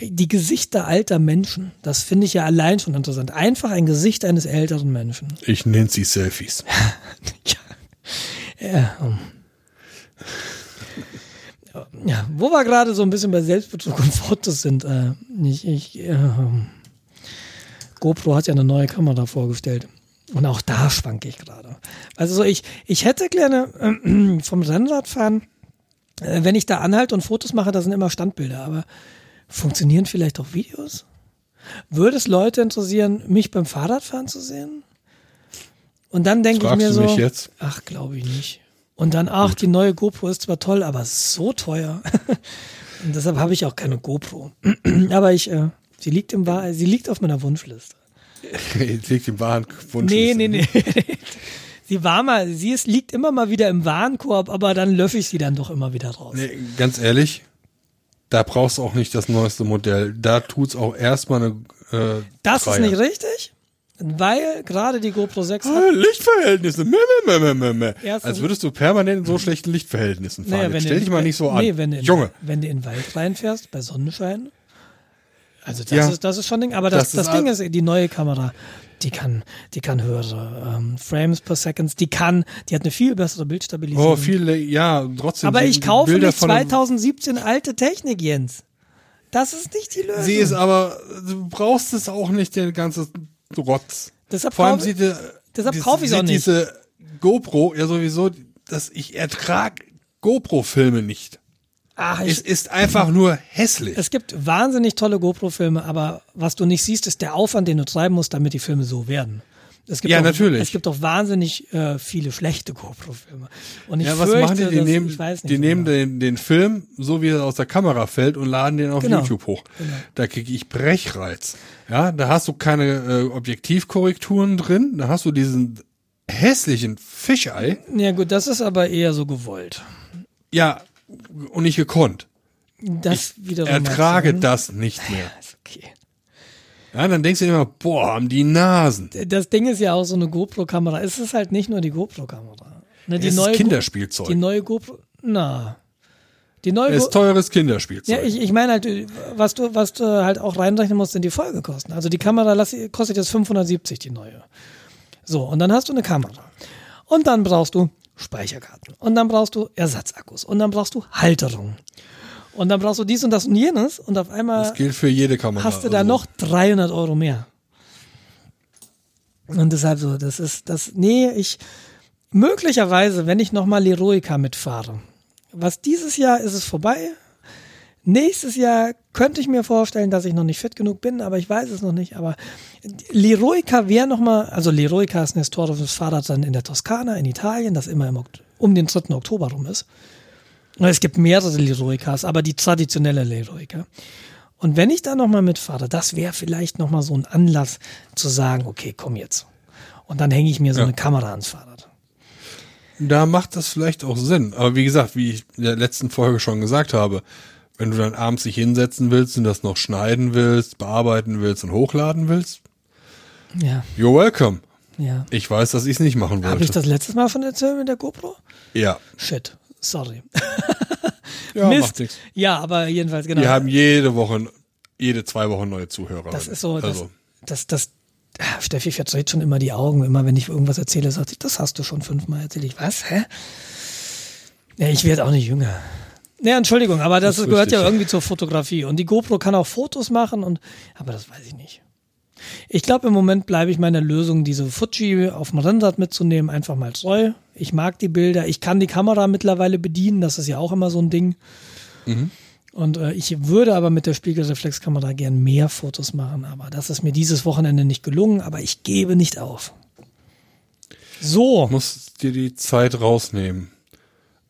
die Gesichter alter Menschen, das finde ich ja allein schon interessant. Einfach ein Gesicht eines älteren Menschen. Ich nenne sie Selfies. ja. ja. Ja, wo wir gerade so ein bisschen bei Selbstbetrug und Fotos sind, äh, ich, ich, äh, GoPro hat ja eine neue Kamera vorgestellt. Und auch da schwanke ich gerade. Also so, ich, ich hätte gerne äh, vom Rennradfahren, äh, wenn ich da anhalte und Fotos mache, da sind immer Standbilder, aber funktionieren vielleicht auch Videos? Würde es Leute interessieren, mich beim Fahrradfahren zu sehen? Und dann denke ich mir so, ach, glaube ich nicht. Und dann, ach, die neue GoPro ist zwar toll, aber so teuer. Und deshalb habe ich auch keine GoPro. aber ich, äh, sie liegt im Wahr, sie liegt auf meiner Wunschliste. sie liegt im wahren Wunschliste. Nee, nee, nee. sie war mal, sie ist, liegt immer mal wieder im Warenkorb, aber dann löffe ich sie dann doch immer wieder raus. Nee, ganz ehrlich, da brauchst du auch nicht das neueste Modell. Da tut's auch erstmal eine. Äh, das Reihe. ist nicht richtig? Weil gerade die GoPro 6 hat Lichtverhältnisse. Mäh, mäh, mäh, mäh, Als würdest du permanent in so schlechten Lichtverhältnissen fahren. Naja, wenn Stell dich mal nicht so an. Nee, wenn du in, Junge. Wenn du in den Wald reinfährst, bei Sonnenschein. Also das ja, ist das ist schon Ding, aber das, das, das Ding ist die neue Kamera, die kann die kann höhere ähm, Frames per Second, die kann, die hat eine viel bessere Bildstabilität. Oh, viele ja, trotzdem. Aber ich kaufe Bilder nicht 2017 alte Technik, Jens. Das ist nicht die Lösung. Sie ist aber, du brauchst es auch nicht den ganzen Rotz. Deshalb Vor allem sieht, deshalb kaufe ich auch nicht. diese GoPro ja sowieso, dass ich ertrag GoPro-Filme nicht. Ach, es ist einfach nur hässlich. Es gibt wahnsinnig tolle GoPro-Filme, aber was du nicht siehst, ist der Aufwand, den du treiben musst, damit die Filme so werden. Es gibt ja, auch, natürlich. Es gibt auch wahnsinnig äh, viele schlechte GoPro-Filme. Und ich ja, was fürchte, machen die? Die dass, nehmen, die nehmen genau. den, den Film, so wie er aus der Kamera fällt, und laden den auf genau. YouTube hoch. Genau. Da kriege ich Brechreiz. Ja, da hast du keine äh, Objektivkorrekturen drin, da hast du diesen hässlichen Fischei. Ja gut, das ist aber eher so gewollt. Ja, und nicht gekonnt. Das ich wiederum ertrage das nicht mehr. Ja, dann denkst du dir immer, boah, haben die Nasen. Das Ding ist ja auch so eine GoPro-Kamera. Es ist halt nicht nur die GoPro-Kamera. Ne, die es neue ist Kinderspielzeug. die neue GoPro, na, Die neue ist teures Kinderspielzeug. Ja, ich, ich meine halt, was du, was du halt auch reinrechnen musst, sind die Folgekosten. Also die Kamera kostet jetzt 570, die neue. So, und dann hast du eine Kamera. Und dann brauchst du Speicherkarten. Und dann brauchst du Ersatzakkus. Und dann brauchst du Halterungen. Und dann brauchst du dies und das und jenes. Und auf einmal. Das gilt für jede Kamera. Hast du da also. noch 300 Euro mehr. Und deshalb so, das ist, das, nee, ich, möglicherweise, wenn ich nochmal Leroica mitfahre, was dieses Jahr ist es vorbei. Nächstes Jahr könnte ich mir vorstellen, dass ich noch nicht fit genug bin, aber ich weiß es noch nicht. Aber Leroica wäre nochmal, also Leroica ist ein historisches Fahrrad dann in der Toskana, in Italien, das immer im, um den 3. Oktober rum ist. Es gibt mehrere Leroicas, aber die traditionelle Leroica. Und wenn ich da nochmal mitfahre, das wäre vielleicht nochmal so ein Anlass zu sagen, okay, komm jetzt. Und dann hänge ich mir so ja. eine Kamera ans Fahrrad. Da macht das vielleicht auch Sinn. Aber wie gesagt, wie ich in der letzten Folge schon gesagt habe, wenn du dann abends dich hinsetzen willst und das noch schneiden willst, bearbeiten willst und hochladen willst, ja. you're welcome. Ja. Ich weiß, dass ich es nicht machen wollte. Habe ich das letztes Mal von erzählt mit der GoPro? Ja. Shit. Sorry. ja, Mist. macht nichts. Ja, aber jedenfalls, genau. Wir haben jede Woche, jede zwei Wochen neue Zuhörer. Das ist so, also. das, das, das, ah, Steffi verdreht schon immer die Augen. Immer wenn ich irgendwas erzähle, sagt sie, das hast du schon fünfmal erzählt. Ich, was, hä? Ja, ich werde auch nicht jünger. Ja, Entschuldigung, aber das, das gehört ja irgendwie zur Fotografie. Und die GoPro kann auch Fotos machen und, aber das weiß ich nicht. Ich glaube, im Moment bleibe ich meiner Lösung, diese Fuji auf dem Rennrad mitzunehmen, einfach mal treu. Ich mag die Bilder. Ich kann die Kamera mittlerweile bedienen. Das ist ja auch immer so ein Ding. Mhm. Und äh, ich würde aber mit der Spiegelreflexkamera gern mehr Fotos machen. Aber das ist mir dieses Wochenende nicht gelungen. Aber ich gebe nicht auf. So. Du musst dir die Zeit rausnehmen.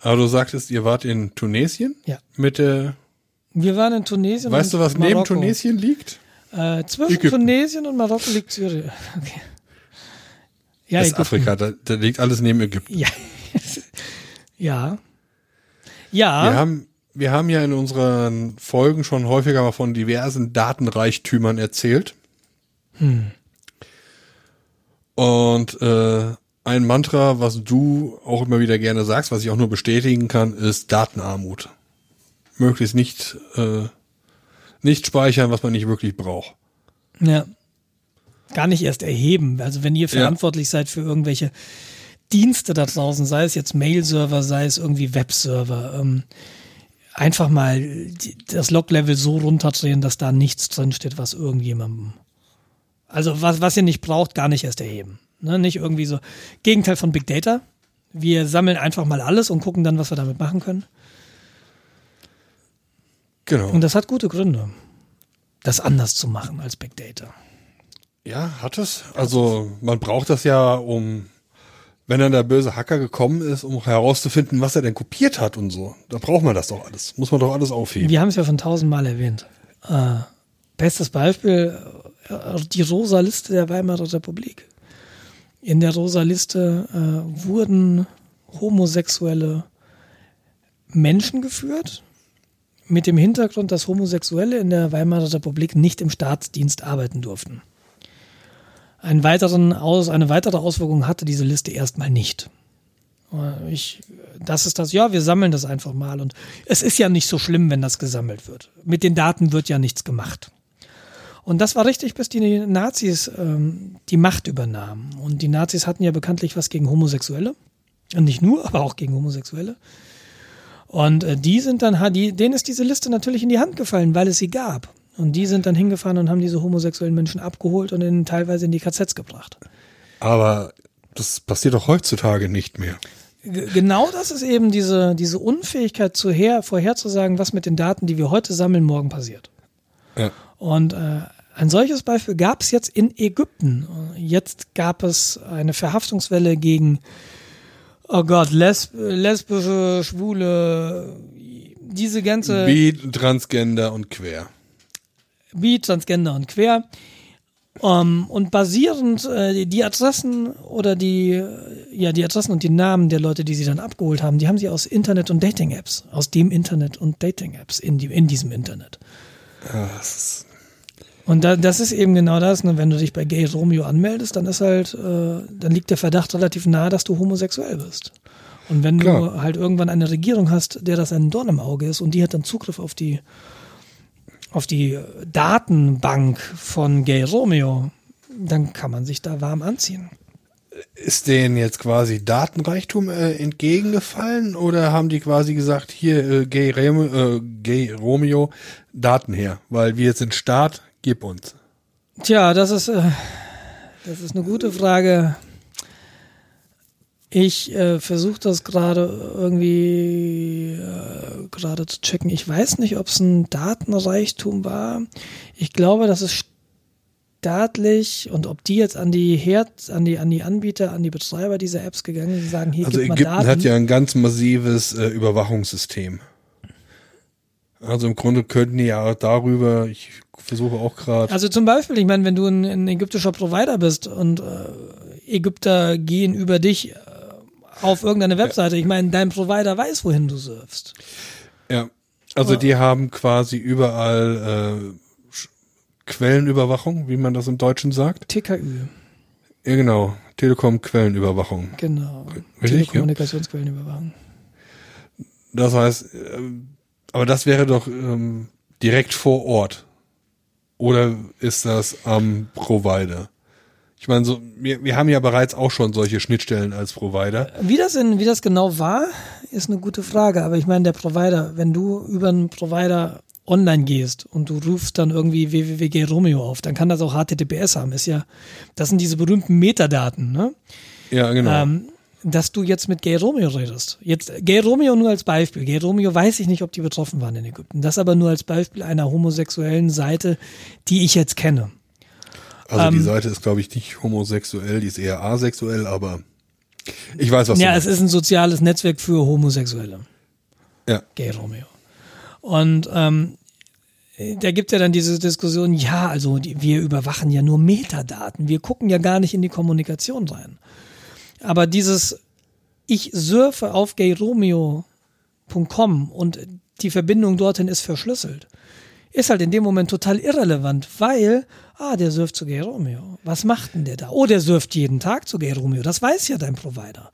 Aber du sagtest, ihr wart in Tunesien? Ja. Mit der. Wir waren in Tunesien. Weißt du, was Marokko. neben Tunesien liegt? Äh, zwischen Ägypten. Tunesien und Marokko liegt Syrien. Okay. Ja, Afrika, da, da, liegt alles neben Ägypten. Ja. ja. Ja. Wir haben, wir haben ja in unseren Folgen schon häufiger mal von diversen Datenreichtümern erzählt. Hm. Und äh, ein Mantra, was du auch immer wieder gerne sagst, was ich auch nur bestätigen kann, ist Datenarmut. Möglichst nicht, äh, nicht speichern, was man nicht wirklich braucht. Ja. Gar nicht erst erheben. Also wenn ihr verantwortlich ja. seid für irgendwelche Dienste da draußen, sei es jetzt Mail-Server, sei es irgendwie Webserver, ähm, einfach mal das Log-Level so runterdrehen, dass da nichts drinsteht, was irgendjemandem. Also was, was ihr nicht braucht, gar nicht erst erheben. Ne, nicht irgendwie so. Gegenteil von Big Data. Wir sammeln einfach mal alles und gucken dann, was wir damit machen können. Genau. Und das hat gute Gründe, das anders zu machen als Big Data. Ja, hat es. Also man braucht das ja, um, wenn dann der böse Hacker gekommen ist, um herauszufinden, was er denn kopiert hat und so. Da braucht man das doch alles. Muss man doch alles aufheben. Wir haben es ja schon tausendmal erwähnt. Äh, bestes Beispiel, äh, die rosa Liste der Weimarer Republik. In der rosa Liste äh, wurden homosexuelle Menschen geführt, mit dem Hintergrund, dass Homosexuelle in der Weimarer Republik nicht im Staatsdienst arbeiten durften. Einen weiteren Aus, eine weitere Auswirkung hatte diese Liste erstmal nicht. Äh, ich, das ist das, ja, wir sammeln das einfach mal. Und es ist ja nicht so schlimm, wenn das gesammelt wird. Mit den Daten wird ja nichts gemacht. Und das war richtig, bis die Nazis ähm, die Macht übernahmen. Und die Nazis hatten ja bekanntlich was gegen Homosexuelle. Und nicht nur, aber auch gegen Homosexuelle. Und äh, die sind dann, die, denen ist diese Liste natürlich in die Hand gefallen, weil es sie gab. Und die sind dann hingefahren und haben diese homosexuellen Menschen abgeholt und in, teilweise in die KZs gebracht. Aber das passiert doch heutzutage nicht mehr. G genau das ist eben diese, diese Unfähigkeit zu her, vorherzusagen, was mit den Daten, die wir heute sammeln, morgen passiert. Ja. Und äh, ein solches Beispiel gab es jetzt in Ägypten. Jetzt gab es eine Verhaftungswelle gegen, oh Gott, lesb lesbische, schwule, diese ganze. Bi, Transgender und quer. Bi, Transgender und quer. Um, und basierend äh, die Adressen oder die, ja, die Adressen und die Namen der Leute, die sie dann abgeholt haben, die haben sie aus Internet und Dating-Apps, aus dem Internet und Dating-Apps in, die, in diesem Internet. Ja, das ist und da, das ist eben genau das, ne? wenn du dich bei Gay Romeo anmeldest, dann ist halt, äh, dann liegt der Verdacht relativ nahe, dass du homosexuell bist. Und wenn Klar. du halt irgendwann eine Regierung hast, der das ein Dorn im Auge ist und die hat dann Zugriff auf die auf die Datenbank von Gay Romeo, dann kann man sich da warm anziehen. Ist denen jetzt quasi Datenreichtum äh, entgegengefallen oder haben die quasi gesagt, hier äh, Gay, Remo, äh, Gay Romeo, Daten her, weil wir jetzt sind Staat, gib uns. Tja, das ist, äh, das ist eine gute Frage. Ich äh, versuche das gerade irgendwie äh, gerade zu checken. Ich weiß nicht, ob es ein Datenreichtum war. Ich glaube, das ist staatlich und ob die jetzt an die Herd, an die, an die Anbieter, an die Betreiber dieser Apps gegangen sind, sagen, hier Also Ägypten Daten. hat ja ein ganz massives äh, Überwachungssystem. Also im Grunde könnten die ja darüber, ich versuche auch gerade. Also zum Beispiel, ich meine, wenn du ein, ein ägyptischer Provider bist und äh, Ägypter gehen über dich äh, auf irgendeine Webseite. Ich meine, dein Provider weiß, wohin du surfst. Ja. Also oh. die haben quasi überall äh, Quellenüberwachung, wie man das im Deutschen sagt. TKÜ. Ja, genau. Telekom-Quellenüberwachung. Genau. Richtig, Telekommunikationsquellenüberwachung. Das heißt, äh, aber das wäre doch ähm, direkt vor Ort. Oder ist das am Provider? Ich meine, so, wir, wir haben ja bereits auch schon solche Schnittstellen als Provider. Wie das, in, wie das genau war, ist eine gute Frage. Aber ich meine, der Provider, wenn du über einen Provider online gehst und du rufst dann irgendwie www Romeo auf, dann kann das auch HTTPS haben. Ist ja, das sind diese berühmten Metadaten, ne? Ja, genau. Ähm, dass du jetzt mit Gay Romeo redest. Jetzt Gay Romeo nur als Beispiel. Gay Romeo weiß ich nicht, ob die betroffen waren in Ägypten. Das aber nur als Beispiel einer homosexuellen Seite, die ich jetzt kenne. Also ähm, die Seite ist, glaube ich, nicht homosexuell, die ist eher asexuell, aber ich weiß, was ja, du Ja, es ist ein soziales Netzwerk für Homosexuelle. Ja. Gay Romeo. Und ähm, da gibt ja dann diese Diskussion, ja, also die, wir überwachen ja nur Metadaten, wir gucken ja gar nicht in die Kommunikation rein. Aber dieses, ich surfe auf gayromeo.com und die Verbindung dorthin ist verschlüsselt ist halt in dem Moment total irrelevant, weil, ah, der surft zu Gay Romeo. Was macht denn der da? Oh, der surft jeden Tag zu Gay Romeo. Das weiß ja dein Provider.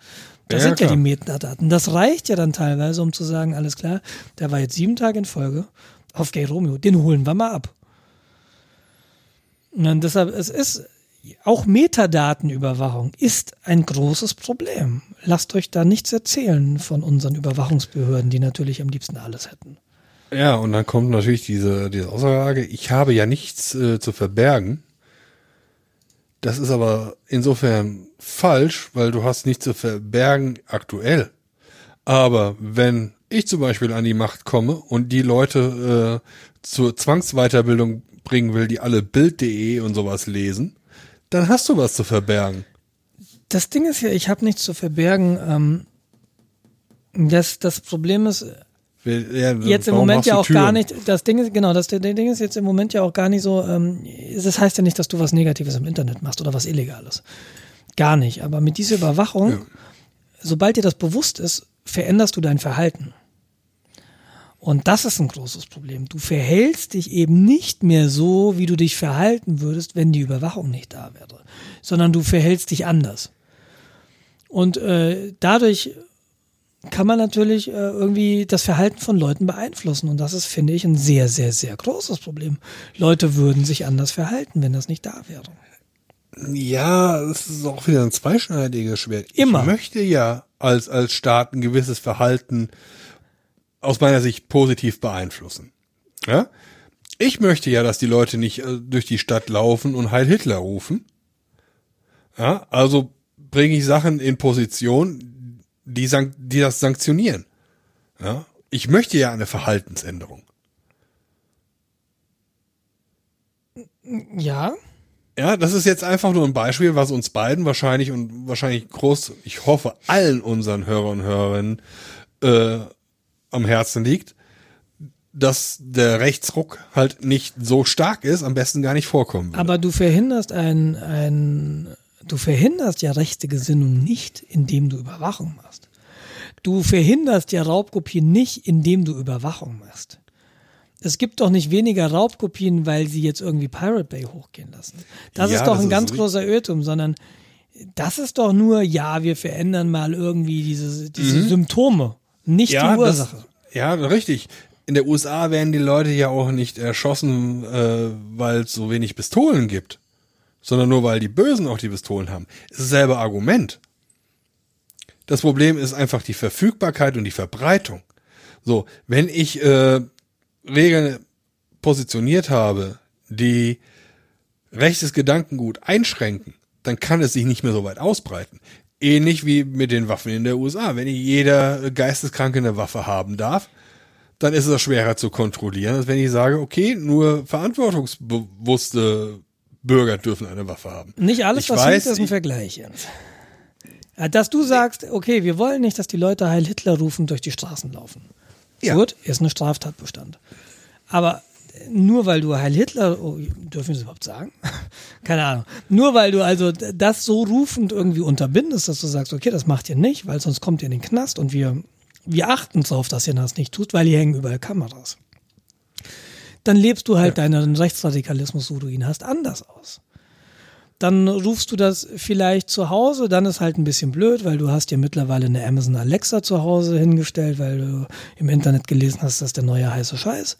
Da ja, sind klar. ja die Metadaten. Das reicht ja dann teilweise, um zu sagen, alles klar, der war jetzt sieben Tage in Folge auf Gay Romeo. Den holen wir mal ab. Und deshalb, es ist, auch Metadatenüberwachung ist ein großes Problem. Lasst euch da nichts erzählen von unseren Überwachungsbehörden, die natürlich am liebsten alles hätten. Ja, und dann kommt natürlich diese, diese Aussage, ich habe ja nichts äh, zu verbergen. Das ist aber insofern falsch, weil du hast nichts zu verbergen aktuell. Aber wenn ich zum Beispiel an die Macht komme und die Leute äh, zur Zwangsweiterbildung bringen will, die alle Bild.de und sowas lesen, dann hast du was zu verbergen. Das Ding ist ja, ich habe nichts zu verbergen. Ähm, das, das Problem ist, ja, jetzt im Moment ja auch Türen? gar nicht, das Ding ist, genau, das Ding ist jetzt im Moment ja auch gar nicht so, ähm, das heißt ja nicht, dass du was Negatives im Internet machst oder was Illegales. Gar nicht. Aber mit dieser Überwachung, ja. sobald dir das bewusst ist, veränderst du dein Verhalten. Und das ist ein großes Problem. Du verhältst dich eben nicht mehr so, wie du dich verhalten würdest, wenn die Überwachung nicht da wäre, sondern du verhältst dich anders. Und äh, dadurch kann man natürlich äh, irgendwie das Verhalten von Leuten beeinflussen. Und das ist, finde ich, ein sehr, sehr, sehr großes Problem. Leute würden sich anders verhalten, wenn das nicht da wäre. Ja, das ist auch wieder ein zweischneidiges Schwert. Immer. Ich möchte ja als, als Staat ein gewisses Verhalten aus meiner Sicht positiv beeinflussen. Ja? Ich möchte ja, dass die Leute nicht äh, durch die Stadt laufen und Heil Hitler rufen. Ja, also bringe ich Sachen in Position, die, die das sanktionieren. Ja? Ich möchte ja eine Verhaltensänderung. Ja. Ja, das ist jetzt einfach nur ein Beispiel, was uns beiden wahrscheinlich und wahrscheinlich groß, ich hoffe, allen unseren Hörern und Hörerinnen äh, am Herzen liegt, dass der Rechtsruck halt nicht so stark ist, am besten gar nicht vorkommen würde. Aber du verhinderst ein, ein Du verhinderst ja rechte Gesinnung nicht, indem du Überwachung machst. Du verhinderst ja Raubkopien nicht, indem du Überwachung machst. Es gibt doch nicht weniger Raubkopien, weil sie jetzt irgendwie Pirate Bay hochgehen lassen. Das ja, ist doch das ein ganz großer Irrtum, sondern das ist doch nur, ja, wir verändern mal irgendwie diese, diese mhm. Symptome, nicht ja, die Ursache. Das, ja, richtig. In der USA werden die Leute ja auch nicht erschossen, äh, weil es so wenig Pistolen gibt, sondern nur weil die Bösen auch die Pistolen haben. Es ist dasselbe Argument. Das Problem ist einfach die Verfügbarkeit und die Verbreitung. So, wenn ich äh, Regeln positioniert habe, die rechtes Gedankengut einschränken, dann kann es sich nicht mehr so weit ausbreiten. Ähnlich wie mit den Waffen in der USA. Wenn jeder Geisteskranke eine Waffe haben darf, dann ist es schwerer zu kontrollieren, als wenn ich sage, okay, nur verantwortungsbewusste Bürger dürfen eine Waffe haben. Nicht alles, ich was weiß, ist ein Vergleich. Dass du sagst, okay, wir wollen nicht, dass die Leute Heil Hitler rufen durch die Straßen laufen. Ja. Gut, ist eine Straftatbestand. Aber nur weil du Heil Hitler, oh, dürfen wir das überhaupt sagen? Keine Ahnung. Nur weil du also das so rufend irgendwie unterbindest, dass du sagst, okay, das macht ihr nicht, weil sonst kommt ihr in den Knast und wir, wir achten darauf, dass ihr das nicht tut, weil hier hängen überall Kameras. Dann lebst du halt ja. deinen Rechtsradikalismus, so du ihn hast, anders aus. Dann rufst du das vielleicht zu Hause, dann ist halt ein bisschen blöd, weil du hast ja mittlerweile eine Amazon Alexa zu Hause hingestellt, weil du im Internet gelesen hast, dass der neue heiße Scheiß.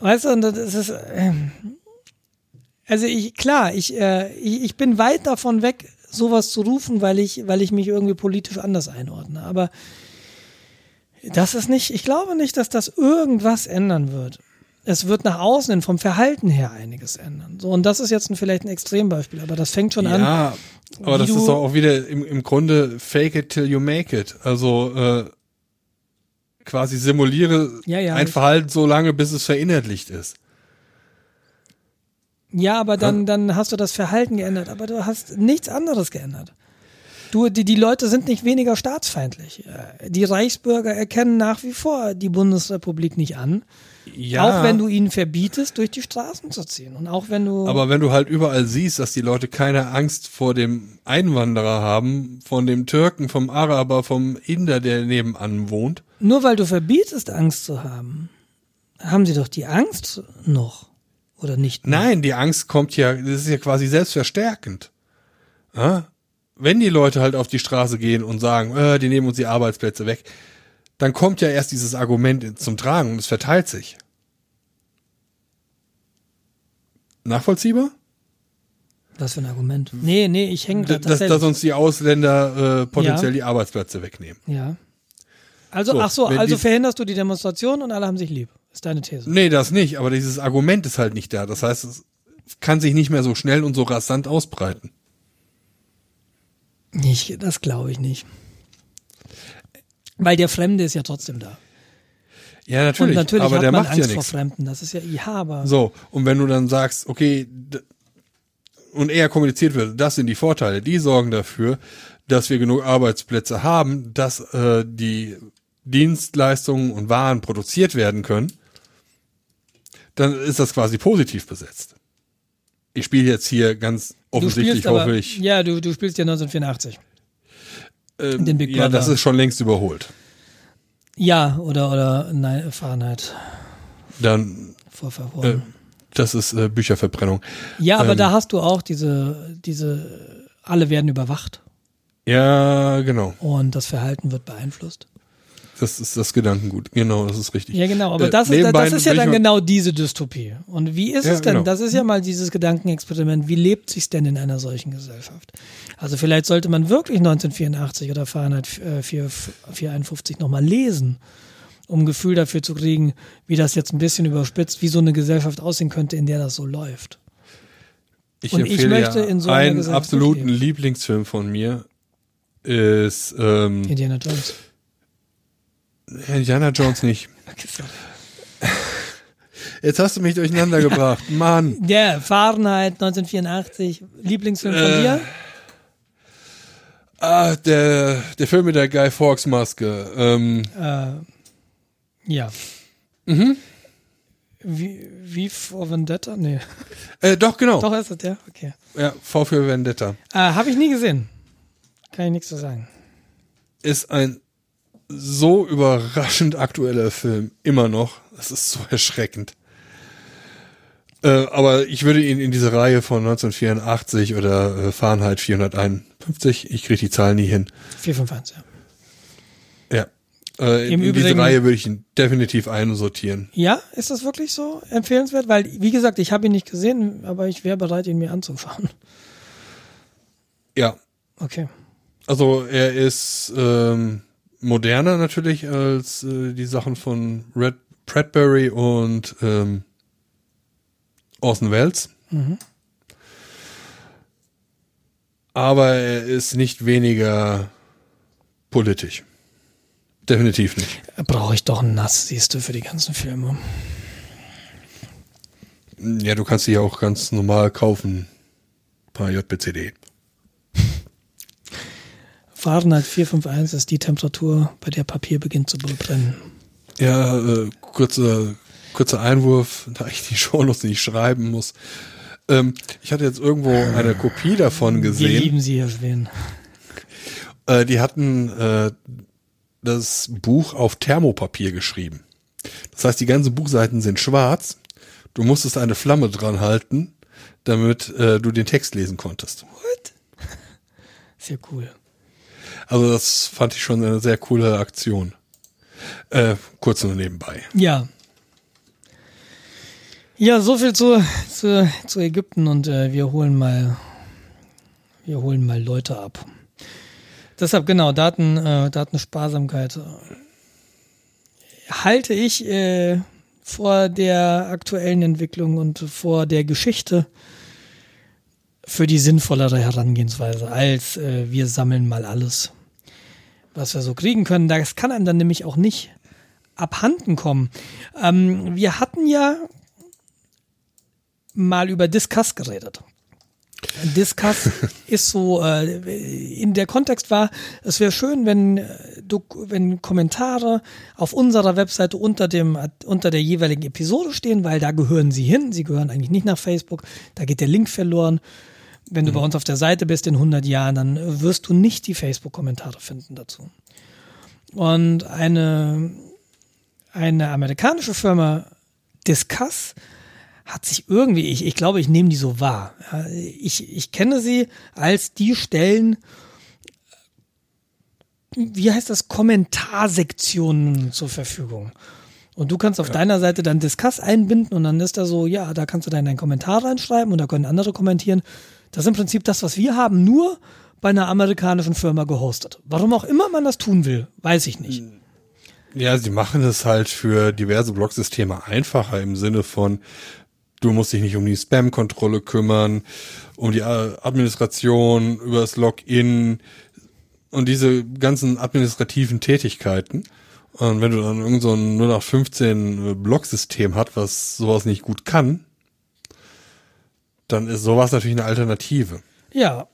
Weißt du, das ist, äh, also ich, klar, ich, äh, ich, ich bin weit davon weg, sowas zu rufen, weil ich, weil ich mich irgendwie politisch anders einordne. Aber das ist nicht, ich glaube nicht, dass das irgendwas ändern wird. Es wird nach außen hin vom Verhalten her einiges ändern. So, und das ist jetzt ein, vielleicht ein Extrembeispiel, aber das fängt schon ja, an. Ja, aber das ist doch auch wieder im, im Grunde fake it till you make it. Also äh, quasi simuliere ja, ja, ein Verhalten so lange, bis es verinnerlicht ist. Ja, aber dann, dann hast du das Verhalten geändert, aber du hast nichts anderes geändert. Du, die, die Leute sind nicht weniger staatsfeindlich. Die Reichsbürger erkennen nach wie vor die Bundesrepublik nicht an. Ja. Auch wenn du ihnen verbietest, durch die Straßen zu ziehen. Und auch wenn du. Aber wenn du halt überall siehst, dass die Leute keine Angst vor dem Einwanderer haben, von dem Türken, vom Araber, vom Inder, der nebenan wohnt. Nur weil du verbietest, Angst zu haben, haben sie doch die Angst noch. Oder nicht? Mehr? Nein, die Angst kommt ja, das ist ja quasi selbstverstärkend. Ja? Wenn die Leute halt auf die Straße gehen und sagen, äh, die nehmen uns die Arbeitsplätze weg, dann kommt ja erst dieses Argument zum Tragen und es verteilt sich. Nachvollziehbar? Was für ein Argument? Nee, nee, ich hänge gerade. Dass, dass uns die Ausländer äh, potenziell ja. die Arbeitsplätze wegnehmen. Ja. Also, so, ach so, also verhinderst du die Demonstration und alle haben sich lieb. Ist deine These. Nee, das nicht, aber dieses Argument ist halt nicht da. Das heißt, es kann sich nicht mehr so schnell und so rasant ausbreiten. Ich, das glaube ich nicht. Weil der Fremde ist ja trotzdem da. Ja, natürlich. Und natürlich aber der macht Angst ja nichts. vor Fremden. Das ist ja, ja, aber. So. Und wenn du dann sagst, okay, und eher kommuniziert wird, das sind die Vorteile, die sorgen dafür, dass wir genug Arbeitsplätze haben, dass äh, die Dienstleistungen und Waren produziert werden können, dann ist das quasi positiv besetzt. Ich spiele jetzt hier ganz offensichtlich, hoffe ich. Ja, du, du spielst ja 1984. Ähm, den Big Brother. Ja, das ist schon längst überholt. Ja, oder, oder nein, Fahrenheit. Dann. Äh, das ist äh, Bücherverbrennung. Ja, aber ähm, da hast du auch diese, diese, alle werden überwacht. Ja, genau. Und das Verhalten wird beeinflusst. Das ist das Gedankengut. Genau, das ist richtig. Ja, genau. Aber äh, das, ist, das ist ja dann genau diese Dystopie. Und wie ist ja, es denn? Genau. Das ist ja mal dieses Gedankenexperiment. Wie lebt sich denn in einer solchen Gesellschaft? Also vielleicht sollte man wirklich 1984 oder Fahrenheit 451 nochmal lesen, um ein Gefühl dafür zu kriegen, wie das jetzt ein bisschen überspitzt, wie so eine Gesellschaft aussehen könnte, in der das so läuft. Ich Und ich möchte ja in so einen absoluten Lieblingsfilm von mir ist ähm, Indiana Jones. Indiana Jones nicht. Jetzt hast du mich durcheinander gebracht, Mann. Der Fahrenheit 1984, Lieblingsfilm von äh, dir? Ah, der, der Film mit der Guy Fawkes Maske. Ähm. Äh, ja. Mhm. Wie, wie vor Vendetta? Nee. Äh, doch, genau. Doch ist es, ja? Okay. Ja, V für Vendetta. Äh, Habe ich nie gesehen. Kann ich nichts zu sagen. Ist ein so überraschend aktueller Film. Immer noch. Das ist so erschreckend. Äh, aber ich würde ihn in diese Reihe von 1984 oder äh, Fahrenheit 451, ich kriege die Zahl nie hin. 451, ja. Ja. Äh, in, in diese Reihe würde ich ihn definitiv einsortieren. Ja, ist das wirklich so empfehlenswert? Weil, wie gesagt, ich habe ihn nicht gesehen, aber ich wäre bereit, ihn mir anzuschauen. Ja. Okay. Also er ist ähm, moderner natürlich als äh, die Sachen von Red Bradbury und ähm, Orson Welles. Mhm. Aber er ist nicht weniger politisch. Definitiv nicht. Brauche ich doch ein Nass, siehst du, für die ganzen Filme. Ja, du kannst sie ja auch ganz normal kaufen. Paar JBCD. Fahrenheit 451 ist die Temperatur, bei der Papier beginnt zu brennen. Ja, äh, kurzer, kurzer Einwurf, da ich die Shownotes nicht schreiben muss. Ähm, ich hatte jetzt irgendwo eine Kopie davon gesehen. Wir lieben sie, Herr Schwen. Äh, die hatten äh, das Buch auf Thermopapier geschrieben. Das heißt, die ganzen Buchseiten sind schwarz. Du musstest eine Flamme dran halten, damit äh, du den Text lesen konntest. What? Sehr cool. Also das fand ich schon eine sehr coole Aktion. Äh, kurz nur nebenbei. Ja. Ja, so viel zu, zu, zu Ägypten und äh, wir holen mal, wir holen mal Leute ab. Deshalb genau, Daten, äh, Datensparsamkeit halte ich äh, vor der aktuellen Entwicklung und vor der Geschichte für die sinnvollere Herangehensweise, als äh, wir sammeln mal alles, was wir so kriegen können. Das kann einem dann nämlich auch nicht abhanden kommen. Ähm, wir hatten ja mal über Discuss geredet. Discuss ist so, äh, in der Kontext war, es wäre schön, wenn, äh, du, wenn Kommentare auf unserer Webseite unter, dem, unter der jeweiligen Episode stehen, weil da gehören sie hin. Sie gehören eigentlich nicht nach Facebook. Da geht der Link verloren. Wenn du mhm. bei uns auf der Seite bist in 100 Jahren, dann wirst du nicht die Facebook-Kommentare finden dazu. Und eine, eine amerikanische Firma, Discuss, hat sich irgendwie, ich, ich glaube, ich nehme die so wahr. Ich, ich kenne sie als die Stellen, wie heißt das, Kommentarsektionen zur Verfügung. Und du kannst auf ja. deiner Seite dann Discuss einbinden und dann ist da so, ja, da kannst du dann deinen Kommentar reinschreiben und da können andere kommentieren. Das ist im Prinzip das, was wir haben, nur bei einer amerikanischen Firma gehostet. Warum auch immer man das tun will, weiß ich nicht. Ja, sie machen es halt für diverse Blogsysteme einfacher im Sinne von, Du musst dich nicht um die Spam-Kontrolle kümmern, um die Administration, über das Login und diese ganzen administrativen Tätigkeiten. Und wenn du dann irgend so ein 0815 Blog-System hat, was sowas nicht gut kann, dann ist sowas natürlich eine Alternative. Ja,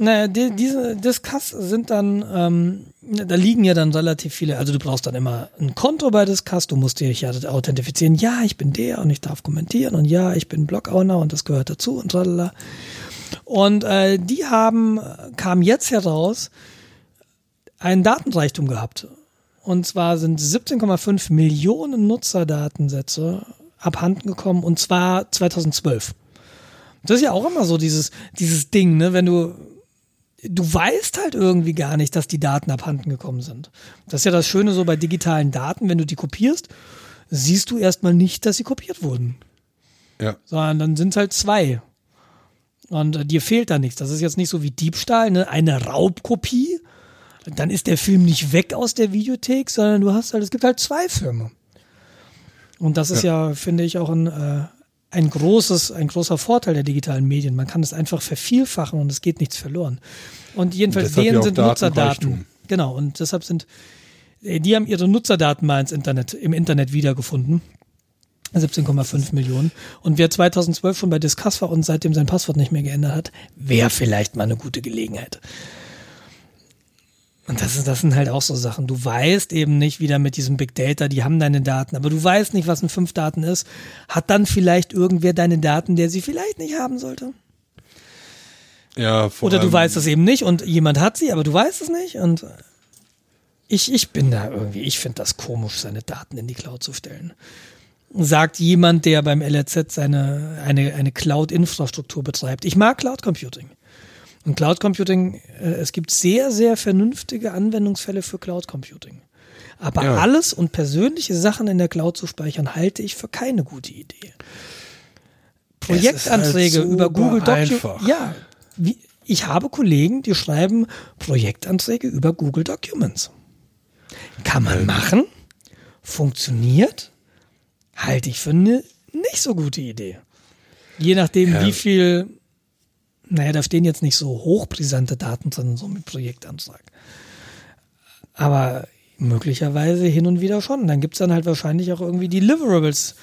naja, die, diese Discuss sind dann, ähm, da liegen ja dann relativ viele, also du brauchst dann immer ein Konto bei Discuss, du musst dich ja authentifizieren, ja, ich bin der und ich darf kommentieren und ja, ich bin Blog-Owner und das gehört dazu und tralala. Und äh, die haben, kam jetzt heraus, einen Datenreichtum gehabt. Und zwar sind 17,5 Millionen Nutzerdatensätze abhanden gekommen und zwar 2012. Das ist ja auch immer so dieses, dieses Ding, ne, wenn du, du weißt halt irgendwie gar nicht, dass die Daten abhanden gekommen sind. Das ist ja das Schöne so bei digitalen Daten, wenn du die kopierst, siehst du erstmal nicht, dass sie kopiert wurden. Ja. Sondern dann sind es halt zwei. Und äh, dir fehlt da nichts. Das ist jetzt nicht so wie Diebstahl, ne? eine Raubkopie. Dann ist der Film nicht weg aus der Videothek, sondern du hast halt, es gibt halt zwei Filme. Und das ist ja, ja finde ich, auch ein, äh, ein großes, ein großer Vorteil der digitalen Medien. Man kann es einfach vervielfachen und es geht nichts verloren. Und jedenfalls denen sind Nutzerdaten. Genau. Und deshalb sind, äh, die haben ihre Nutzerdaten mal ins Internet, im Internet wiedergefunden. 17,5 Millionen. Und wer 2012 schon bei Discuss war und seitdem sein Passwort nicht mehr geändert hat, wäre vielleicht mal eine gute Gelegenheit. Und das, ist, das sind halt auch so Sachen. Du weißt eben nicht, wieder mit diesem Big Data, die haben deine Daten, aber du weißt nicht, was ein fünf Daten ist. Hat dann vielleicht irgendwer deine Daten, der sie vielleicht nicht haben sollte? Ja, vor Oder du weißt es eben nicht und jemand hat sie, aber du weißt es nicht. Und ich, ich bin da irgendwie, ich finde das komisch, seine Daten in die Cloud zu stellen. sagt jemand, der beim LRZ seine, eine, eine Cloud-Infrastruktur betreibt. Ich mag Cloud Computing. Und Cloud Computing, äh, es gibt sehr, sehr vernünftige Anwendungsfälle für Cloud Computing. Aber ja. alles und persönliche Sachen in der Cloud zu speichern, halte ich für keine gute Idee. Projektanträge halt über Google Documents. Ja, wie, ich habe Kollegen, die schreiben Projektanträge über Google Documents. Kann man machen, funktioniert, halte ich für eine nicht so gute Idee. Je nachdem, ja. wie viel, naja, da stehen jetzt nicht so hochbrisante Daten, sondern so mit Projektantrag. Aber möglicherweise hin und wieder schon. Dann gibt es dann halt wahrscheinlich auch irgendwie Deliverables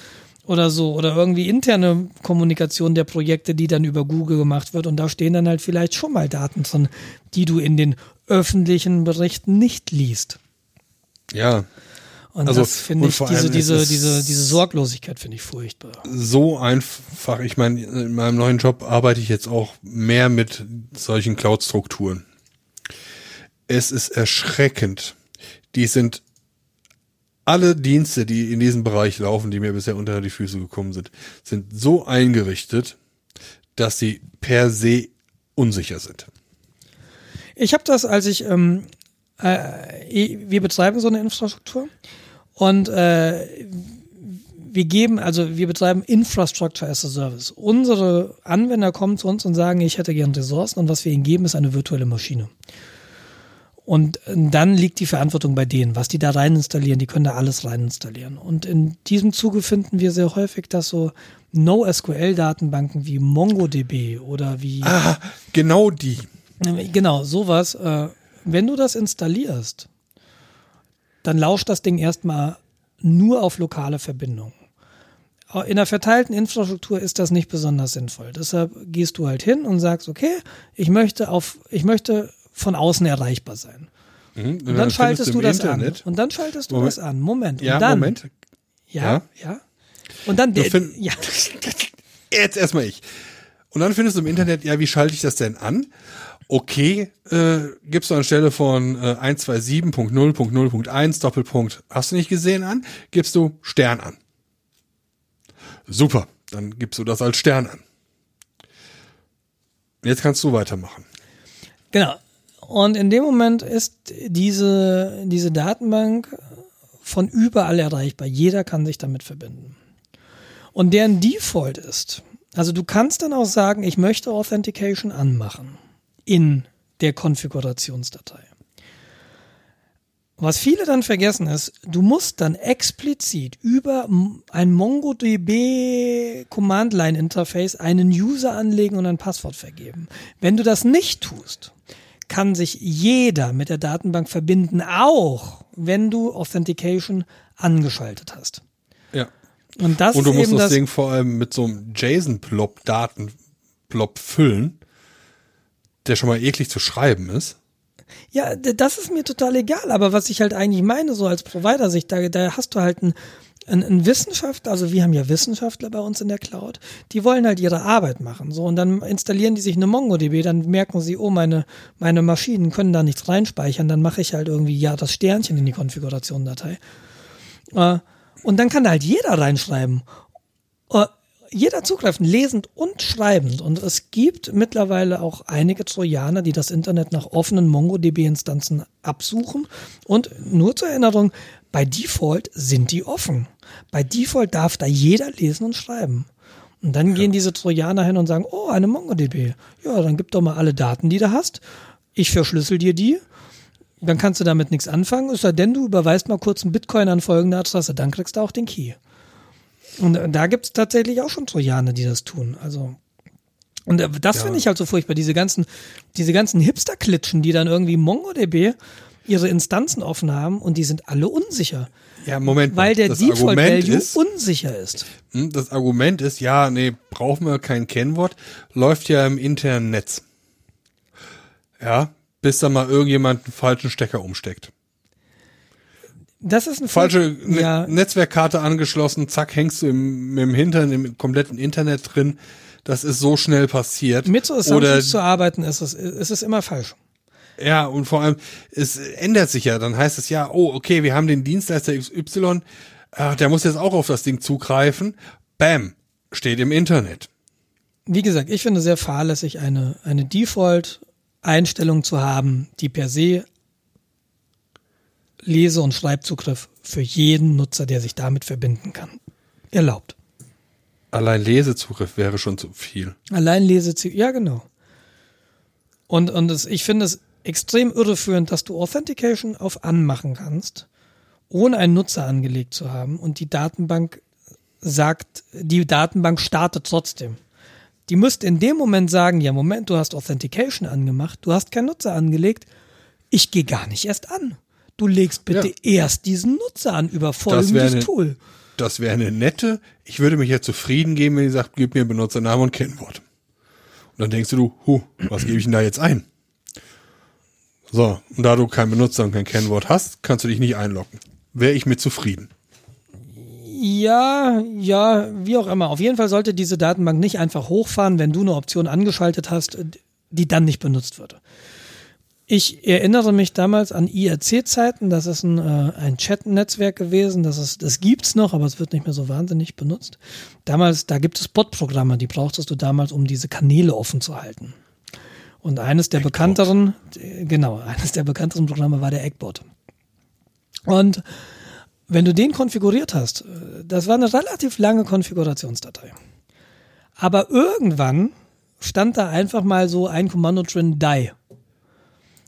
oder so oder irgendwie interne Kommunikation der Projekte, die dann über Google gemacht wird und da stehen dann halt vielleicht schon mal Daten drin, die du in den öffentlichen Berichten nicht liest. Ja. Und also, das finde ich, diese, diese, diese, diese Sorglosigkeit finde ich furchtbar. So einfach, ich meine, in meinem neuen Job arbeite ich jetzt auch mehr mit solchen Cloud-Strukturen. Es ist erschreckend. Die sind alle Dienste, die in diesem Bereich laufen, die mir bisher unter die Füße gekommen sind, sind so eingerichtet, dass sie per se unsicher sind. Ich habe das, als ich, ähm, äh, wir betreiben so eine Infrastruktur und äh, wir geben, also wir betreiben Infrastructure as a Service. Unsere Anwender kommen zu uns und sagen, ich hätte gern Ressourcen und was wir ihnen geben, ist eine virtuelle Maschine. Und dann liegt die Verantwortung bei denen, was die da rein installieren, die können da alles rein installieren. Und in diesem Zuge finden wir sehr häufig, dass so NoSQL-Datenbanken wie MongoDB oder wie. Ah, genau die. Genau, sowas. Äh, wenn du das installierst, dann lauscht das Ding erstmal nur auf lokale Verbindungen. In einer verteilten Infrastruktur ist das nicht besonders sinnvoll. Deshalb gehst du halt hin und sagst, okay, ich möchte auf, ich möchte von außen erreichbar sein. Mhm, und, und, dann, schaltest du das Internet. an. Und dann schaltest du Moment. das an. Moment. Und ja, dann, Moment. Ja, ja. ja. Und dann, der, ja. Jetzt erstmal ich. Und dann findest du im Internet, ja, wie schalte ich das denn an? Okay, äh, gibst du anstelle von äh, 127.0.0.1 Doppelpunkt, hast du nicht gesehen an, gibst du Stern an. Super, dann gibst du das als Stern an. Jetzt kannst du weitermachen. Genau. Und in dem Moment ist diese, diese Datenbank von überall erreichbar. Jeder kann sich damit verbinden. Und deren Default ist, also du kannst dann auch sagen, ich möchte Authentication anmachen in der Konfigurationsdatei. Was viele dann vergessen ist, du musst dann explizit über ein MongoDB Command Line Interface einen User anlegen und ein Passwort vergeben. Wenn du das nicht tust, kann sich jeder mit der Datenbank verbinden, auch wenn du Authentication angeschaltet hast. Ja. Und, das Und du musst das, Ding vor allem mit so einem JSON-Plop, Datenplop füllen, der schon mal eklig zu schreiben ist. Ja, das ist mir total egal, aber was ich halt eigentlich meine, so als Provider-Sicht, da, da hast du halt ein, ein, ein Wissenschaftler, also wir haben ja Wissenschaftler bei uns in der Cloud, die wollen halt ihre Arbeit machen. So, und dann installieren die sich eine MongoDB, dann merken sie, oh, meine, meine Maschinen können da nichts reinspeichern, dann mache ich halt irgendwie ja das Sternchen in die Konfiguration-Datei. Äh, und dann kann da halt jeder reinschreiben. Äh, jeder zugreifen, lesend und schreibend. Und es gibt mittlerweile auch einige Trojaner, die das Internet nach offenen MongoDB-Instanzen absuchen. Und nur zur Erinnerung, bei Default sind die offen. Bei Default darf da jeder lesen und schreiben. Und dann ja. gehen diese Trojaner hin und sagen, oh, eine MongoDB. Ja, dann gib doch mal alle Daten, die du hast. Ich verschlüssel dir die. Dann kannst du damit nichts anfangen. Es sei denn, du überweist mal kurz einen Bitcoin an folgende Adresse. Dann kriegst du auch den Key. Und da gibt es tatsächlich auch schon Trojaner, die das tun. Also und äh, das ja. finde ich halt so furchtbar, diese ganzen, diese ganzen Hipster-Klitschen, die dann irgendwie MongoDB ihre Instanzen offen haben und die sind alle unsicher. Ja, Moment. Weil der Default Value ist, unsicher ist. Hm, das Argument ist, ja, nee, brauchen wir kein Kennwort, läuft ja im internen Netz. Ja, bis da mal irgendjemand einen falschen Stecker umsteckt. Das ist eine falsche ne ja. Netzwerkkarte angeschlossen, zack, hängst du im, im Hintern, im kompletten Internet drin. Das ist so schnell passiert. Mit so Assumptions zu arbeiten, ist es, ist es immer falsch. Ja, und vor allem, es ändert sich ja. Dann heißt es ja, oh, okay, wir haben den Dienstleister XY ach, der muss jetzt auch auf das Ding zugreifen. Bam, steht im Internet. Wie gesagt, ich finde sehr fahrlässig, eine, eine Default-Einstellung zu haben, die per se Lese- und Schreibzugriff für jeden Nutzer, der sich damit verbinden kann, erlaubt. Allein Lesezugriff wäre schon zu viel. Allein Lesezugriff, ja genau. Und, und es, ich finde es extrem irreführend, dass du Authentication auf anmachen kannst, ohne einen Nutzer angelegt zu haben und die Datenbank sagt, die Datenbank startet trotzdem. Die müsste in dem Moment sagen, ja Moment, du hast Authentication angemacht, du hast keinen Nutzer angelegt, ich gehe gar nicht erst an. Du legst bitte ja. erst diesen Nutzer an über folgendes Tool. Das wäre eine nette, ich würde mich ja zufrieden geben, wenn die sagt, gib mir Benutzernamen und Kennwort. Und dann denkst du, hu, was gebe ich denn da jetzt ein? So, und da du keinen Benutzer und kein Kennwort hast, kannst du dich nicht einloggen. Wäre ich mit zufrieden. Ja, ja, wie auch immer. Auf jeden Fall sollte diese Datenbank nicht einfach hochfahren, wenn du eine Option angeschaltet hast, die dann nicht benutzt wird. Ich erinnere mich damals an IRC-Zeiten. Das ist ein, äh, ein Chat-Netzwerk gewesen. Das, ist, das gibt's noch, aber es wird nicht mehr so wahnsinnig benutzt. Damals, da gibt es Bot-Programme, die brauchtest du damals, um diese Kanäle offen zu halten. Und eines der Eggbot. bekannteren, genau, eines der bekannteren Programme war der Eggbot. Und wenn du den konfiguriert hast, das war eine relativ lange Konfigurationsdatei. Aber irgendwann stand da einfach mal so ein Kommando drin, die.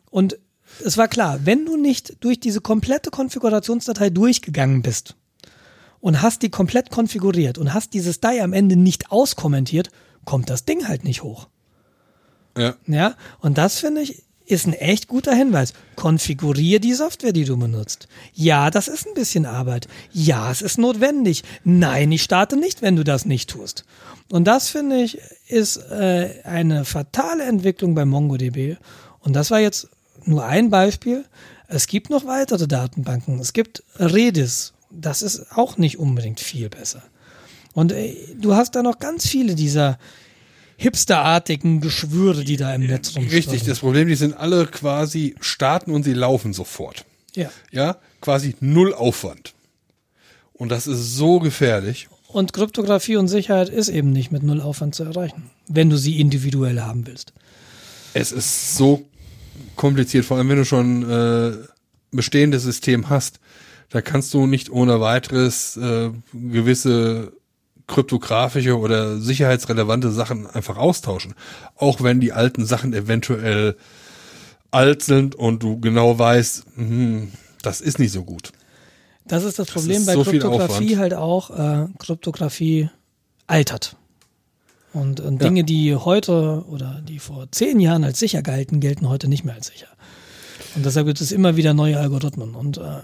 Und es war klar, wenn du nicht durch diese komplette Konfigurationsdatei durchgegangen bist und hast die komplett konfiguriert und hast dieses die am Ende nicht auskommentiert, kommt das Ding halt nicht hoch. Ja. Ja, und das finde ich ist ein echt guter Hinweis. Konfigurier die Software, die du benutzt. Ja, das ist ein bisschen Arbeit. Ja, es ist notwendig. Nein, ich starte nicht, wenn du das nicht tust. Und das finde ich ist äh, eine fatale Entwicklung bei MongoDB. Und das war jetzt nur ein Beispiel. Es gibt noch weitere Datenbanken. Es gibt Redis. Das ist auch nicht unbedingt viel besser. Und äh, du hast da noch ganz viele dieser hipsterartigen Geschwüre, die da im Netz rumstehen. Richtig, das Problem, die sind alle quasi starten und sie laufen sofort. Ja. Ja, quasi null Aufwand. Und das ist so gefährlich. Und Kryptographie und Sicherheit ist eben nicht mit null Aufwand zu erreichen, wenn du sie individuell haben willst. Es ist so kompliziert, vor allem wenn du schon äh, bestehendes System hast. Da kannst du nicht ohne weiteres äh, gewisse kryptografische oder sicherheitsrelevante Sachen einfach austauschen. Auch wenn die alten Sachen eventuell alt sind und du genau weißt, mh, das ist nicht so gut. Das ist das Problem das bei so Kryptographie halt auch. Äh, Kryptographie altert. Und, und Dinge, ja. die heute oder die vor zehn Jahren als sicher galten, gelten heute nicht mehr als sicher. Und deshalb gibt es immer wieder neue Algorithmen. Und äh,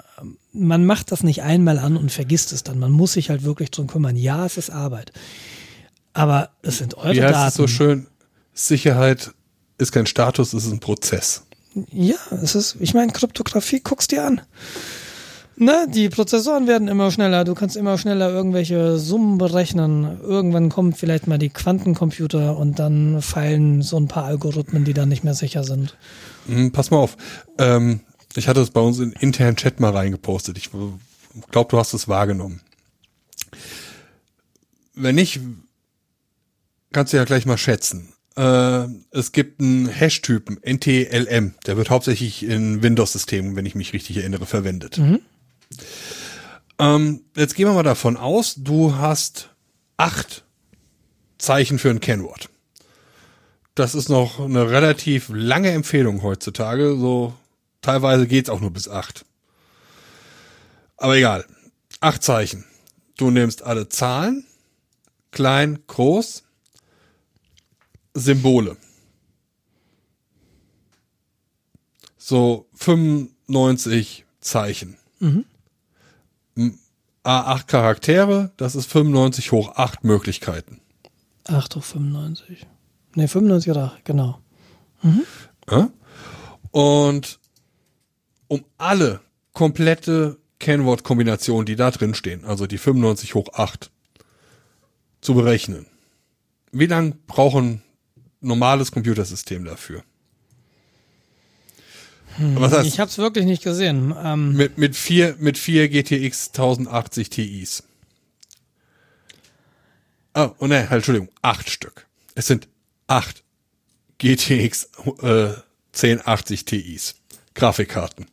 man macht das nicht einmal an und vergisst es dann. Man muss sich halt wirklich drum kümmern. Ja, es ist Arbeit. Aber es sind eure Wie heißt Daten. Es so schön, Sicherheit ist kein Status, es ist ein Prozess. Ja, es ist, ich meine, Kryptographie, guckst dir an. Ne, die Prozessoren werden immer schneller, du kannst immer schneller irgendwelche Summen berechnen. Irgendwann kommen vielleicht mal die Quantencomputer und dann fallen so ein paar Algorithmen, die dann nicht mehr sicher sind. Hm, pass mal auf. Ähm, ich hatte es bei uns in internen Chat mal reingepostet. Ich glaube, du hast es wahrgenommen. Wenn nicht, kannst du ja gleich mal schätzen. Äh, es gibt einen Hash-Typen, NTLM, der wird hauptsächlich in Windows-Systemen, wenn ich mich richtig erinnere, verwendet. Mhm. Ähm, jetzt gehen wir mal davon aus, du hast acht Zeichen für ein Kennwort. Das ist noch eine relativ lange Empfehlung heutzutage. So teilweise geht's auch nur bis acht. Aber egal. Acht Zeichen. Du nimmst alle Zahlen, klein, groß, Symbole. So 95 Zeichen. Mhm. A8 Charaktere, das ist 95 hoch 8 Möglichkeiten. 8 hoch 95. Ne, 95 oder 8, genau. Mhm. Ja? Und um alle komplette Kennwortkombinationen, die da drin stehen, also die 95 hoch 8, zu berechnen, wie lang braucht ein normales Computersystem dafür? Hm, Was heißt, ich habe es wirklich nicht gesehen. Ähm, mit, mit, vier, mit vier GTX 1080 Ti's. Oh, oh ne, halt, Entschuldigung, acht Stück. Es sind acht GTX äh, 1080 Ti's. Grafikkarten.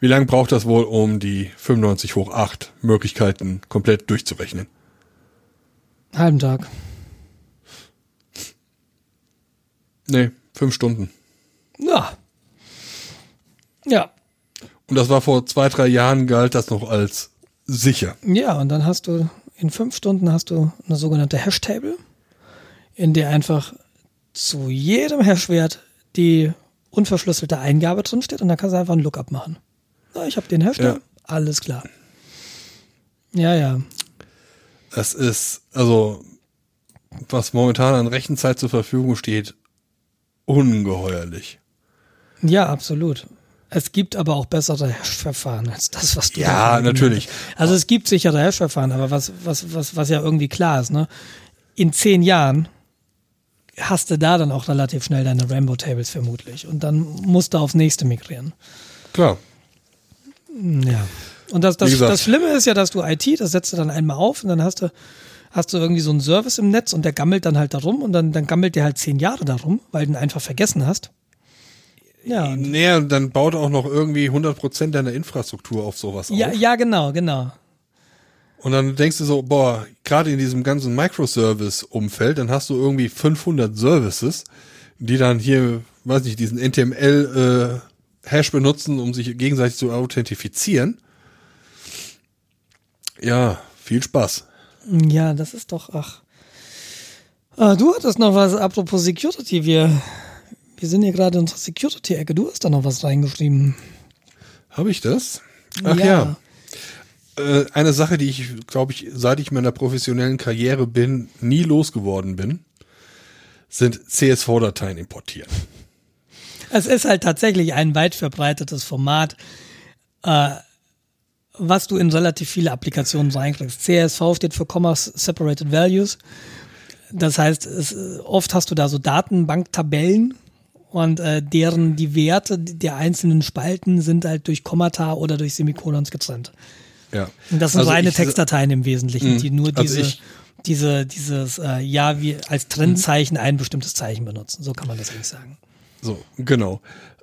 Wie lange braucht das wohl, um die 95 hoch 8 Möglichkeiten komplett durchzurechnen? Halben Tag. Nee, fünf Stunden. Ja. Ja. Und das war vor zwei, drei Jahren galt das noch als sicher. Ja, und dann hast du in fünf Stunden hast du eine sogenannte Hash-Table, in der einfach zu jedem Hashwert die unverschlüsselte Eingabe drinsteht und dann kannst du einfach einen Lookup machen. Na, ich habe den Hash ja. alles klar. Ja, ja. Das ist, also, was momentan an Rechenzeit zur Verfügung steht, ungeheuerlich. Ja, absolut. Es gibt aber auch bessere Hash-Verfahren als das, was du Ja, natürlich. Also es gibt sichere Hash-Verfahren, aber was, was, was, was ja irgendwie klar ist, ne? In zehn Jahren hast du da dann auch relativ schnell deine Rainbow-Tables vermutlich. Und dann musst du aufs nächste migrieren. Klar. Ja. Und das, das, das Schlimme ist ja, dass du IT, das setzt du dann einmal auf und dann hast du, hast du irgendwie so einen Service im Netz und der gammelt dann halt darum und dann, dann gammelt der halt zehn Jahre darum, weil du ihn einfach vergessen hast. Ja. Nee, und dann baut auch noch irgendwie 100% deiner Infrastruktur auf sowas ja, auf. Ja, genau, genau. Und dann denkst du so, boah, gerade in diesem ganzen Microservice-Umfeld, dann hast du irgendwie 500 Services, die dann hier, weiß nicht, diesen NTML-Hash äh, benutzen, um sich gegenseitig zu authentifizieren. Ja, viel Spaß. Ja, das ist doch, ach. Ah, du hattest noch was, apropos Security, wir, wir sind hier gerade in unserer Security-Ecke, du hast da noch was reingeschrieben. Habe ich das? Ach ja. ja. Äh, eine Sache, die ich, glaube ich, seit ich meiner professionellen Karriere bin, nie losgeworden bin, sind CSV-Dateien importieren. Es ist halt tatsächlich ein weit verbreitetes Format, äh, was du in relativ viele Applikationen reinkriegst. CSV steht für Commerce Separated Values. Das heißt, es, oft hast du da so Datenbanktabellen und äh, deren die Werte der einzelnen Spalten sind halt durch Kommata oder durch Semikolons getrennt. Ja. Und das sind also reine ich, Textdateien im Wesentlichen, mh, die nur also diese, ich, diese, dieses, äh, ja, wie als Trennzeichen ein bestimmtes Zeichen benutzen. So kann man das eigentlich sagen. So, genau.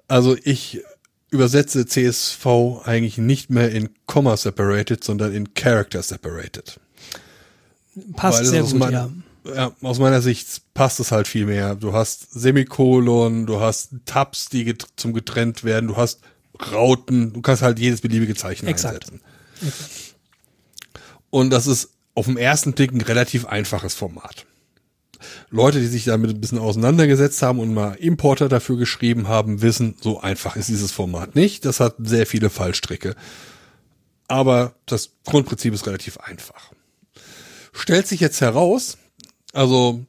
Also ich übersetze CSV eigentlich nicht mehr in Comma separated, sondern in Character separated. Passt sehr gut, mein, ja. Ja. Aus meiner Sicht passt es halt viel mehr. Du hast Semikolon, du hast Tabs, die get zum getrennt werden, du hast Rauten, du kannst halt jedes beliebige Zeichen Exakt. einsetzen. Und das ist auf dem ersten Blick ein relativ einfaches Format. Leute, die sich damit ein bisschen auseinandergesetzt haben und mal Importer dafür geschrieben haben, wissen, so einfach ist dieses Format nicht. Das hat sehr viele Fallstricke. Aber das Grundprinzip ist relativ einfach. Stellt sich jetzt heraus, also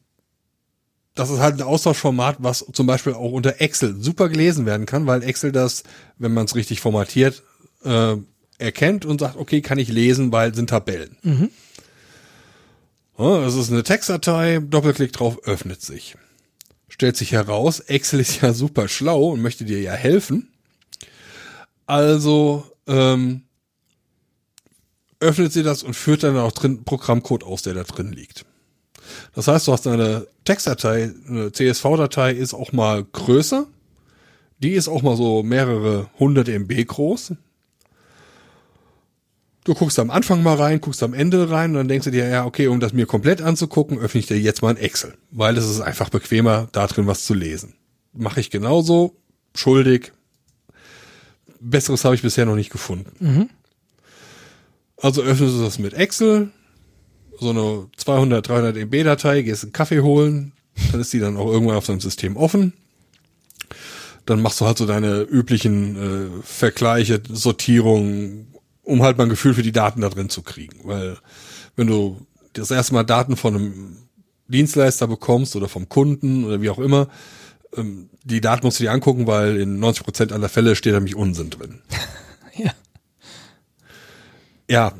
das ist halt ein Austauschformat, was zum Beispiel auch unter Excel super gelesen werden kann, weil Excel das, wenn man es richtig formatiert, äh, erkennt und sagt, okay, kann ich lesen, weil sind Tabellen. Mhm. Ja, das ist eine Textdatei, Doppelklick drauf, öffnet sich. Stellt sich heraus, Excel ist ja super schlau und möchte dir ja helfen. Also ähm, öffnet sie das und führt dann auch drin Programmcode aus, der da drin liegt. Das heißt, du hast eine Textdatei, eine CSV-Datei ist auch mal größer. Die ist auch mal so mehrere hundert MB groß. Du guckst am Anfang mal rein, guckst am Ende rein und dann denkst du dir, ja, okay, um das mir komplett anzugucken, öffne ich dir jetzt mal ein Excel, weil es ist einfach bequemer, da drin was zu lesen. Mache ich genauso, schuldig. Besseres habe ich bisher noch nicht gefunden. Mhm. Also öffnest du das mit Excel, so eine 200, 300 MB Datei, gehst einen Kaffee holen, dann ist die dann auch irgendwann auf deinem System offen. Dann machst du halt so deine üblichen äh, Vergleiche, Sortierungen, um halt mal ein Gefühl für die Daten da drin zu kriegen. Weil wenn du das erste Mal Daten von einem Dienstleister bekommst oder vom Kunden oder wie auch immer, ähm, die Daten musst du dir angucken, weil in 90 Prozent aller Fälle steht da nämlich Unsinn drin. ja. Ja,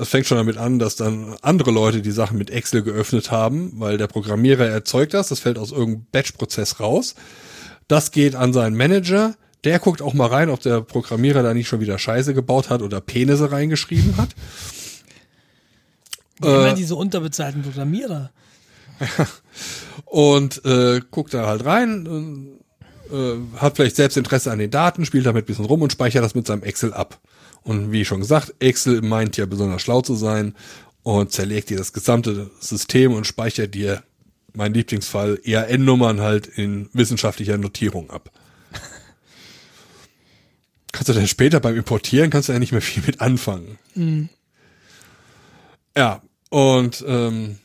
das fängt schon damit an, dass dann andere Leute die Sachen mit Excel geöffnet haben, weil der Programmierer erzeugt das, das fällt aus irgendeinem Batch-Prozess raus. Das geht an seinen Manager, Der guckt auch mal rein, ob der Programmierer da nicht schon wieder Scheiße gebaut hat oder Penisse reingeschrieben hat. Immer äh, diese unterbezahlten Programmierer. und äh, guckt da halt rein, äh, hat vielleicht selbst Interesse an den Daten, spielt damit ein bisschen rum und speichert das mit seinem Excel ab. Und wie schon gesagt, Excel meint ja besonders schlau zu sein und zerlegt dir das gesamte System und speichert dir, mein Lieblingsfall, ERN-Nummern halt in wissenschaftlicher Notierung ab. kannst du dann später beim Importieren, kannst du ja nicht mehr viel mit anfangen. Mhm. Ja, und ähm,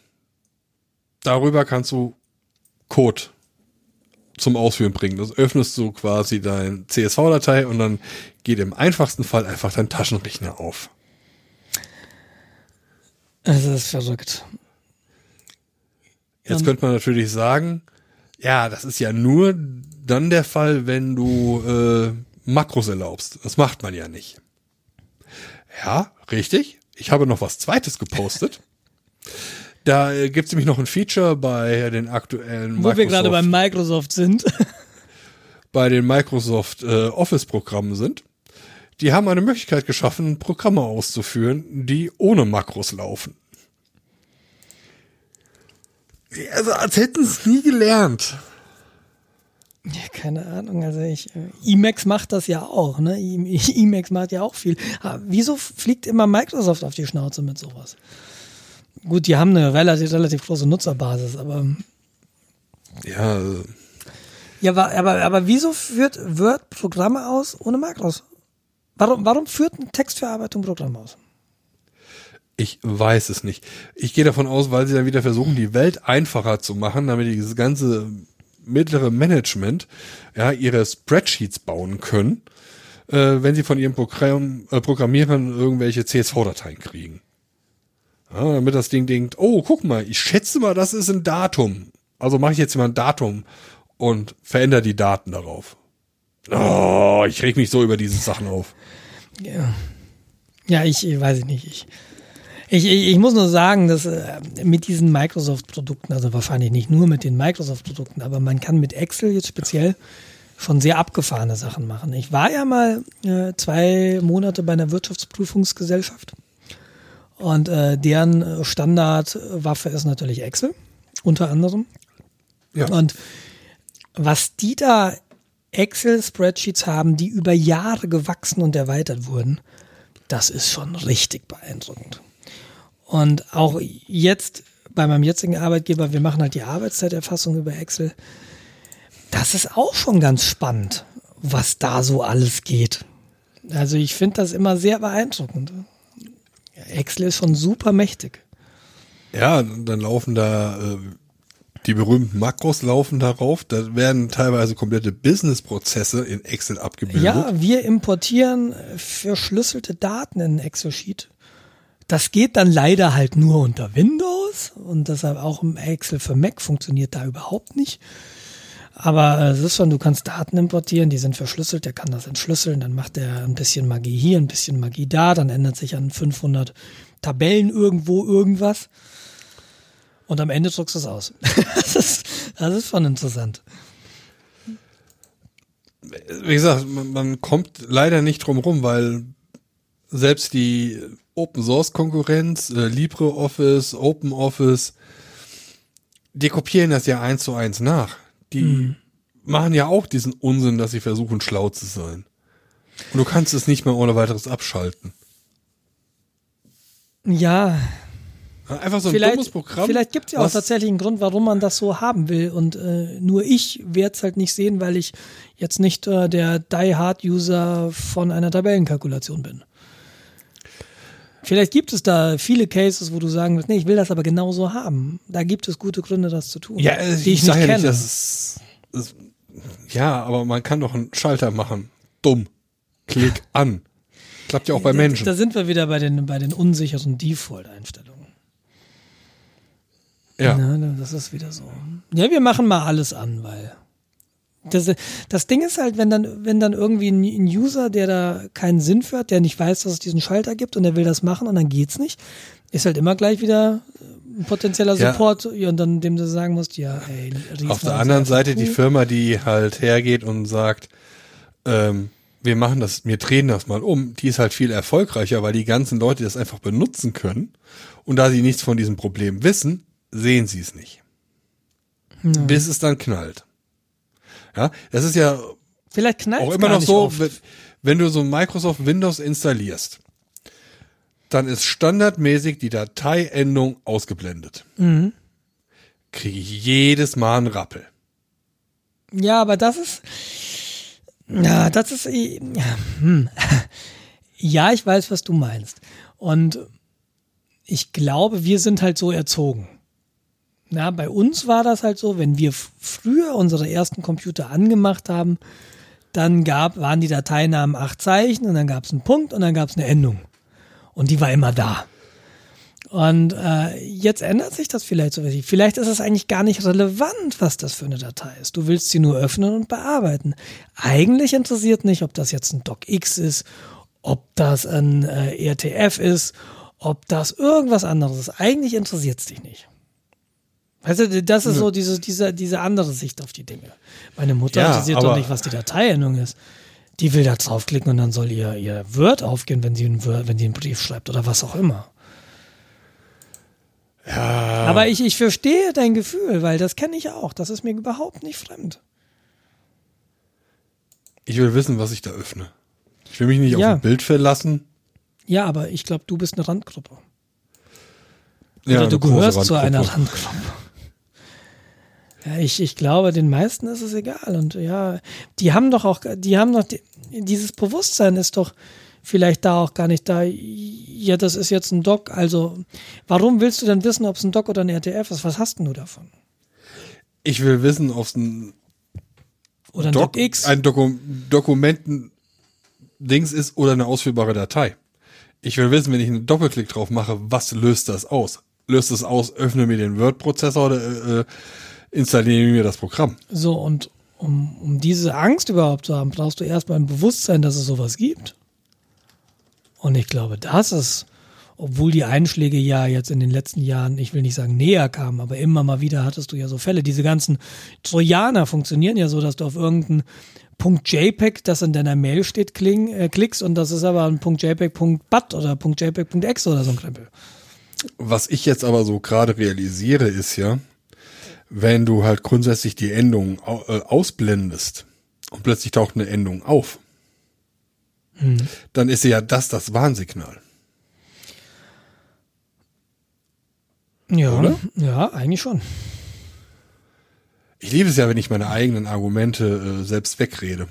darüber kannst du Code zum Ausführen bringen. Das öffnest du quasi dein CSV-Datei und dann geht im einfachsten Fall einfach dein Taschenrechner auf. Es ist verrückt. Jetzt könnte man natürlich sagen, ja, das ist ja nur dann der Fall, wenn du äh, Makros erlaubst. Das macht man ja nicht. Ja, richtig. Ich habe noch was Zweites gepostet. Da äh, gibt es nämlich noch ein Feature bei den aktuellen Wo Microsoft, wir gerade beim Microsoft sind. bei den Microsoft äh, Office-Programmen sind. Die haben eine Möglichkeit geschaffen, Programme auszuführen, die ohne Makros laufen. Also als hätten sie es nie gelernt. Ja, keine Ahnung. Also ich, äh, Emacs macht das ja auch, ne? Emacs macht ja auch viel. Aber wieso fliegt immer Microsoft auf die Schnauze mit sowas? Gut, die haben eine relativ, relativ große Nutzerbasis, aber. Ja. Äh. Ja, aber, aber, aber wieso führt Word Programme aus ohne Makros? Warum, warum führt eine Textverarbeitung Programme aus? Ich weiß es nicht. Ich gehe davon aus, weil sie dann wieder versuchen, die Welt einfacher zu machen, damit dieses ganze mittlere Management ja ihre Spreadsheets bauen können, äh, wenn sie von ihren Programm, äh, Programmierern irgendwelche CSV-Dateien kriegen. Ja, damit das Ding denkt, oh, guck mal, ich schätze mal, das ist ein Datum. Also mache ich jetzt mal ein Datum und verändere die Daten darauf. Oh, ich reg mich so über diese Sachen auf. Ja. Ja, ich, ich weiß nicht. Ich, ich, ich, muss nur sagen, dass äh, mit diesen Microsoft-Produkten, also wahrscheinlich nicht nur mit den Microsoft-Produkten, aber man kann mit Excel jetzt speziell schon sehr abgefahrene Sachen machen. Ich war ja mal äh, zwei Monate bei einer Wirtschaftsprüfungsgesellschaft und äh, deren Standardwaffe ist natürlich Excel, unter anderem. Ja. Und was die da Excel-Spreadsheets haben, die über Jahre gewachsen und erweitert wurden, das ist schon richtig beeindruckend. Und auch jetzt bei meinem jetzigen Arbeitgeber, wir machen halt die Arbeitszeiterfassung über Excel. Das ist auch schon ganz spannend, was da so alles geht. Also ich finde das immer sehr beeindruckend. Excel ist schon super mächtig. Ja, dann laufen da äh, die berühmten Makros laufen darauf. Da werden teilweise komplette Business-Prozesse in Excel abgebildet. Ja, wir importieren verschlüsselte Daten in Excel-Sheet. Das geht dann leider halt nur unter Windows und deshalb auch im Excel für Mac funktioniert da überhaupt nicht. Aber äh, es ist schon, du kannst Daten importieren, die sind verschlüsselt, der kann das entschlüsseln, dann macht er ein bisschen Magie hier, ein bisschen Magie da, dann ändert sich an 500 Tabellen irgendwo irgendwas. Und am Ende druckst du es aus. das, ist, das ist schon interessant. Wie gesagt, man, man kommt leider nicht drum rum, weil selbst die Open Source Konkurrenz, äh, LibreOffice, OpenOffice, die kopieren das ja eins zu eins nach. Die mhm. machen ja auch diesen Unsinn, dass sie versuchen, schlau zu sein. Und du kannst es nicht mehr ohne weiteres abschalten. Ja. Einfach so ein vielleicht, dummes Programm. Vielleicht gibt es ja auch tatsächlich einen Grund, warum man das so haben will. Und äh, nur ich werde es halt nicht sehen, weil ich jetzt nicht äh, der Die-Hard-User von einer Tabellenkalkulation bin. Vielleicht gibt es da viele Cases, wo du sagen wirst, nee, ich will das aber genauso haben. Da gibt es gute Gründe, das zu tun. Ja, die ich, ich nicht ja kenne. Nicht, das ist, ja, aber man kann doch einen Schalter machen. Dumm. Klick an. Klappt ja auch bei Menschen. Da, da sind wir wieder bei den, bei den unsicheren Default-Einstellungen. Ja. ja. Das ist wieder so. Ja, wir machen mal alles an, weil das, das Ding ist halt, wenn dann, wenn dann irgendwie ein, ein, User, der da keinen Sinn für hat, der nicht weiß, dass es diesen Schalter gibt und der will das machen und dann geht's nicht, ist halt immer gleich wieder ein potenzieller Support ja. und dann dem du sagen musst, ja, ey, Auf der anderen Seite cool. die Firma, die halt hergeht und sagt, ähm, wir machen das, wir drehen das mal um, die ist halt viel erfolgreicher, weil die ganzen Leute das einfach benutzen können. Und da sie nichts von diesem Problem wissen, sehen sie es nicht. Hm. Bis es dann knallt. Ja, das ist ja Vielleicht knallt auch immer noch so, wenn, wenn du so Microsoft Windows installierst, dann ist standardmäßig die Dateiendung ausgeblendet. Mhm. Kriege ich jedes Mal einen Rappel. Ja, aber das ist, ja, das ist, ja, hm. ja, ich weiß, was du meinst. Und ich glaube, wir sind halt so erzogen. Na, bei uns war das halt so, wenn wir früher unsere ersten Computer angemacht haben, dann gab, waren die Dateinamen acht Zeichen und dann gab es einen Punkt und dann gab es eine Endung. Und die war immer da. Und äh, jetzt ändert sich das vielleicht so. Vielleicht ist es eigentlich gar nicht relevant, was das für eine Datei ist. Du willst sie nur öffnen und bearbeiten. Eigentlich interessiert nicht, ob das jetzt ein DocX ist, ob das ein äh, RTF ist, ob das irgendwas anderes ist. Eigentlich interessiert es dich nicht. Weißt du, das ist so diese, diese, diese andere Sicht auf die Dinge. Meine Mutter ja, interessiert doch nicht, was die Dateiendung ist. Die will da draufklicken und dann soll ihr, ihr Word aufgehen, wenn sie, einen Word, wenn sie einen Brief schreibt oder was auch immer. Ja. Aber ich, ich verstehe dein Gefühl, weil das kenne ich auch. Das ist mir überhaupt nicht fremd. Ich will wissen, was ich da öffne. Ich will mich nicht ja. auf ein Bild verlassen. Ja, aber ich glaube, du bist eine Randgruppe. Oder ja, du gehörst zu einer Randgruppe. Ich, ich glaube, den meisten ist es egal. Und ja, die haben doch auch, die haben doch, die, dieses Bewusstsein ist doch vielleicht da auch gar nicht da. Ja, das ist jetzt ein Doc. Also, warum willst du denn wissen, ob es ein Doc oder ein RTF ist? Was hast denn du davon? Ich will wissen, ob es ein oder ein Doc, Doc X ein Doku Dokumenten-Dings ist oder eine ausführbare Datei. Ich will wissen, wenn ich einen Doppelklick drauf mache, was löst das aus? Löst es aus, öffne mir den Word-Prozessor oder äh, installiere mir das Programm. So, und um, um diese Angst überhaupt zu haben, brauchst du erstmal ein Bewusstsein, dass es sowas gibt. Und ich glaube, das ist, obwohl die Einschläge ja jetzt in den letzten Jahren, ich will nicht sagen näher kamen, aber immer mal wieder hattest du ja so Fälle. Diese ganzen Trojaner funktionieren ja so, dass du auf irgendeinen Punkt JPEG, das in deiner Mail steht, kling, äh, klickst und das ist aber ein Punkt JPEG Punkt .bat oder Punkt JPEG Punkt .exe oder so ein Krempel. Was ich jetzt aber so gerade realisiere, ist ja, wenn du halt grundsätzlich die Endung äh, ausblendest und plötzlich taucht eine Endung auf, hm. dann ist ja das das Warnsignal. Ja, Oder? ja, eigentlich schon. Ich liebe es ja, wenn ich meine eigenen Argumente äh, selbst wegrede.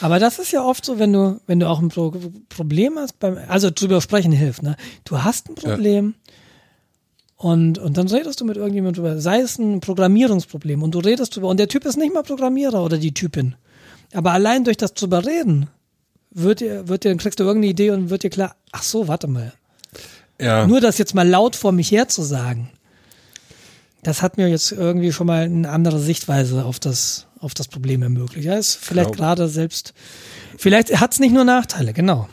Aber das ist ja oft so, wenn du, wenn du auch ein Pro Problem hast, beim, also drüber sprechen hilft, ne? Du hast ein Problem. Und, und dann redest du mit irgendjemandem drüber, sei es ein Programmierungsproblem und du redest drüber und der Typ ist nicht mal Programmierer oder die Typin. Aber allein durch das drüber reden, wird dir, wird dir, dann kriegst du irgendeine Idee und wird dir klar, ach so, warte mal. Ja. Nur das jetzt mal laut vor mich her zu sagen, das hat mir jetzt irgendwie schon mal eine andere Sichtweise auf das, auf das Problem ermöglicht. Ja, ist vielleicht gerade selbst, vielleicht hat es nicht nur Nachteile, genau.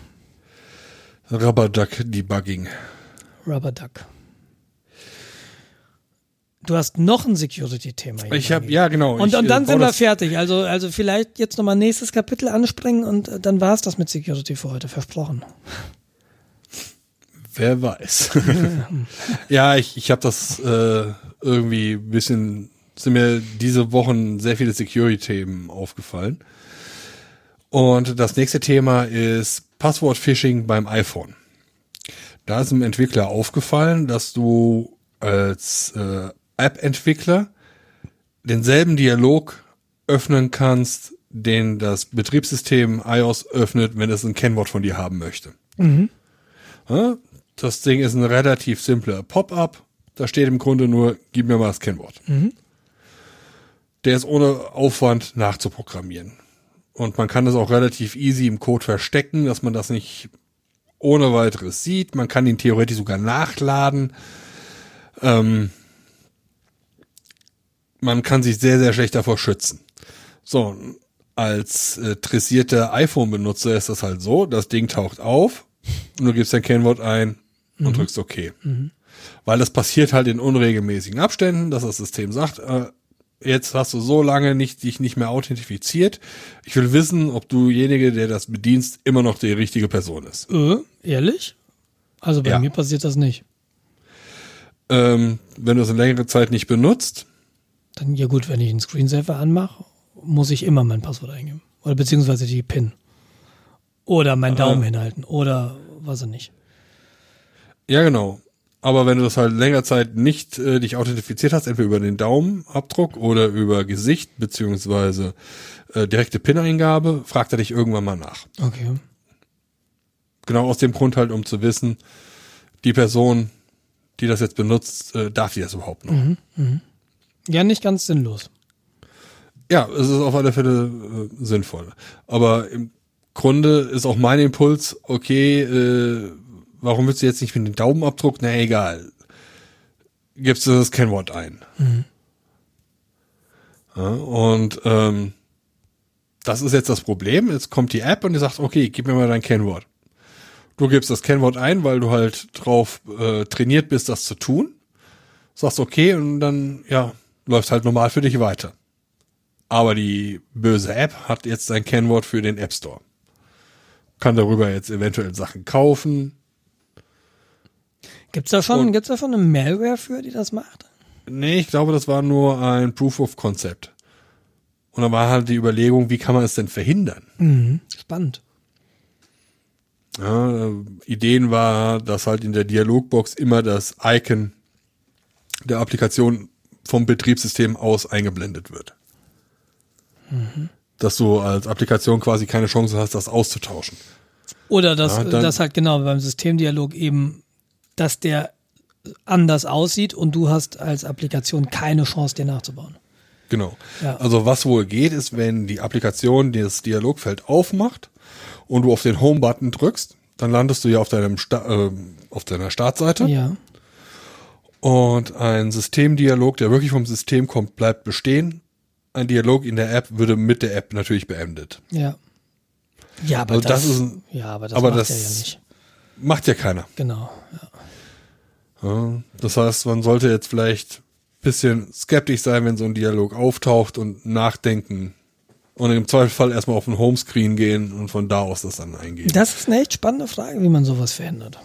Rubber Duck Debugging. Rubber Duck. Du hast noch ein Security-Thema. Ich habe ja genau. Und, ich, und dann äh, sind wir fertig. Also also vielleicht jetzt nochmal nächstes Kapitel anspringen und äh, dann war es das mit Security für heute versprochen. Wer weiß. ja, ich ich habe das äh, irgendwie ein bisschen sind mir diese Wochen sehr viele Security-Themen aufgefallen. Und das nächste Thema ist Passwort-Phishing beim iPhone. Da ist einem Entwickler aufgefallen, dass du als äh, App-Entwickler denselben Dialog öffnen kannst, den das Betriebssystem iOS öffnet, wenn es ein Kennwort von dir haben möchte. Mhm. Das Ding ist ein relativ simpler Pop-up. Da steht im Grunde nur, gib mir mal das Kennwort. Mhm. Der ist ohne Aufwand nachzuprogrammieren. Und man kann das auch relativ easy im Code verstecken, dass man das nicht ohne weiteres sieht. Man kann ihn theoretisch sogar nachladen. Ähm, man kann sich sehr, sehr schlecht davor schützen. So, als äh, dressierter iPhone-Benutzer ist das halt so, das Ding taucht auf und du gibst dein Kennwort ein und mhm. drückst OK. Mhm. Weil das passiert halt in unregelmäßigen Abständen, dass das System sagt, äh, jetzt hast du so lange nicht, dich nicht mehr authentifiziert. Ich will wissen, ob dujenige, der das bedienst, immer noch die richtige Person ist. Äh, ehrlich? Also bei Ja. mir passiert das nicht. Ähm, wenn du es eine längere Zeit nicht benutzt, Dann, ja gut, wenn ich einen Screensaver anmache, muss ich immer mein Passwort eingeben. Oder beziehungsweise die PIN. Oder meinen Daumen hinhalten. Oder was auch nicht. ja genau. Aber wenn du das halt länger Zeit nicht äh, dich authentifiziert hast, entweder über den Daumenabdruck oder über Gesicht beziehungsweise äh, direkte PIN-Eingabe, fragt er dich irgendwann mal nach. Okay. Genau aus dem Grund halt, um zu wissen, die Person, die das jetzt benutzt, äh, darf die das überhaupt noch. Ja, nicht ganz sinnlos. Ja, es ist auf alle Fälle äh, sinnvoll. Aber im Grunde ist auch mein Impuls, okay, äh, warum willst du jetzt nicht mit dem Daumenabdruck? Na egal. Gibst du das Kennwort ein. Ja, und ähm, das ist jetzt das Problem. Jetzt kommt die App und die sagt, okay, gib mir mal dein Kennwort. Du gibst das Kennwort ein, weil du halt drauf äh, trainiert bist, das zu tun. Sagst okay und dann, ja, läuft halt normal für dich weiter. Aber die böse App hat jetzt ein Kennwort für den App Store. Kann darüber jetzt eventuell Sachen kaufen. Gibt's da schon, Und- gibt's da schon eine Malware für, die das macht? Nee, ich glaube, das war nur ein Proof of Concept. Und da war halt die Überlegung, wie kann man es denn verhindern? Mhm. Spannend. Ja, äh, Ideen war, dass halt in der Dialogbox immer das Icon der Applikation vom Betriebssystem aus eingeblendet wird. Dass du als Applikation quasi keine Chance hast, das auszutauschen. Oder dass Ja, das halt genau beim Systemdialog eben, dass der anders aussieht und du hast als Applikation keine Chance, den nachzubauen. Genau. Ja. Also was wohl geht, ist, wenn die Applikation das Dialogfeld aufmacht und du auf den Home-Button drückst, dann landest du ja auf deinem Sta äh, auf deiner Startseite Ja. Und ein Systemdialog, der wirklich vom System kommt, bleibt bestehen. Ein Dialog in der App würde mit der App natürlich beendet. Ja. Ja, aber Also das, das ist ein- ja, aber das aber macht das- ja nicht. Macht ja keiner. Genau. Ja. Ja, das heißt, man sollte jetzt vielleicht bisschen skeptisch sein, wenn so ein Dialog auftaucht und nachdenken. Und im Zweifelsfall erstmal auf den Homescreen gehen und von da aus das dann eingeben. Das ist eine echt spannende Frage, wie man sowas verändert.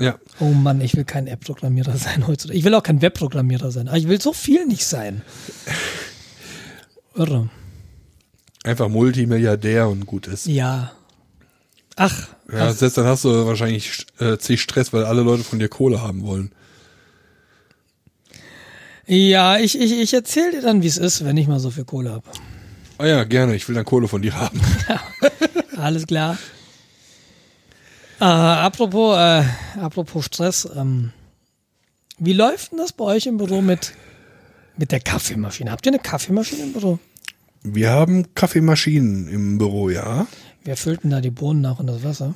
Ja. Oh Mann, ich will kein App-Programmierer sein heutzutage. Ich will auch kein Web-Programmierer sein. Aber ich will so viel nicht sein. Irre. Einfach Multimilliardär und gut ist. Ja. Ach, Ja, selbst dann hast du wahrscheinlich äh, zig Stress, weil alle Leute von dir Kohle haben wollen. ja, ich, ich, ich erzähle dir dann, wie es ist, wenn ich mal so viel Kohle habe. Ah ja, gerne, ich will dann Kohle von dir haben. Alles klar. Äh, apropos, äh, apropos Stress, ähm, wie läuft denn das bei euch im Büro mit, mit der Kaffeemaschine? Habt ihr eine Kaffeemaschine im Büro? Wir haben Kaffeemaschinen im Büro, ja. Wer füllt denn da die Bohnen nach und das Wasser?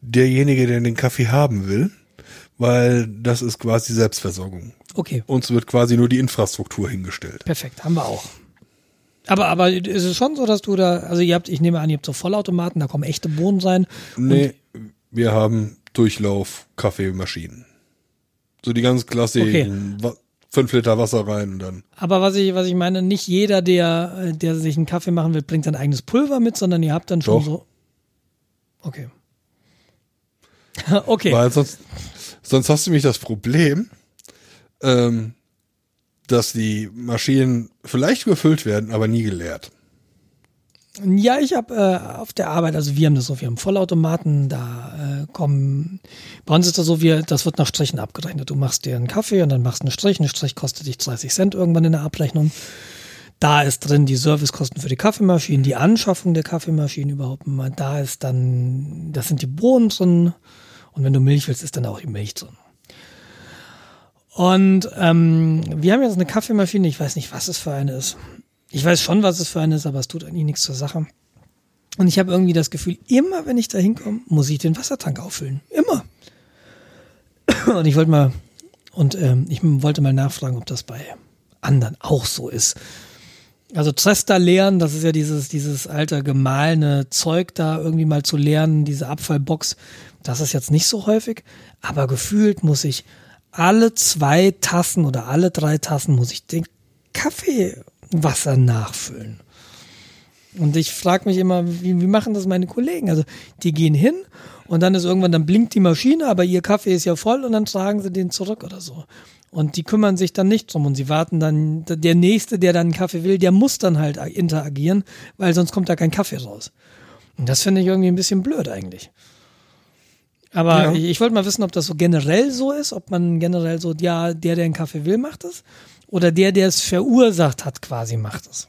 Derjenige, der den Kaffee haben will, weil das ist quasi Selbstversorgung. Okay, Uns wird quasi nur die Infrastruktur hingestellt. perfekt, haben wir auch. Aber, aber ist es schon so, dass du da, also ihr habt, ich nehme an, ihr habt so Vollautomaten, da kommen echte Bohnen rein. Nee, wir haben Durchlauf Kaffeemaschinen. So die ganz klassischen, wa- fünf Liter Wasser rein und dann. Aber was ich, was ich meine, nicht jeder, der, der sich einen Kaffee machen will, bringt sein eigenes Pulver mit, sondern ihr habt dann schon Doch. so. Okay. okay. Weil sonst, sonst hast du nämlich das Problem, ähm, dass die Maschinen vielleicht gefüllt werden, aber nie geleert. Ja, ich habe äh, auf der Arbeit, also wir haben das so, wir haben Vollautomaten, da äh, kommen, bei uns ist das so, wir, das wird nach Strichen abgerechnet. Du machst dir einen Kaffee und dann machst du einen Strich, ein Strich kostet dich 30 Cent irgendwann in der Abrechnung. Da ist drin die Servicekosten für die Kaffeemaschinen, die Anschaffung der Kaffeemaschinen überhaupt mal. Da ist dann, das sind die Bohnen drin und wenn du Milch willst, ist dann auch die Milch drin. Und ähm, wir haben jetzt eine Kaffeemaschine, ich weiß nicht, was es für eine ist. Ich weiß schon, was es für eine ist, aber es tut eigentlich nichts zur Sache. Und ich habe irgendwie das Gefühl, immer wenn ich da hinkomme, muss ich den Wassertank auffüllen. Immer. Und ich wollte mal, und ähm, ich wollte mal nachfragen, ob das bei anderen auch so ist. Also Trester leeren, das ist ja dieses, dieses alte gemahlene Zeug da irgendwie mal zu leeren, diese Abfallbox. Das ist jetzt nicht so häufig, aber gefühlt muss ich alle zwei Tassen oder alle drei Tassen muss ich den Kaffeewasser nachfüllen. Und ich frage mich immer, wie, wie machen das meine Kollegen? Also die gehen hin und dann ist irgendwann, dann blinkt die Maschine, aber ihr Kaffee ist ja voll und dann tragen sie den zurück oder so. Und die kümmern sich dann nicht drum und sie warten dann, der Nächste, der dann einen Kaffee will, der muss dann halt interagieren, weil sonst kommt da kein Kaffee raus. Und das finde ich irgendwie ein bisschen blöd eigentlich. Aber ja. ich, ich wollte mal wissen, ob das so generell so ist, ob man generell so, ja, der, der einen Kaffee will, macht es. Oder der, der es verursacht hat, quasi macht es.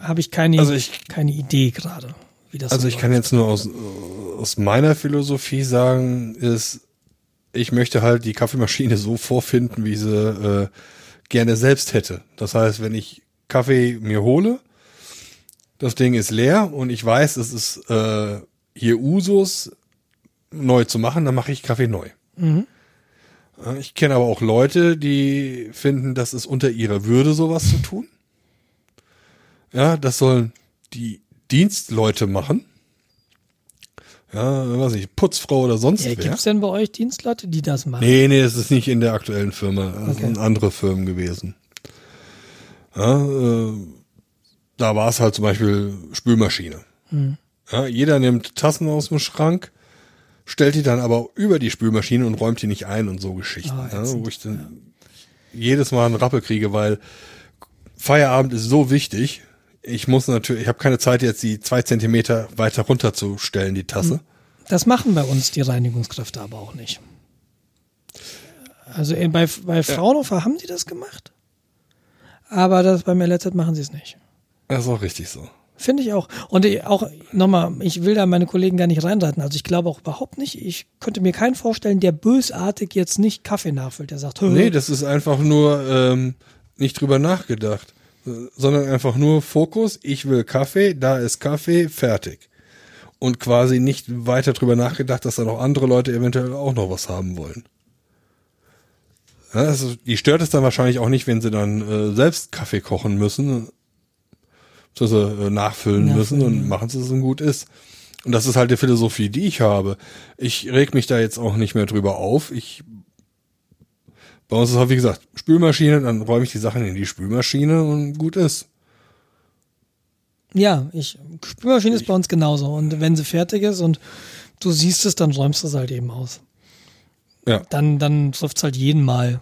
Habe ich keine, also ich, keine Idee gerade, wie das Also so ich läuft. kann jetzt nur aus, aus meiner Philosophie sagen, ist, ich möchte halt die Kaffeemaschine so vorfinden, wie sie äh, gerne selbst hätte. Das heißt, wenn ich Kaffee mir hole, das Ding ist leer und ich weiß, es ist äh, hier Usus neu zu machen, dann mache ich Kaffee neu. Mhm. Ich kenne aber auch Leute, die finden, das ist unter ihrer Würde, sowas zu tun. Ja, das sollen die Dienstleute machen. Ja, weiß ich, Putzfrau oder sonst ja, wer. Gibt es denn bei euch Dienstleute, die das machen? Nee, nee, es ist nicht in der aktuellen Firma. Das okay. sind andere Firmen gewesen. Ja, äh, da war es halt zum Beispiel Spülmaschine. Hm. Ja, jeder nimmt Tassen aus dem Schrank, stellt die dann aber über die Spülmaschine und räumt die nicht ein und so Geschichten. Oh, ja, wo ich dann ja. jedes Mal einen Rappel kriege, weil Feierabend ist so wichtig. Ich muss natürlich, ich habe keine Zeit jetzt die zwei Zentimeter weiter runterzustellen, die Tasse. Hm. Das machen bei uns die Reinigungskräfte aber auch nicht. Also bei, bei Fraunhofer ja. haben sie das gemacht, aber das beim LZ machen sie es nicht. Das ist auch richtig so. Finde ich auch. Und auch nochmal, ich will da meine Kollegen gar nicht reinreiten. Also ich glaube auch überhaupt nicht. Ich könnte mir keinen vorstellen, der bösartig jetzt nicht Kaffee nachfüllt. Der sagt, Hö. nee, das ist einfach nur ähm, nicht drüber nachgedacht, sondern einfach nur Fokus. Ich will Kaffee, da ist Kaffee, fertig. Und quasi nicht weiter drüber nachgedacht, dass da noch andere Leute eventuell auch noch was haben wollen. Also, die stört es dann wahrscheinlich auch nicht, wenn sie dann äh, selbst Kaffee kochen müssen, dass sie äh, nachfüllen ja, müssen und machen sie es so gut ist. Und das ist halt die Philosophie, die ich habe. Ich reg mich da jetzt auch nicht mehr drüber auf. Ich bei uns ist halt, wie gesagt, Spülmaschine, dann räume ich die Sachen in die Spülmaschine und gut ist. Ja, ich, Spülmaschine ich, ist bei uns genauso. Und wenn sie fertig ist und du siehst es, dann räumst du es halt eben aus. Ja. Dann, dann trifft es halt jeden Mal.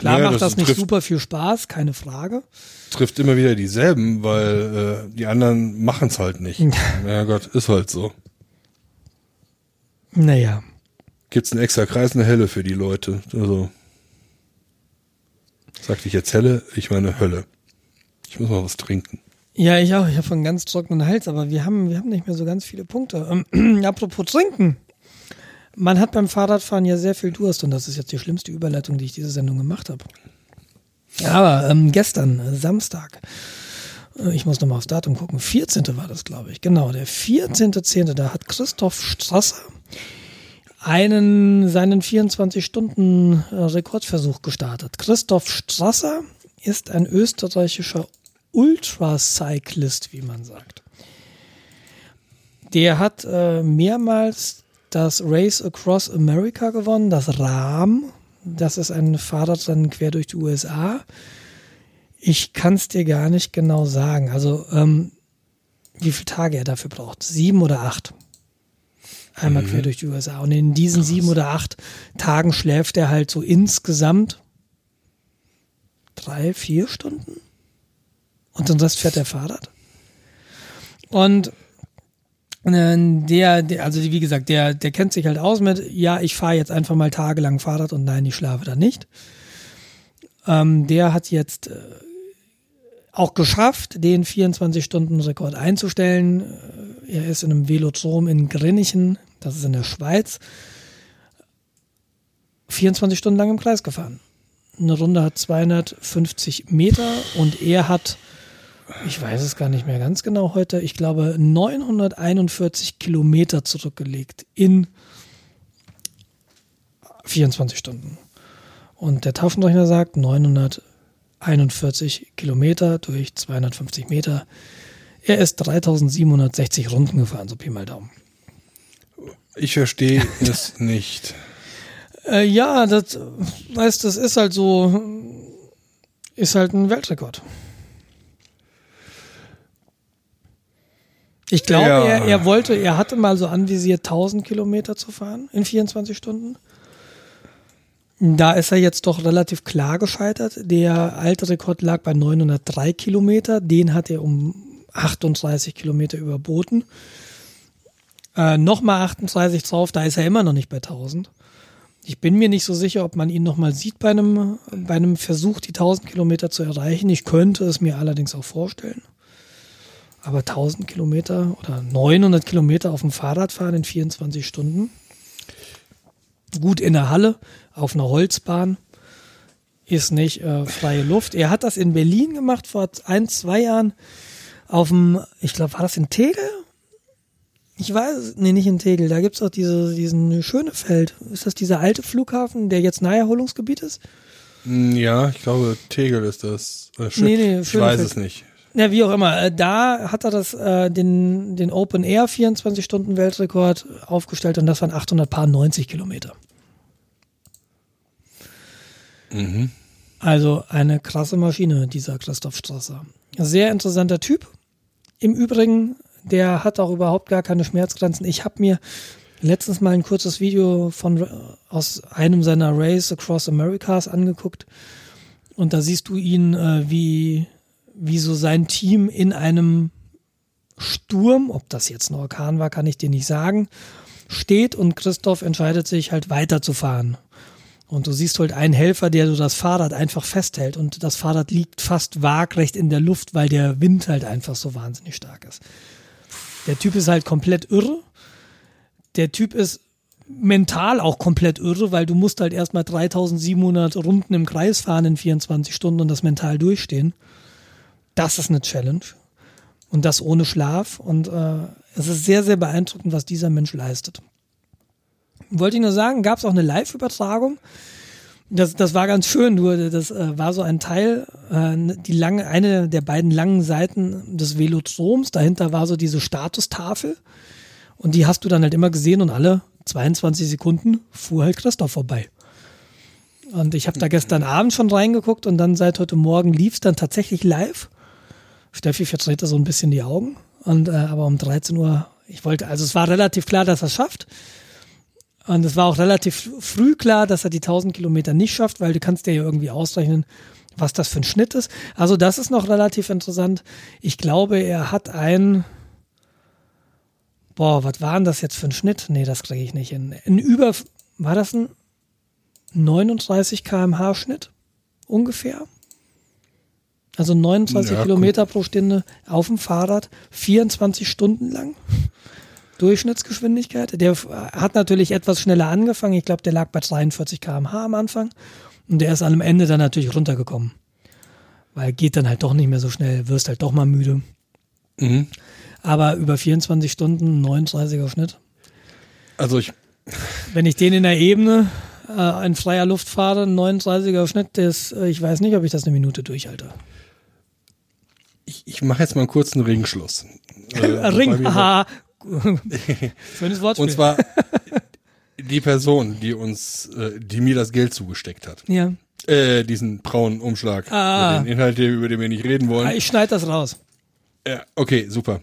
Klar ja, macht das, das nicht super viel Spaß, keine Frage. Trifft immer wieder dieselben, weil äh, die anderen machen es halt nicht. ja Gott, ist halt so. Naja. Gibt's einen extra Kreis, eine Helle für die Leute. Also. Sagte ich jetzt Helle, ich meine Hölle. Ich muss mal was trinken. Ja, ich auch. Ich habe einen ganz trockenen Hals, aber wir haben, wir haben nicht mehr so ganz viele Punkte. Ähm, apropos trinken. Man hat beim Fahrradfahren ja sehr viel Durst und das ist jetzt die schlimmste Überleitung, die ich diese Sendung gemacht habe. Aber ähm, gestern, äh, Samstag, äh, ich muss nochmal aufs Datum gucken, 14. war das, glaube ich. Genau, der 14.10., da hat Christoph Strasser einen seinen 24-Stunden-Rekordversuch äh, gestartet. Christoph Strasser ist ein österreichischer Ultracyclist, wie man sagt. Der hat äh, mehrmals das Race Across America gewonnen, das RAM. Das ist ein Fahrradrennen quer durch die USA. Ich kann es dir gar nicht genau sagen. Also, ähm, wie viele Tage er dafür braucht. Sieben oder acht. Einmal mhm. quer durch die USA. Und in diesen Krass. sieben oder acht Tagen schläft er halt so insgesamt drei, vier Stunden. Und den Rest fährt er Fahrrad. Und der, der, also wie gesagt, der, der kennt sich halt aus mit, ja, ich fahre jetzt einfach mal tagelang Fahrrad und nein, ich schlafe da nicht. Ähm, der hat jetzt äh, auch geschafft, den 24-Stunden-Rekord einzustellen. Äh, er ist in einem Velodrom in Grinnichen, das ist in der Schweiz, 24 Stunden lang im Kreis gefahren. Eine Runde hat 250 Meter und er hat ich weiß es gar nicht mehr ganz genau heute, ich glaube 941 Kilometer zurückgelegt in 24 Stunden. Und der Taufenrechner sagt 941 Kilometer durch 250 Meter. Er ist 3760 Runden gefahren, so Pi mal Daumen. Ich verstehe es nicht. Äh, ja, das, weißt, das ist halt so ist halt ein Weltrekord. Ich glaube, ja. er, er wollte, er hatte mal so anvisiert, 1000 Kilometer zu fahren in 24 Stunden. Da ist er jetzt doch relativ klar gescheitert. Der alte Rekord lag bei 903 Kilometer. Den hat er um 38 Kilometer überboten. Äh, Nochmal 38 drauf, da ist er immer noch nicht bei 1000. Ich bin mir nicht so sicher, ob man ihn nochmal sieht bei einem, bei einem Versuch, die 1000 Kilometer zu erreichen. Ich könnte es mir allerdings auch vorstellen. Aber 1000 Kilometer oder 900 Kilometer auf dem Fahrrad fahren in 24 Stunden. Gut in der Halle, auf einer Holzbahn, ist nicht äh, freie Luft. Er hat das in Berlin gemacht vor ein, zwei Jahren auf dem, ich glaube, war das in Tegel? Ich weiß, nee, nicht in Tegel. Da gibt's auch diese, diesen Schönefeld. Ist das dieser alte Flughafen, der jetzt Naherholungsgebiet ist? Hm, ja, ich glaube, Tegel ist das. Äh, nee, nee, ich weiß es nicht. Ja, wie auch immer. Äh, da hat er das, äh, den, den Open Air 24 Stunden Weltrekord aufgestellt und das waren 890 Kilometer. Mhm. Also eine krasse Maschine, dieser Christoph Strasser. Sehr interessanter Typ. Im Übrigen, der hat auch überhaupt gar keine Schmerzgrenzen. Ich habe mir letztens mal ein kurzes Video von aus einem seiner Race Across Americas angeguckt und da siehst du ihn, äh, wie wie so sein Team in einem Sturm, ob das jetzt ein Orkan war, kann ich dir nicht sagen, steht und Christoph entscheidet sich halt weiterzufahren. Und du siehst halt einen Helfer, der so das Fahrrad einfach festhält und das Fahrrad liegt fast waagrecht in der Luft, weil der Wind halt einfach so wahnsinnig stark ist. Der Typ ist halt komplett irre. Der Typ ist mental auch komplett irre, weil du musst halt erstmal 3700 Runden im Kreis fahren in 24 Stunden und das mental durchstehen das ist eine Challenge. Und das ohne Schlaf. Und äh, es ist sehr, sehr beeindruckend, was dieser Mensch leistet. Wollte ich nur sagen, gab es auch eine Live-Übertragung. Das, das war ganz schön, nur das äh, war so ein Teil, äh, die lange, eine der beiden langen Seiten des Velodroms, dahinter war so diese Statustafel und die hast du dann halt immer gesehen und alle 22 Sekunden fuhr halt Christoph vorbei. Und ich habe da gestern Abend schon reingeguckt und dann seit heute Morgen lief es dann tatsächlich live. Steffi verdreht da so ein bisschen die Augen. Und äh, aber um 13 Uhr, ich wollte, also es war relativ klar, dass er es schafft. Und es war auch relativ früh klar, dass er die 1000 Kilometer nicht schafft, weil du kannst dir ja irgendwie ausrechnen, was das für ein Schnitt ist. Also das ist noch relativ interessant. Ich glaube, er hat ein, boah, was war denn das jetzt für ein Schnitt? Nee, das kriege ich nicht hin. Ein über, war das ein 39 kmh Schnitt? Ungefähr? Also 29 ja, Kilometer pro Stunde auf dem Fahrrad, 24 Stunden lang. Durchschnittsgeschwindigkeit. Der hat natürlich etwas schneller angefangen. Ich glaube, der lag bei 43 km/h am Anfang. Und der ist am Ende dann natürlich runtergekommen. Weil geht dann halt doch nicht mehr so schnell, wirst halt doch mal müde. Mhm. Aber über 24 Stunden, 39er Schnitt. Also ich. Wenn ich den in der Ebene äh, in freier Luft fahre, 39er Schnitt, das, äh, ich weiß nicht, ob ich das eine Minute durchhalte ich, ich mache jetzt mal einen kurzen Ringschluss. Äh, Ring, aha. Schönes Wortspiel. Und zwar die Person, die uns, äh, die mir das Geld zugesteckt hat. Ja. Äh, diesen braunen Umschlag. Ah. Den Inhalt, über den wir nicht reden wollen. Ah, ich schneide das raus. Ja, okay, super.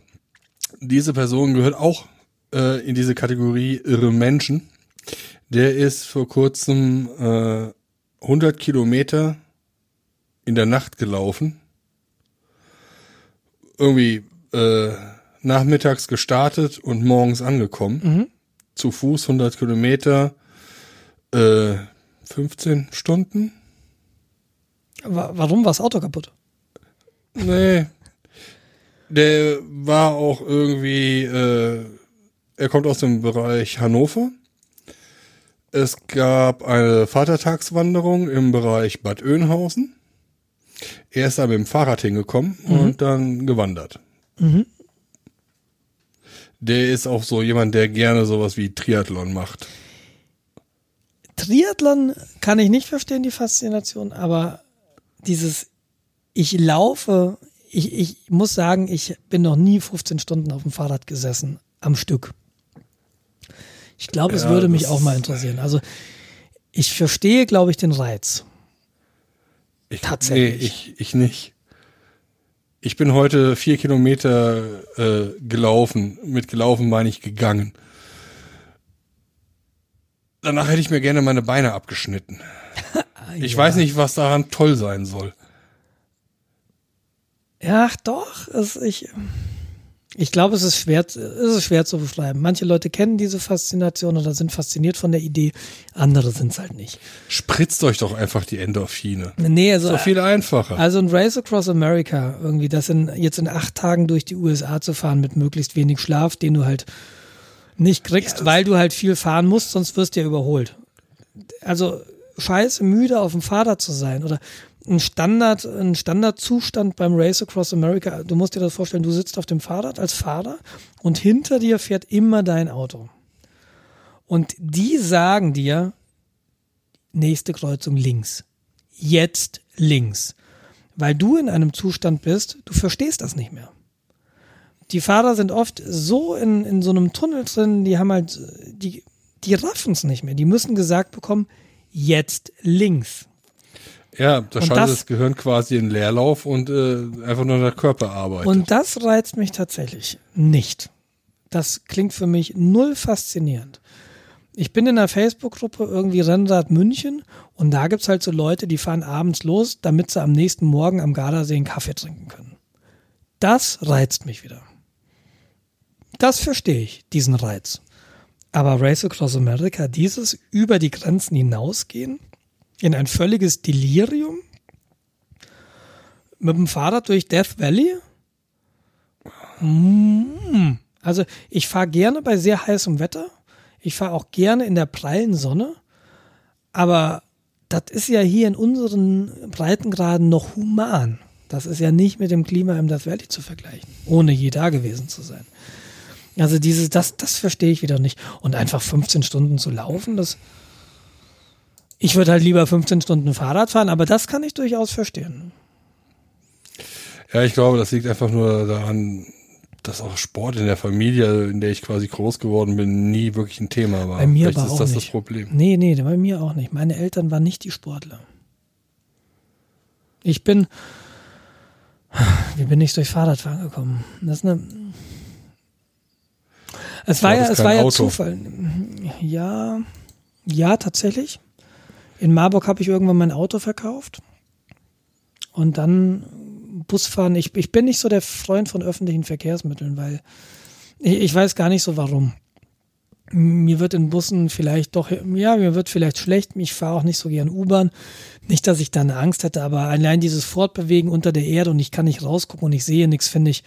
Diese Person gehört auch äh, in diese Kategorie irre Menschen. Der ist vor kurzem äh, 100 Kilometer in der Nacht gelaufen irgendwie äh, nachmittags gestartet und morgens angekommen. Mhm. Zu Fuß 100 Kilometer, äh, 15 Stunden. Warum war das Auto kaputt? Nee. Der war auch irgendwie, äh, er kommt aus dem Bereich Hannover. Es gab eine Vatertagswanderung im Bereich Bad Oeynhausen. Er ist da mit dem Fahrrad hingekommen mhm. und dann gewandert. Mhm. Der ist auch so jemand, der gerne sowas wie Triathlon macht. Triathlon kann ich nicht verstehen, die Faszination, aber dieses, ich laufe, ich, ich muss sagen, ich bin noch nie 15 Stunden auf dem Fahrrad gesessen, am Stück. Ich glaube, es ja, würde mich auch mal interessieren. Also ich verstehe, glaube ich, den Reiz. Ich, Tatsächlich. Nee, ich, ich nicht. Ich bin heute vier Kilometer äh, gelaufen. Mit gelaufen meine ich gegangen. Danach hätte ich mir gerne meine Beine abgeschnitten. ich ja. weiß nicht, was daran toll sein soll. Ja, doch. Es, ich, ich glaube, es ist schwer, es ist schwer zu beschreiben. Manche Leute kennen diese Faszination oder sind fasziniert von der Idee, andere sind es halt nicht. Spritzt euch doch einfach die Endorphine. Nee, also. Ist doch viel einfacher. Also ein Race Across America, irgendwie, das in, jetzt in acht Tagen durch die USA zu fahren mit möglichst wenig Schlaf, den du halt nicht kriegst, ja, weil du halt viel fahren musst, sonst wirst du ja überholt. Also, scheiße müde auf dem Fahrrad zu sein oder ein Standard, ein Standardzustand beim Race Across America. Du musst dir das vorstellen, du sitzt auf dem Fahrrad als Fahrer und hinter dir fährt immer dein Auto. Und die sagen dir, nächste Kreuzung links. Jetzt links. Weil du in einem Zustand bist, du verstehst das nicht mehr. Die Fahrer sind oft so in, in so einem Tunnel drin, die haben halt, die, die raffen es nicht mehr. Die müssen gesagt bekommen, jetzt links. Ja, da schaltet das, das, Gehirn quasi in Leerlauf und äh, einfach nur der Körper arbeitet. Und das reizt mich tatsächlich nicht. Das klingt für mich null faszinierend. Ich bin in einer Facebook-Gruppe irgendwie Rennrad München und da gibt's halt so Leute, die fahren abends los, damit sie am nächsten Morgen am Gardasee einen Kaffee trinken können. Das reizt mich wieder. Das verstehe ich, diesen Reiz. Aber Race Across America, dieses über die Grenzen hinausgehen, in ein völliges Delirium mit dem Fahrrad durch Death Valley. Mm. Also ich fahre gerne bei sehr heißem Wetter. Ich fahre auch gerne in der prallen Sonne. Aber das ist ja hier in unseren Breitengraden noch human. Das ist ja nicht mit dem Klima im Death Valley zu vergleichen, ohne je da gewesen zu sein. Also dieses, das, das verstehe ich wieder nicht. Und einfach 15 Stunden zu laufen, das, ich würde halt lieber 15 Stunden Fahrrad fahren, aber das kann ich durchaus verstehen. Ja, ich glaube, das liegt einfach nur daran, dass auch Sport in der Familie, in der ich quasi groß geworden bin, nie wirklich ein Thema war. Bei mir Vielleicht aber ist auch das nicht. das Problem. Nee, nee, bei mir auch nicht. Meine Eltern waren nicht die Sportler. Ich bin, wie bin ich durch Fahrradfahren gekommen? Das ist eine, es war, ja, es war ja Zufall. Ja, ja, tatsächlich. In Marburg habe ich irgendwann mein Auto verkauft und dann Busfahren. Ich, ich bin nicht so der Freund von öffentlichen Verkehrsmitteln, weil ich, ich weiß gar nicht so warum. Mir wird in Bussen vielleicht doch, ja, mir wird vielleicht schlecht. Ich fahre auch nicht so gern U-Bahn. Nicht, dass ich da eine Angst hätte, aber allein dieses Fortbewegen unter der Erde und ich kann nicht rausgucken und ich sehe nichts, finde ich,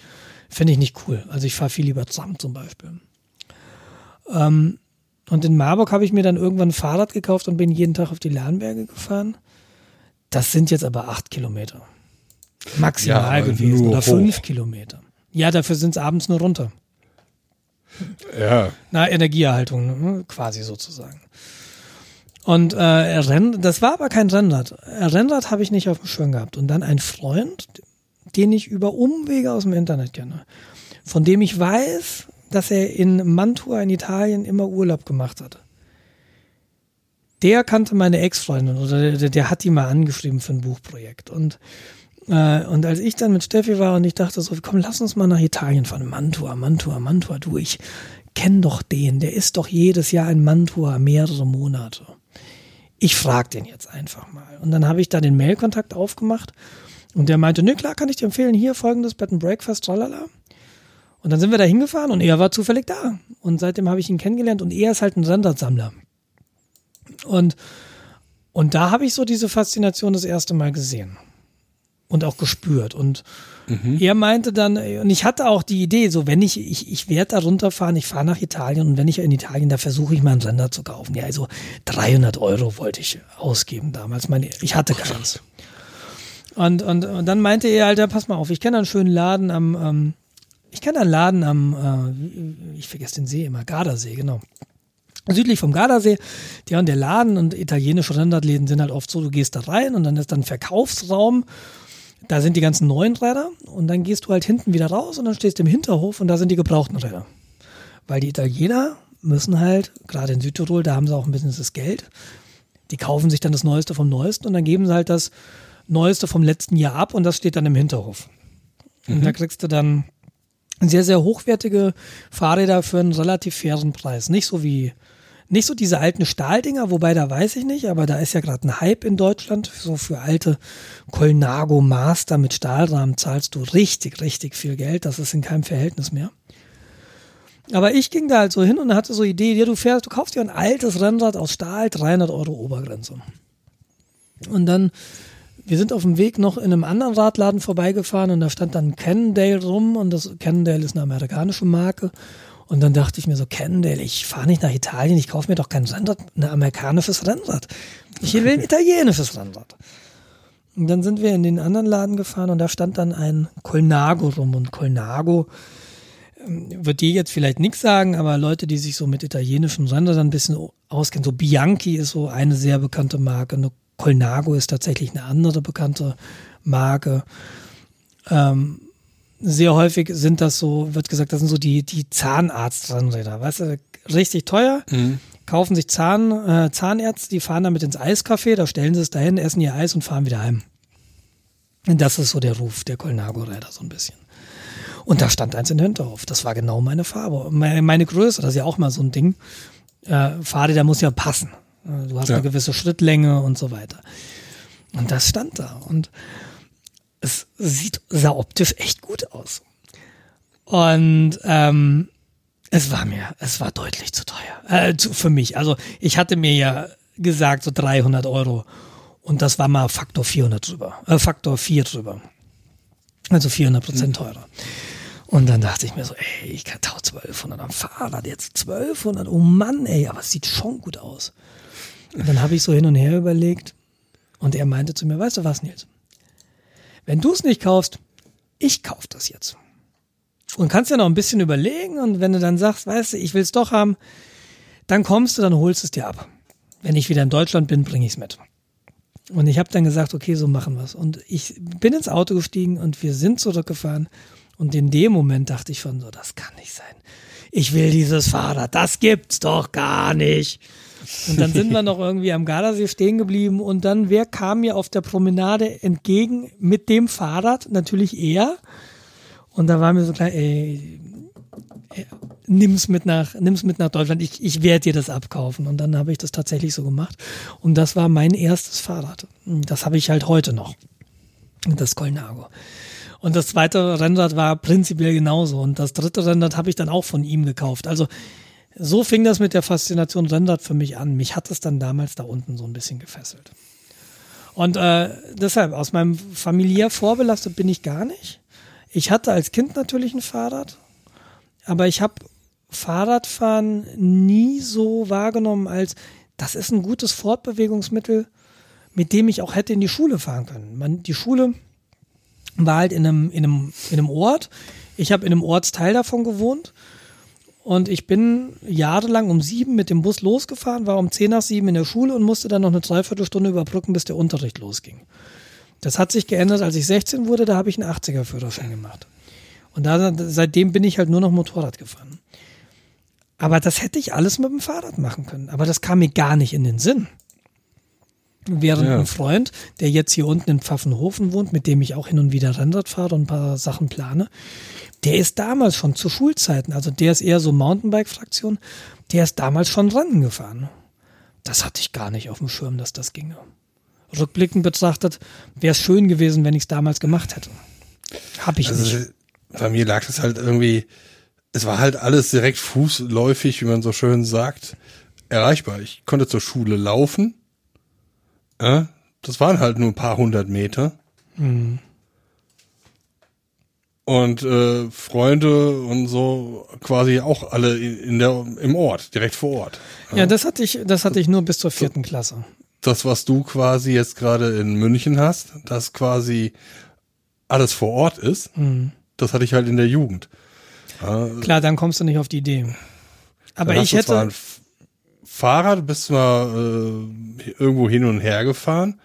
finde ich nicht cool. Also ich fahre viel lieber Tram zum Beispiel. Ähm, und in Marburg habe ich mir dann irgendwann ein Fahrrad gekauft und bin jeden Tag auf die Lernberge gefahren. Das sind jetzt aber acht Kilometer. Maximal ja, gewesen. Oder fünf hoch. Kilometer. Ja, dafür sind es abends nur runter. Ja. Na, Energieerhaltung, ne? quasi sozusagen. Und äh, das war aber kein Rennrad. Rennrad habe ich nicht auf dem Schirm gehabt. Und dann ein Freund, den ich über Umwege aus dem Internet kenne, von dem ich weiß, dass er in Mantua in Italien immer Urlaub gemacht hat. Der kannte meine Ex-Freundin oder der, der, hat die mal angeschrieben für ein Buchprojekt. Und, äh, und als ich dann mit Steffi war und ich dachte so, komm, lass uns mal nach Italien fahren. Mantua, Mantua, Mantua, du, ich kenn doch den, der ist doch jedes Jahr in Mantua mehrere Monate. Ich frag den jetzt einfach mal. Und dann habe ich da den Mailkontakt aufgemacht und der meinte, ne, klar, kann ich dir empfehlen, hier folgendes Bed and Breakfast, tralala. Und dann sind wir da hingefahren und er war zufällig da. Und seitdem habe ich ihn kennengelernt und er ist halt ein Sandersammler. Und, und da habe ich so diese Faszination das erste Mal gesehen. Und auch gespürt. Und mhm. er meinte dann, und ich hatte auch die Idee, so wenn ich, ich, ich werde da runterfahren, ich fahre nach Italien und wenn ich in Italien, da versuche ich mal einen Sender zu kaufen. Ja, also 300 Euro wollte ich ausgeben damals. Meine, ich hatte keins. Und, und, und dann meinte er, Alter, pass mal auf, ich kenne einen schönen Laden am, ähm, ich kenne einen Laden am, äh, ich vergesse den See immer, Gardasee, genau. Südlich vom Gardasee, der und der Laden und italienische Rennradläden sind halt oft so, du gehst da rein und dann ist dann Verkaufsraum, da sind die ganzen neuen Räder und dann gehst du halt hinten wieder raus und dann stehst du im Hinterhof und da sind die gebrauchten Räder. Weil die Italiener müssen halt, gerade in Südtirol, da haben sie auch ein bisschen das Geld, die kaufen sich dann das Neueste vom Neuesten und dann geben sie halt das neueste vom letzten Jahr ab und das steht dann im Hinterhof. Mhm. Und da kriegst du dann sehr, sehr hochwertige Fahrräder für einen relativ fairen Preis. Nicht so wie, nicht so diese alten Stahldinger, wobei da weiß ich nicht, aber da ist ja gerade ein Hype in Deutschland. So für alte Colnago Master mit Stahlrahmen zahlst du richtig, richtig viel Geld. Das ist in keinem Verhältnis mehr. Aber ich ging da halt so hin und hatte so Idee, ja, du fährst, du kaufst dir ein altes Rennrad aus Stahl, 300 Euro Obergrenze. Und dann, wir sind auf dem Weg noch in einem anderen Radladen vorbeigefahren und da stand dann Cannondale rum und das Cannondale ist eine amerikanische Marke. Und dann dachte ich mir so, Cannondale, ich fahre nicht nach Italien, ich kaufe mir doch kein Rennrad, ein amerikanisches Rennrad. Ich will ein italienisches Rennrad. Und dann sind wir in den anderen Laden gefahren und da stand dann ein Colnago rum und Colnago wird dir jetzt vielleicht nichts sagen, aber Leute, die sich so mit italienischen Rändern ein bisschen auskennen, so Bianchi ist so eine sehr bekannte Marke, eine Colnago ist tatsächlich eine andere bekannte Marke. Ähm, sehr häufig sind das so, wird gesagt, das sind so die, die Zahnarzt-Rennräder, weißt du, richtig teuer. Mhm. Kaufen sich Zahn, äh, Zahnärzte, die fahren damit ins Eiscafé, da stellen sie es dahin, essen ihr Eis und fahren wieder heim. Und das ist so der Ruf der Colnago-Räder so ein bisschen. Und da stand eins in Hinterhof. Das war genau meine Farbe. Meine, meine Größe, das ist ja auch mal so ein Ding. Äh, Fahrräder muss ja passen. Äh, du hast ja. eine gewisse Schrittlänge und so weiter. Und das stand da. Und es sieht, sah optisch echt gut aus. Und ähm, es war mir, es war deutlich zu teuer. Äh, zu, für mich. Also ich hatte mir ja gesagt, so 300 Euro. Und das war mal Faktor 400 drüber. Äh, Faktor 4 drüber. Also 400 Prozent mhm. teurer. Und dann dachte ich mir so, ey, ich kann 1200 am Fahrrad, jetzt 1200, oh Mann, ey, aber es sieht schon gut aus. Und dann habe ich so hin und her überlegt und er meinte zu mir, weißt du was, Nils? Wenn du es nicht kaufst, ich kauf das jetzt. Und kannst ja noch ein bisschen überlegen und wenn du dann sagst, weißt du, ich will es doch haben, dann kommst du, dann holst es dir ab. Wenn ich wieder in Deutschland bin, bringe ich es mit. Und ich habe dann gesagt, okay, so machen wir es. Und ich bin ins Auto gestiegen und wir sind zurückgefahren. Und in dem Moment dachte ich schon so, das kann nicht sein. Ich will dieses Fahrrad, das gibt's doch gar nicht. Und dann sind wir noch irgendwie am Gardasee stehen geblieben und dann, wer kam mir auf der Promenade entgegen mit dem Fahrrad? Natürlich er. Und da war mir so klar, ey, nimm's mit nach, nimm's mit nach Deutschland. Ich, ich werde dir das abkaufen. Und dann habe ich das tatsächlich so gemacht. Und das war mein erstes Fahrrad. Das habe ich halt heute noch. Das Colnago. Und das zweite Rennrad war prinzipiell genauso. Und das dritte Rennrad habe ich dann auch von ihm gekauft. Also so fing das mit der Faszination Rennrad für mich an. Mich hat es dann damals da unten so ein bisschen gefesselt. Und äh, deshalb, aus meinem familiär vorbelastet bin ich gar nicht. Ich hatte als Kind natürlich ein Fahrrad, aber ich habe Fahrradfahren nie so wahrgenommen als, das ist ein gutes Fortbewegungsmittel, mit dem ich auch hätte in die Schule fahren können. Man, die Schule war halt in einem, in einem, in einem Ort. Ich habe in einem Ortsteil davon gewohnt. Und ich bin jahrelang um sieben mit dem Bus losgefahren, war um zehn nach sieben in der Schule und musste dann noch eine Dreiviertelstunde überbrücken, bis der Unterricht losging. Das hat sich geändert, als ich 16 wurde, da habe ich einen 80er-Führerschein gemacht. Und da, seitdem bin ich halt nur noch Motorrad gefahren. Aber das hätte ich alles mit dem Fahrrad machen können. Aber das kam mir gar nicht in den Sinn. Während ja. ein Freund, der jetzt hier unten in Pfaffenhofen wohnt, mit dem ich auch hin und wieder Rennrad fahre und ein paar Sachen plane, der ist damals schon zu Schulzeiten, also der ist eher so Mountainbike-Fraktion, der ist damals schon Rennen gefahren. Das hatte ich gar nicht auf dem Schirm, dass das ginge. Rückblickend betrachtet wäre es schön gewesen, wenn ich es damals gemacht hätte. Hab ich also, nicht bei mir lag das halt irgendwie, es war halt alles direkt fußläufig, wie man so schön sagt, erreichbar. Ich konnte zur Schule laufen. Ja, das waren halt nur ein paar hundert Meter. Mhm. Und äh, Freunde und so quasi auch alle in der im Ort, direkt vor Ort. Ja, ja das hatte ich, das hatte ich nur bis zur vierten Klasse. Das, was du quasi jetzt gerade in München hast, das quasi alles vor Ort ist. Mhm. Das hatte ich halt in der Jugend. Klar, dann kommst du nicht auf die Idee. Aber ich hätte. Fahrrad, bist mal äh, irgendwo hin und her gefahren,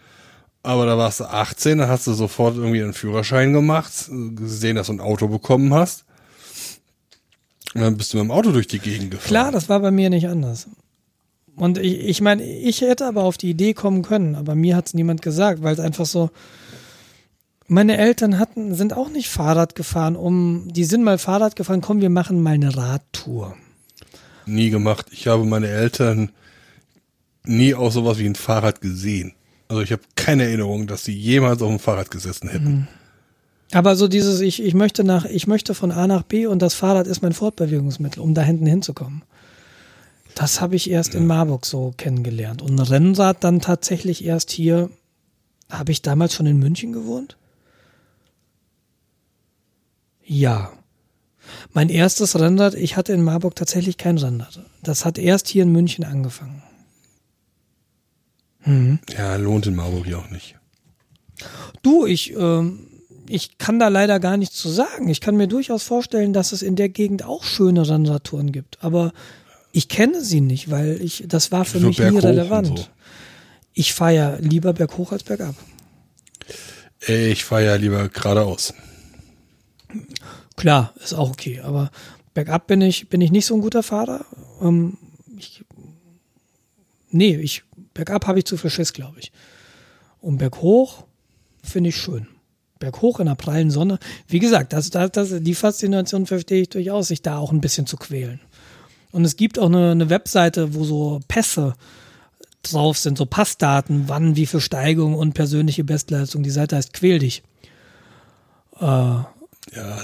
aber da warst du 18, da hast du sofort irgendwie einen Führerschein gemacht, gesehen, dass du ein Auto bekommen hast. Und dann bist du mit dem Auto durch die Gegend gefahren. Klar, das war bei mir nicht anders. Und ich, ich meine, ich hätte aber auf die Idee kommen können, aber mir hat es niemand gesagt, weil es einfach so, Meine Eltern hatten, sind auch nicht Fahrrad gefahren, um, die sind mal Fahrrad gefahren, komm, wir machen mal eine Radtour. Nie gemacht. Ich habe meine Eltern nie auch sowas wie ein Fahrrad gesehen. Also ich habe keine Erinnerung, dass sie jemals auf dem Fahrrad gesessen hätten. Mhm. Aber so dieses, ich, ich möchte nach, ich möchte von A nach B und das Fahrrad ist mein Fortbewegungsmittel, um da hinten hinzukommen. Das habe ich erst ja. in Marburg so kennengelernt. Und ein Rennrad dann tatsächlich erst hier, habe ich damals schon in München gewohnt? Ja. Mein erstes Rennrad, ich hatte in Marburg tatsächlich kein Rennrad. Das hat erst hier in München angefangen. Mhm. Ja, lohnt in Marburg ja auch nicht. Du, ich, ähm, ich kann da leider gar nichts zu sagen. Ich kann mir durchaus vorstellen, dass es in der Gegend auch schöne Rennradtouren gibt. Aber ich kenne sie nicht, weil ich, das war für so mich nie relevant. So. Ich fahre ja lieber berghoch als bergab. Ich fahre ja lieber geradeaus. Klar, ist auch okay, aber bergab bin ich, bin ich nicht so ein guter Fahrer. Ähm, ich, nee, ich, bergab habe ich zu viel Schiss, glaube ich. Und berghoch finde ich schön. Berghoch in der prallen Sonne. Wie gesagt, das, das, das, die Faszination verstehe ich durchaus, sich da auch ein bisschen zu quälen. Und es gibt auch eine, eine Webseite, wo so Pässe drauf sind, so Passdaten, wann, wie viel Steigung und persönliche Bestleistung. Die Seite heißt Quäl dich. Äh, ja,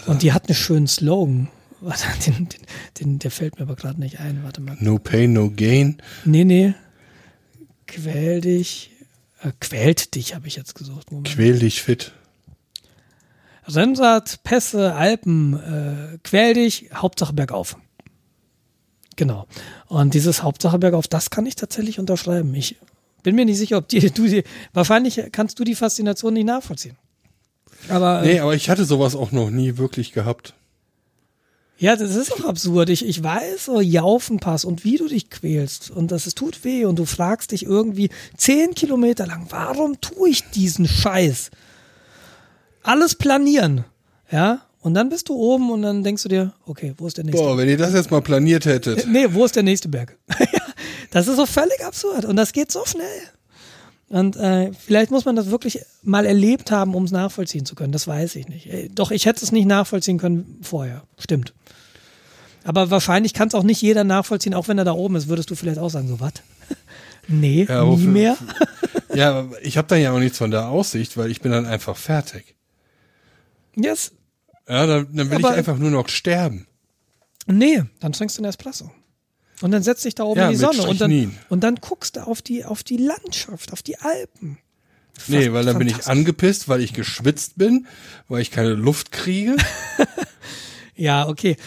und die hat einen schönen Slogan. Den, den, den, der fällt mir aber gerade nicht ein. Warte mal. No pain, no gain. Nee, nee. Quäl dich. Äh, quält dich, habe ich jetzt gesucht. Moment. Quäl dich fit. Rennrad, Pässe, Alpen, äh, quäl dich, Hauptsache bergauf. Genau. Und dieses Hauptsache bergauf, das kann ich tatsächlich unterschreiben. Ich bin mir nicht sicher, ob die, du die, wahrscheinlich kannst du die Faszination nicht nachvollziehen. Aber. Nee, aber ich hatte sowas auch noch nie wirklich gehabt. Ja, das ist auch absurd. Ich, ich weiß, so Jaufenpass und wie du dich quälst und das es tut weh und du fragst dich irgendwie zehn Kilometer lang, warum tue ich diesen Scheiß? Alles planieren. Ja, und dann bist du oben und dann denkst du dir, okay, wo ist der nächste? Boah, wenn ihr das jetzt mal planiert hättet. Nee, wo ist der nächste Berg? das ist so völlig absurd und das geht so schnell. Und äh, vielleicht muss man das wirklich mal erlebt haben, um es nachvollziehen zu können. Das weiß ich nicht. Doch, ich hätte es nicht nachvollziehen können vorher. Stimmt. Aber wahrscheinlich kann es auch nicht jeder nachvollziehen, auch wenn er da oben ist, würdest du vielleicht auch sagen, so was? nee, ja, nie mehr. ja, ich habe dann ja auch nichts von der Aussicht, weil ich bin dann einfach fertig. Yes, ja, dann, dann will Aber ich einfach nur noch sterben. Nee, dann trinkst du einen Espresso. Und dann setzt dich da oben ja, in die Sonne und dann, und dann guckst du auf die, auf die Landschaft, auf die Alpen. Fast nee, weil dann bin ich angepisst, weil ich geschwitzt bin, weil ich keine Luft kriege. ja, okay.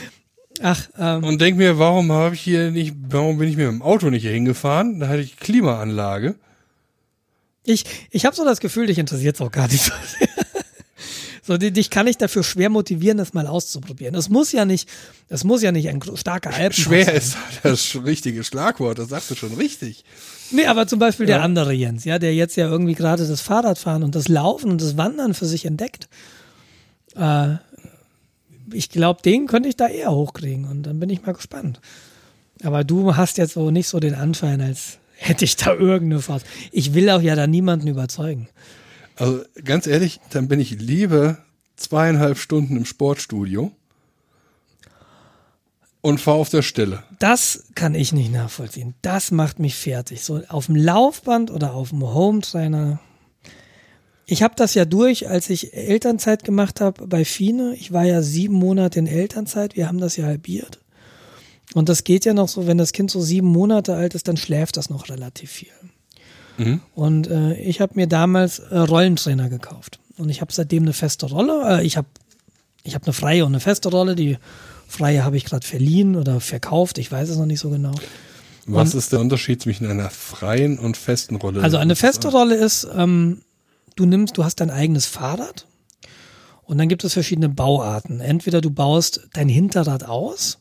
Ach, ähm, und denk mir, warum habe ich hier nicht, warum bin ich mir mit dem Auto nicht hier hingefahren? Da hatte ich Klimaanlage. Ich, ich habe so das Gefühl, dich interessiert es auch gar nicht so dich kann ich dafür schwer motivieren, das mal auszuprobieren. Es muss ja nicht, es muss ja nicht ein starker Alpen Schwer sein. ist das richtige Schlagwort, das sagst du schon richtig. Nee, aber zum Beispiel ja. der andere Jens, ja, der jetzt ja irgendwie gerade das Fahrradfahren und das Laufen und das Wandern für sich entdeckt. Äh, ich glaube, den könnte ich da eher hochkriegen und dann bin ich mal gespannt. Aber du hast jetzt so nicht so den Anschein, als hätte ich da irgendeine Faust. Ich will auch ja da niemanden überzeugen. Also ganz ehrlich, dann bin ich lieber zweieinhalb Stunden im Sportstudio und fahre auf der Stelle. Das kann ich nicht nachvollziehen. Das macht mich fertig. So auf dem Laufband oder auf dem Hometrainer. Ich habe das ja durch, als ich Elternzeit gemacht habe bei Fine. Ich war ja sieben Monate in Elternzeit. Wir haben das ja halbiert. Und das geht ja noch so, wenn das Kind so sieben Monate alt ist, dann schläft das noch relativ viel. Mhm. Und äh, ich habe mir damals äh, Rollentrainer gekauft. Und ich habe seitdem eine feste Rolle. Äh, ich habe ich hab eine freie und eine feste Rolle. Die freie habe ich gerade verliehen oder verkauft. Ich weiß es noch nicht so genau. Was und, ist der Unterschied zwischen einer freien und festen Rolle? Also eine feste Rolle ist, ähm, du nimmst, du hast dein eigenes Fahrrad und dann gibt es verschiedene Bauarten. Entweder du baust dein Hinterrad aus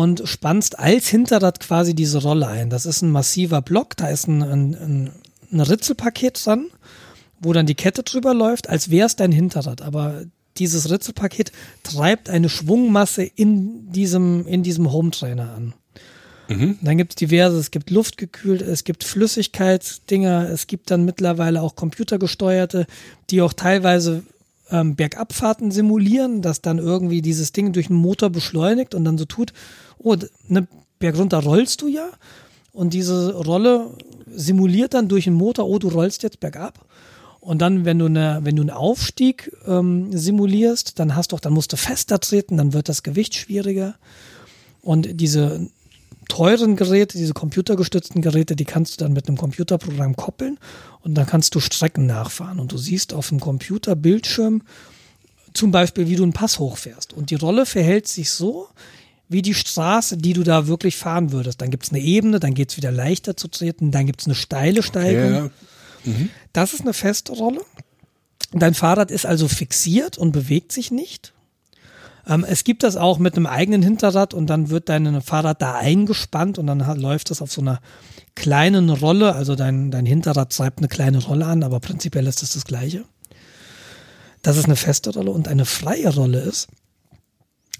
und spannst als Hinterrad quasi diese Rolle ein. Das ist ein massiver Block, da ist ein, ein, ein Ritzelpaket dran, wo dann die Kette drüber läuft, als wäre es dein Hinterrad. Aber dieses Ritzelpaket treibt eine Schwungmasse in diesem, in diesem Home Trainer an. Mhm. Dann gibt es diverse, es gibt luftgekühlt, es gibt Flüssigkeitsdinger, es gibt dann mittlerweile auch computergesteuerte, die auch teilweise ähm, Bergabfahrten simulieren, dass dann irgendwie dieses Ding durch einen Motor beschleunigt und dann so tut, oh, ne, Berg runter rollst du ja und diese Rolle simuliert dann durch den Motor, oh, du rollst jetzt bergab. Und dann, wenn du eine, wenn du einen Aufstieg ähm, simulierst, dann hast du auch, dann musst du fester treten, dann wird das Gewicht schwieriger. Und diese teuren Geräte, diese computergestützten Geräte, die kannst du dann mit einem Computerprogramm koppeln und dann kannst du Strecken nachfahren. Und du siehst auf dem Computerbildschirm zum Beispiel, wie du einen Pass hochfährst. Und die Rolle verhält sich so, wie die Straße, die du da wirklich fahren würdest. Dann gibt es eine Ebene, dann geht es wieder leichter zu treten, dann gibt es eine steile Steigung. Okay, ja. mhm. Das ist eine feste Rolle. Dein Fahrrad ist also fixiert und bewegt sich nicht. Ähm, es gibt das auch mit einem eigenen Hinterrad und dann wird dein Fahrrad da eingespannt und dann läuft das auf so einer kleinen Rolle. Also dein, dein Hinterrad treibt eine kleine Rolle an, aber prinzipiell ist das das Gleiche. Das ist eine feste Rolle und eine freie Rolle ist,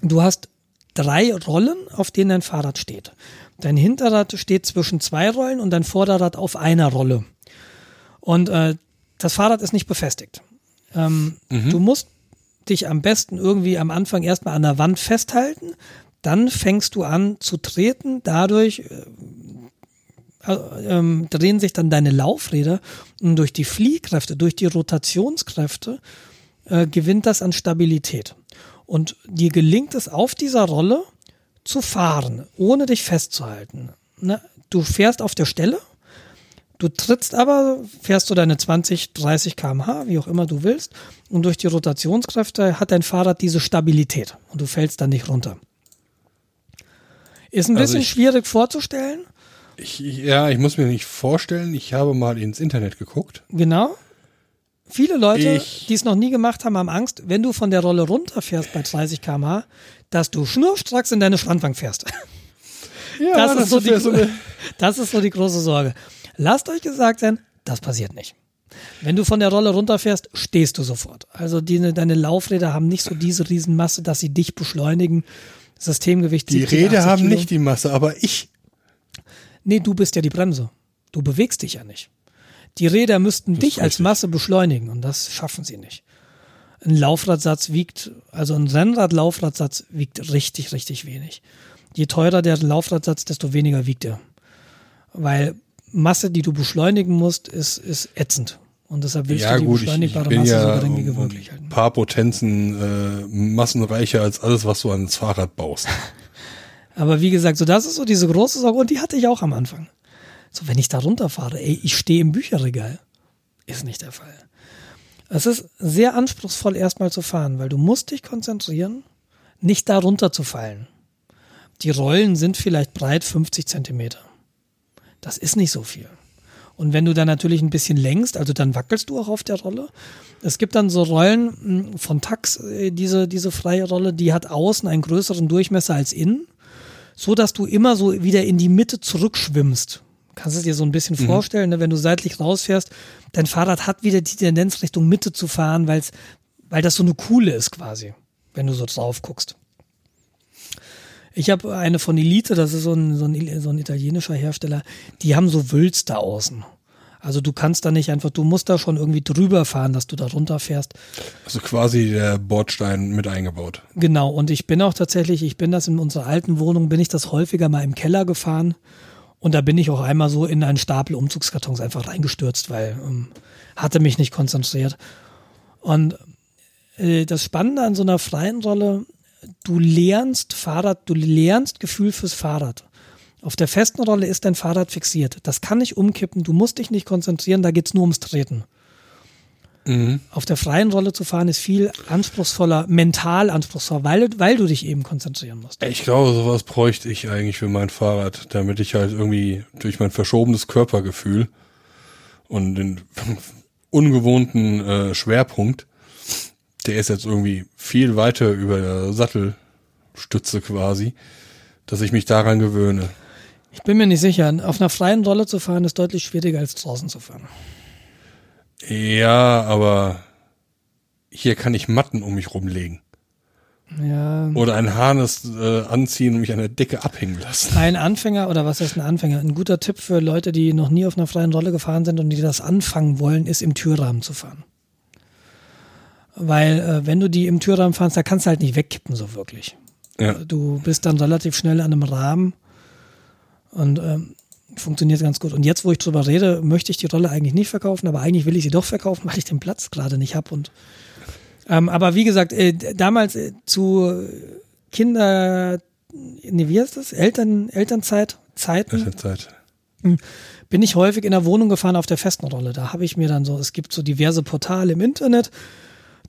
du hast drei Rollen, auf denen dein Fahrrad steht. Dein Hinterrad steht zwischen zwei Rollen und dein Vorderrad auf einer Rolle. Und äh, das Fahrrad ist nicht befestigt. Ähm, mhm. Du musst dich am besten irgendwie am Anfang erstmal an der Wand festhalten, dann fängst du an zu treten, dadurch äh, äh, drehen sich dann deine Laufräder und durch die Fliehkräfte, durch die Rotationskräfte äh, gewinnt das an Stabilität. Und dir gelingt es auf dieser Rolle zu fahren, ohne dich festzuhalten. Ne? Du fährst auf der Stelle Du trittst aber, fährst du deine 20, 30 kmh, wie auch immer du willst, und durch die Rotationskräfte hat dein Fahrrad diese Stabilität und du fällst dann nicht runter. Ist ein also bisschen ich, schwierig vorzustellen. Ich, ja, ich muss mir nicht vorstellen, ich habe mal ins Internet geguckt. Genau. Viele Leute, die es noch nie gemacht haben, haben Angst, wenn du von der Rolle runterfährst bei 30 kmh, dass du schnurstracks in deine Strandbank fährst. Ja, das, das, ist so die, so das ist so die große Sorge. Lasst euch gesagt sein, das passiert nicht. Wenn du von der Rolle runterfährst, stehst du sofort. Also die, deine Laufräder haben nicht so diese Riesenmasse, dass sie dich beschleunigen. Systemgewicht. Die Räder haben Kilo. nicht die Masse, aber ich. Nee, du bist ja die Bremse. Du bewegst dich ja nicht. Die Räder müssten dich richtig. als Masse beschleunigen und das schaffen sie nicht. Ein Laufradsatz wiegt, also ein Rennrad-Laufradsatz wiegt richtig, richtig wenig. Je teurer der Laufradsatz, desto weniger wiegt er. Weil Masse, die du beschleunigen musst, ist, ist ätzend. Und deshalb willst ja, du die gut, beschleunigbare ich, ich Masse ja so gering wie möglich halten. Ein paar Potenzen äh, massenreicher als alles, was du ans Fahrrad baust. Aber wie gesagt, so das ist so diese große Sorge und die hatte ich auch am Anfang. So, wenn ich da runterfahre, ey, ich stehe im Bücherregal. Ist nicht der Fall. Es ist sehr anspruchsvoll, erstmal zu fahren, weil du musst dich konzentrieren, nicht da runter zu fallen. Die Rollen sind vielleicht breit 50 Zentimeter. Das ist nicht so viel. Und wenn du dann natürlich ein bisschen längst, also dann wackelst du auch auf der Rolle. Es gibt dann so Rollen hm, von Tax, äh, diese, diese freie Rolle, die hat außen einen größeren Durchmesser als innen, so dass du immer so wieder in die Mitte zurückschwimmst. Kannst du es dir so ein bisschen mhm. vorstellen, ne? wenn du seitlich rausfährst, dein Fahrrad hat wieder die Tendenz Richtung Mitte zu fahren, weil's, weil das so eine Kuhle ist quasi, wenn du so drauf guckst. Ich habe eine von Elite, das ist so ein, so, ein, so ein italienischer Hersteller, die haben so Wülste außen. Also du kannst da nicht einfach, du musst da schon irgendwie drüber fahren, dass du da runterfährst. Also quasi der Bordstein mit eingebaut. Genau, und ich bin auch tatsächlich, ich bin das in unserer alten Wohnung, bin ich das häufiger mal im Keller gefahren. Und da bin ich auch einmal so in einen Stapel Umzugskartons einfach reingestürzt, weil ähm, hatte mich nicht konzentriert. Und äh, das Spannende an so einer freien Rolle du lernst Fahrrad, du lernst Gefühl fürs Fahrrad. Auf der festen Rolle ist dein Fahrrad fixiert. Das kann nicht umkippen, du musst dich nicht konzentrieren, da geht's nur ums Treten. Mhm. Auf der freien Rolle zu fahren ist viel anspruchsvoller, mental anspruchsvoller, weil, weil du dich eben konzentrieren musst. Ich glaube, sowas bräuchte ich eigentlich für mein Fahrrad, damit ich halt irgendwie durch mein verschobenes Körpergefühl und den ungewohnten äh, Schwerpunkt der ist jetzt irgendwie viel weiter über der Sattelstütze quasi, dass ich mich daran gewöhne. Ich bin mir nicht sicher. Auf einer freien Rolle zu fahren ist deutlich schwieriger als draußen zu fahren. Ja, aber hier kann ich Matten um mich rumlegen. Ja. Oder ein Harness äh, anziehen und mich an der Decke abhängen lassen. Ein Anfänger oder was heißt ein Anfänger? Ein guter Tipp für Leute, die noch nie auf einer freien Rolle gefahren sind und die das anfangen wollen, ist im Türrahmen zu fahren. Weil äh, wenn du die im Türrahmen fahrst, da kannst du halt nicht wegkippen so wirklich. Ja. Du bist dann relativ schnell an einem Rahmen und ähm, funktioniert ganz gut. Und jetzt, wo ich drüber rede, möchte ich die Rolle eigentlich nicht verkaufen, aber eigentlich will ich sie doch verkaufen, weil ich den Platz gerade nicht habe und ähm, aber wie gesagt, äh, damals äh, zu Kinder, nee, wie heißt das? Eltern, Elternzeit, Zeiten. Elternzeit. Bin ich häufig in der Wohnung gefahren auf der festen Rolle. Da habe ich mir dann so, es gibt so diverse Portale im Internet.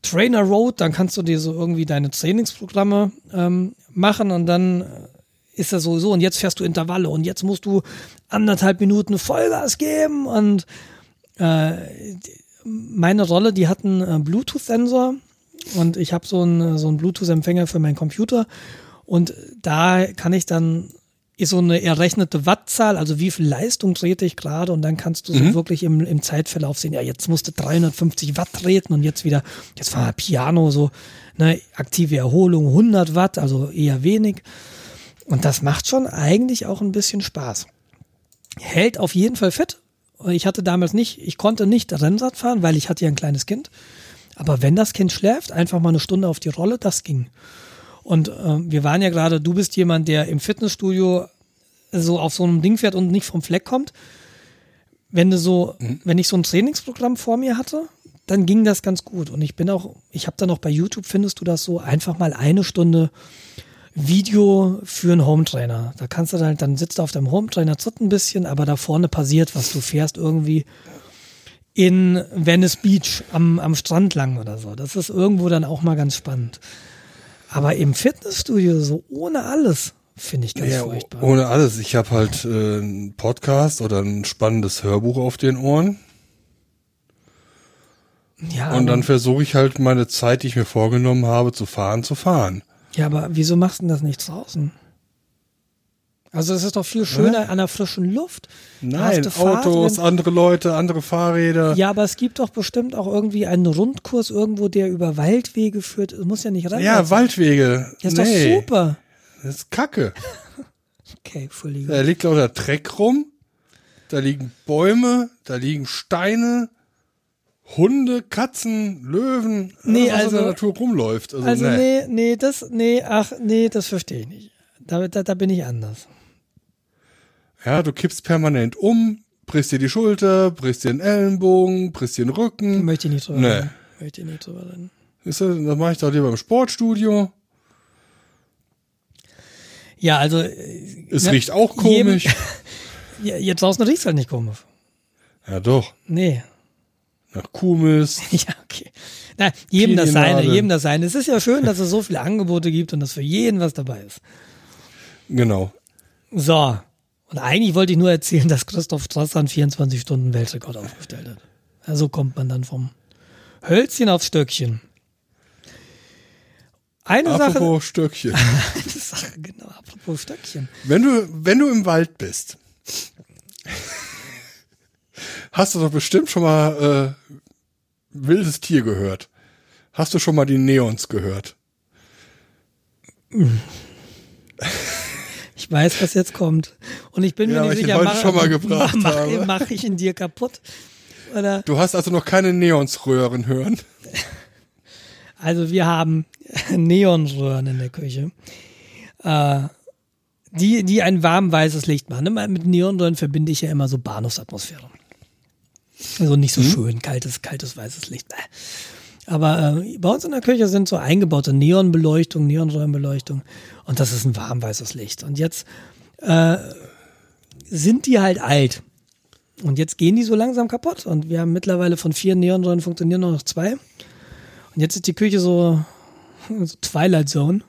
Trainer Road, dann kannst du dir so irgendwie deine Trainingsprogramme ähm, machen und dann ist das sowieso und jetzt fährst du Intervalle und jetzt musst du anderthalb Minuten Vollgas geben und äh, meine Rolle, die hat einen äh, Bluetooth-Sensor und ich habe so einen, so einen Bluetooth-Empfänger für meinen Computer und da kann ich dann ist so eine errechnete Wattzahl, also wie viel Leistung trete ich gerade und dann kannst du so Mhm. wirklich im, im Zeitverlauf sehen, ja, jetzt musste 350 Watt treten und jetzt wieder, jetzt war Piano so, ne, aktive Erholung 100 Watt, also eher wenig. Und das macht schon eigentlich auch ein bisschen Spaß. Hält auf jeden Fall fit. Ich hatte damals nicht, ich konnte nicht Rennrad fahren, weil ich hatte ja ein kleines Kind. Aber wenn das Kind schläft, einfach mal eine Stunde auf die Rolle, das ging. Und äh, wir waren ja gerade, du bist jemand, der im Fitnessstudio so auf so einem Ding fährt und nicht vom Fleck kommt. Wenn du so, wenn ich so ein Trainingsprogramm vor mir hatte, dann ging das ganz gut. Und ich bin auch, ich habe dann auch bei YouTube, findest du das so, einfach mal eine Stunde Video für einen Hometrainer. Da kannst du dann, dann sitzt du auf deinem Hometrainer, zitt ein bisschen, aber da vorne passiert was. Du fährst irgendwie in Venice Beach am, am Strand lang oder so. Das ist irgendwo dann auch mal ganz spannend. Aber im Fitnessstudio so ohne alles finde ich ganz Ja, furchtbar. ohne alles. Ich habe halt äh, einen Podcast oder ein spannendes Hörbuch auf den Ohren. ja, Und dann versuche ich halt meine Zeit, die ich mir vorgenommen habe, zu fahren, zu fahren. Ja, aber wieso machst du denn das nicht draußen? Also es ist doch viel schöner an der frischen Luft. Nein, Autos, andere Leute, andere Fahrräder. Ja, aber es gibt doch bestimmt auch irgendwie einen Rundkurs irgendwo, der über Waldwege führt. Es muss ja nicht rein. Ja, Waldwege. Das ist nee, doch super. Das ist Kacke. Okay, Entschuldigung. Da liegt lauter Dreck rum. Da liegen Bäume, da liegen Steine, Hunde, Katzen, Löwen, Nee, alles, was in also- der Natur rumläuft. Also, Also nee. nee, nee, das, nee, ach, nee, das verstehe ich nicht. Da, da, da bin ich anders. Ja, du kippst permanent um, brichst dir die Schulter, brichst dir den Ellenbogen, brichst dir den Rücken. Möchte ich nicht drüber Nee. reden. Möchte ich nicht drüber reden. Siehst du, das mache ich doch lieber im Sportstudio. Ja, also. äh, Es ne, riecht auch jedem- komisch. Ja, jetzt draußen riecht's halt nicht komisch. Ja, doch. Nee. Nach Kuhmist. Ja, okay. Na, jedem das seine, jedem das seine. Es ist ja schön, dass es so viele Angebote gibt und dass für jeden was dabei ist. Genau. So. Und eigentlich wollte ich nur erzählen, dass Christoph Strasser einen 24 Stunden Weltrekord aufgestellt hat. Also kommt man dann vom Hölzchen aufs Stöckchen. Eine Sache, Apropos Stöckchen. eine Sache, genau, apropos Stöckchen. Wenn du, wenn du im Wald bist, hast du doch bestimmt schon mal äh, wildes Tier gehört. Hast du schon mal die Neons gehört? Ich weiß, was jetzt kommt. Und ich bin Ja, mir nicht ich sicher, heute schon mal gebracht mach, habe. mach ich ihn dir kaputt? Oder? Du hast also noch keine Neonsröhren hören. Also wir haben Neonröhren in der Küche, äh, die, die ein warm weißes Licht machen. Mit Neonröhren verbinde ich ja immer so Bahnhofsatmosphäre. Also nicht so Mhm. schön, kaltes, kaltes weißes Licht. Aber äh, bei uns in der Küche sind so eingebaute Neonbeleuchtung, Neonröhrenbeleuchtung und das ist ein warm weißes Licht. Und jetzt äh, sind die halt alt. Und jetzt gehen die so langsam kaputt. Und wir haben mittlerweile von vier Neonröhren funktionieren nur noch zwei. Und jetzt ist die Küche so, so Twilight Zone.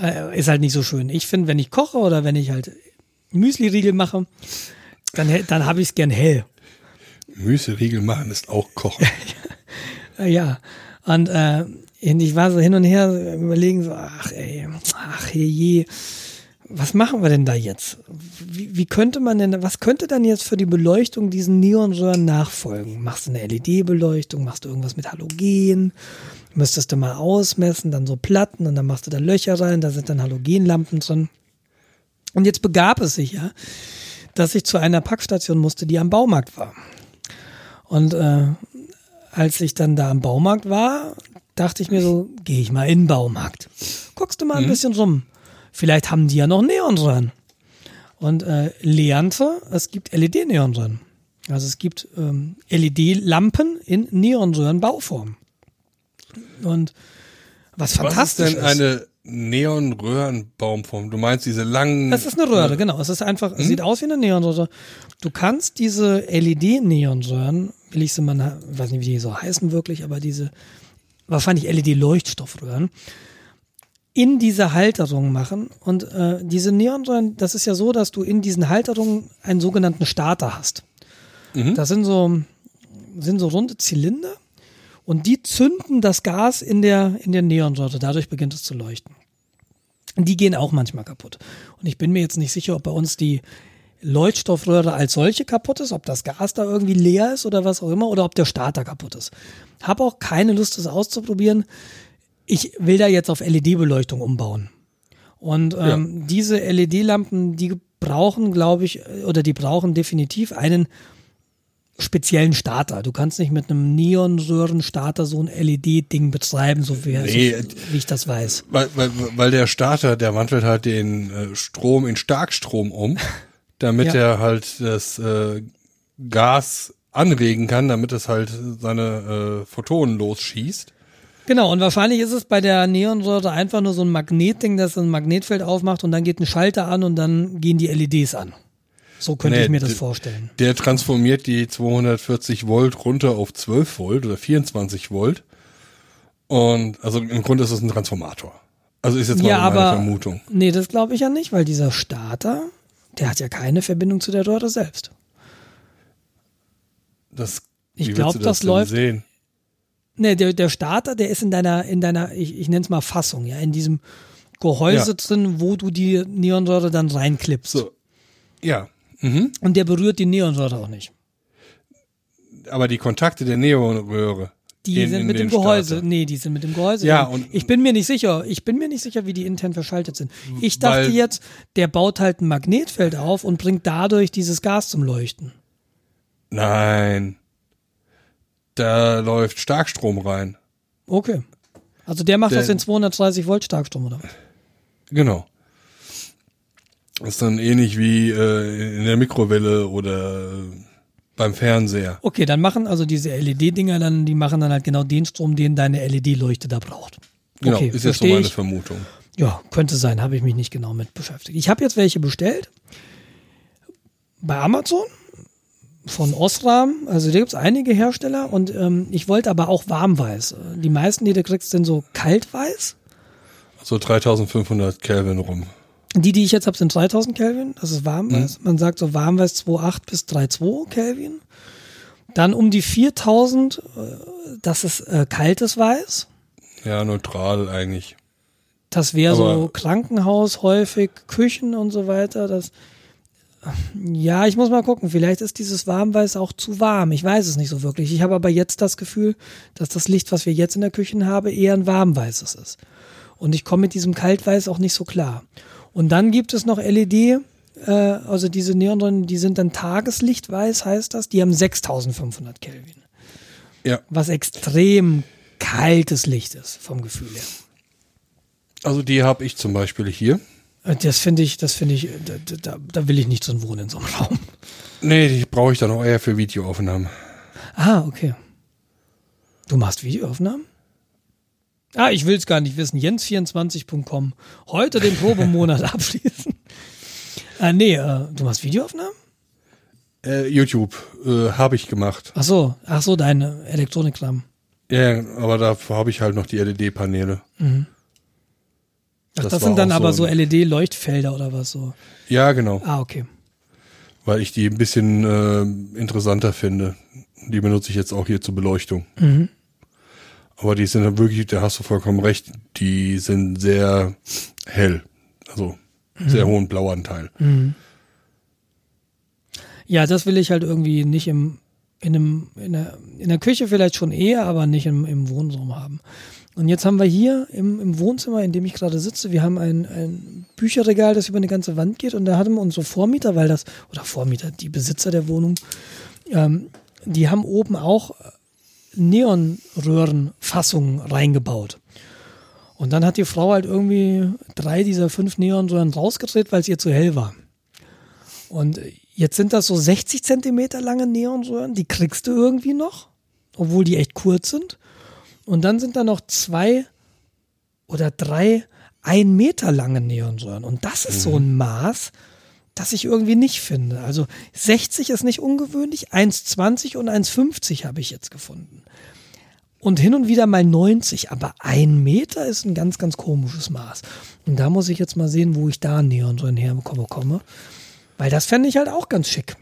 Äh, ist halt nicht so schön. Ich finde, wenn ich koche oder wenn ich halt Müsli-Riegel mache, dann, dann habe ich es gern hell. Müsli-Riegel machen ist auch Kochen. Ja. Und äh, ich war so hin und her überlegen, so, ach ey, ach je, was machen wir denn da jetzt? Wie, wie könnte man denn, was könnte dann jetzt für die Beleuchtung diesen Neonröhren nachfolgen? Machst du eine LED-Beleuchtung? Machst du irgendwas mit Halogen? Müsstest du mal ausmessen, dann so Platten und dann machst du da Löcher rein, da sind dann Halogenlampen drin. Und jetzt begab es sich ja, dass ich zu einer Packstation musste, die am Baumarkt war. Und äh, als ich dann da am Baumarkt war, dachte ich mir so, gehe ich mal in den Baumarkt. Guckst du mal ein mhm. bisschen rum. Vielleicht haben die ja noch Neonröhren. Und äh, lernte, es gibt LED-Neonröhren. Also es gibt ähm, LED-Lampen in Neonröhren-Bauform. Und was fantastisch ist. Was ist denn eine Neonröhrenbaumform? Du meinst diese langen. Es ist eine Röhre, genau. Es ist einfach, hm? sieht aus wie eine Neonröhre. Du kannst diese LED-Neonröhren, will ich sie mal, weiß nicht, wie die so heißen wirklich, aber diese wahrscheinlich LED-Leuchtstoffröhren, in diese Halterung machen. Und äh, diese Neonröhren, das ist ja so, dass du in diesen Halterungen einen sogenannten Starter hast. Mhm. Das sind so, sind so runde Zylinder und die zünden das Gas in der, in der Neonröhre. Dadurch beginnt es zu leuchten. Die gehen auch manchmal kaputt. Und ich bin mir jetzt nicht sicher, ob bei uns die Leuchtstoffröhre als solche kaputt ist, ob das Gas da irgendwie leer ist oder was auch immer, oder ob der Starter kaputt ist. Habe auch keine Lust, das auszuprobieren. Ich will da jetzt auf LED-Beleuchtung umbauen. Und ähm, ja. diese LED-Lampen, die brauchen, glaube ich, oder die brauchen definitiv einen speziellen Starter. Du kannst nicht mit einem Neonröhrenstarter so ein LED-Ding betreiben, so wie, nee, so, wie, ich das weiß. Weil, weil, weil der Starter, der wandelt halt den äh, Strom in Starkstrom um, damit ja. er halt das äh, Gas anregen kann, damit es halt seine äh, Photonen losschießt. Genau, und wahrscheinlich ist es bei der Neonröhre einfach nur so ein Magnetding, das ein Magnetfeld aufmacht und dann geht ein Schalter an und dann gehen die LEDs an. So könnte nee, ich mir das vorstellen. Der transformiert die 240 Volt runter auf 12 Volt oder 24 Volt. Und also im Grunde ist es ein Transformator. Also ist jetzt mal ja, meine aber, Vermutung. Nee, das glaube ich ja nicht, weil dieser Starter, der hat ja keine Verbindung zu der Röhre selbst. Das, ich glaube, das, das läuft. Sehen? Nee, der, der Starter, der ist in deiner, in deiner, ich, ich nenne es mal Fassung, ja, in diesem Gehäuse ja. drin, wo du die Neonröhre dann reinklippst. So. Ja. Mhm. Und der berührt die Neonröhre auch nicht. Aber die Kontakte der Neonröhre. Die in, sind in mit dem Gehäuse. Starter. Nee, die sind mit dem Gehäuse. Ja, und ich bin mir nicht sicher. Ich bin mir nicht sicher, wie die intern verschaltet sind. Ich dachte jetzt, der baut halt ein Magnetfeld auf und bringt dadurch dieses Gas zum Leuchten. Nein. Da läuft Starkstrom rein. Okay. Also der macht der, aus den 230 Volt Starkstrom, oder? Genau. Das ist dann ähnlich wie äh, in der Mikrowelle oder beim Fernseher. Okay, dann machen also diese LED-Dinger dann, die machen dann halt genau den Strom, den deine LED-Leuchte da braucht. Genau, okay, ist jetzt so meine ich. Vermutung. Ja, könnte sein, habe ich mich nicht genau mit beschäftigt. Ich habe jetzt welche bestellt bei Amazon von Osram. Also da gibt es einige Hersteller und ähm, ich wollte aber auch warmweiß. Die meisten, die du kriegst, sind so kaltweiß. So 3500 Kelvin rum. Die, die ich jetzt habe, sind 3000 Kelvin. Das ist warmweiß. Mhm. Man sagt so warmweiß 2,8 bis 3,2 Kelvin. Dann um die 4000, äh, das ist äh, kaltes Weiß. Ja, neutral eigentlich. Das wäre so Krankenhaus häufig, Küchen und so weiter. Das, ja, ich muss mal gucken. Vielleicht ist dieses Warmweiß auch zu warm. Ich weiß es nicht so wirklich. Ich habe aber jetzt das Gefühl, dass das Licht, was wir jetzt in der Küche haben, eher ein warmweißes ist. Und ich komme mit diesem Kaltweiß auch nicht so klar. Und dann gibt es noch LED, äh, also diese Neonröhren, die sind dann Tageslichtweiß, heißt das. Die haben 6500 Kelvin. Ja. Was extrem kaltes Licht ist, vom Gefühl her. Also die habe ich zum Beispiel hier. Äh, das finde ich, das finde ich, da, da, da, will ich nicht drin wohnen in so einem Raum. Nee, die brauche ich dann auch eher für Videoaufnahmen. Ah, okay. Du machst Videoaufnahmen? Ah, ich will es gar nicht wissen. Jens24.com. Heute den Probemonat abschließen. Ah, nee, äh, du machst Videoaufnahmen? Äh, YouTube äh, habe ich gemacht. Ach so, ach so, deine Elektronikkram. Ja, aber dafür habe ich halt noch die LED-Paneele. Mhm. Ach, das, das sind dann aber so, so LED-Leuchtfelder oder was so? Ja, genau. Ah, okay. Weil ich die ein bisschen äh, interessanter finde. Die benutze ich jetzt auch hier zur Beleuchtung. Mhm. Aber die sind dann wirklich, da hast du vollkommen recht, die sind sehr hell. Also mhm. sehr hohen Blauanteil. Mhm. Ja, das will ich halt irgendwie nicht im, in, einem, in, der, in der Küche vielleicht schon eher, aber nicht im, im Wohnraum haben. Und jetzt haben wir hier im, im Wohnzimmer, in dem ich gerade sitze, wir haben ein, ein Bücherregal, das über eine ganze Wand geht und da hatten unsere Vormieter, weil das, oder Vormieter, die Besitzer der Wohnung, ähm, die haben oben auch Neonröhrenfassungen reingebaut. Und dann hat die Frau halt irgendwie drei dieser fünf Neonröhren rausgedreht, weil es ihr zu hell war. Und jetzt sind das so 60 Zentimeter lange Neonröhren, die kriegst du irgendwie noch, obwohl die echt kurz sind. Und dann sind da noch zwei oder drei ein Meter lange Neonröhren. Und das ist mhm. so ein Maß, das ich irgendwie nicht finde. Also 60 ist nicht ungewöhnlich, 1,20 und 1,50 habe ich jetzt gefunden. Und hin und wieder mal 90, aber ein Meter ist ein ganz, ganz komisches Maß. Und da muss ich jetzt mal sehen, wo ich da näher und so herbekomme, komme. Weil das fände ich halt auch ganz schick.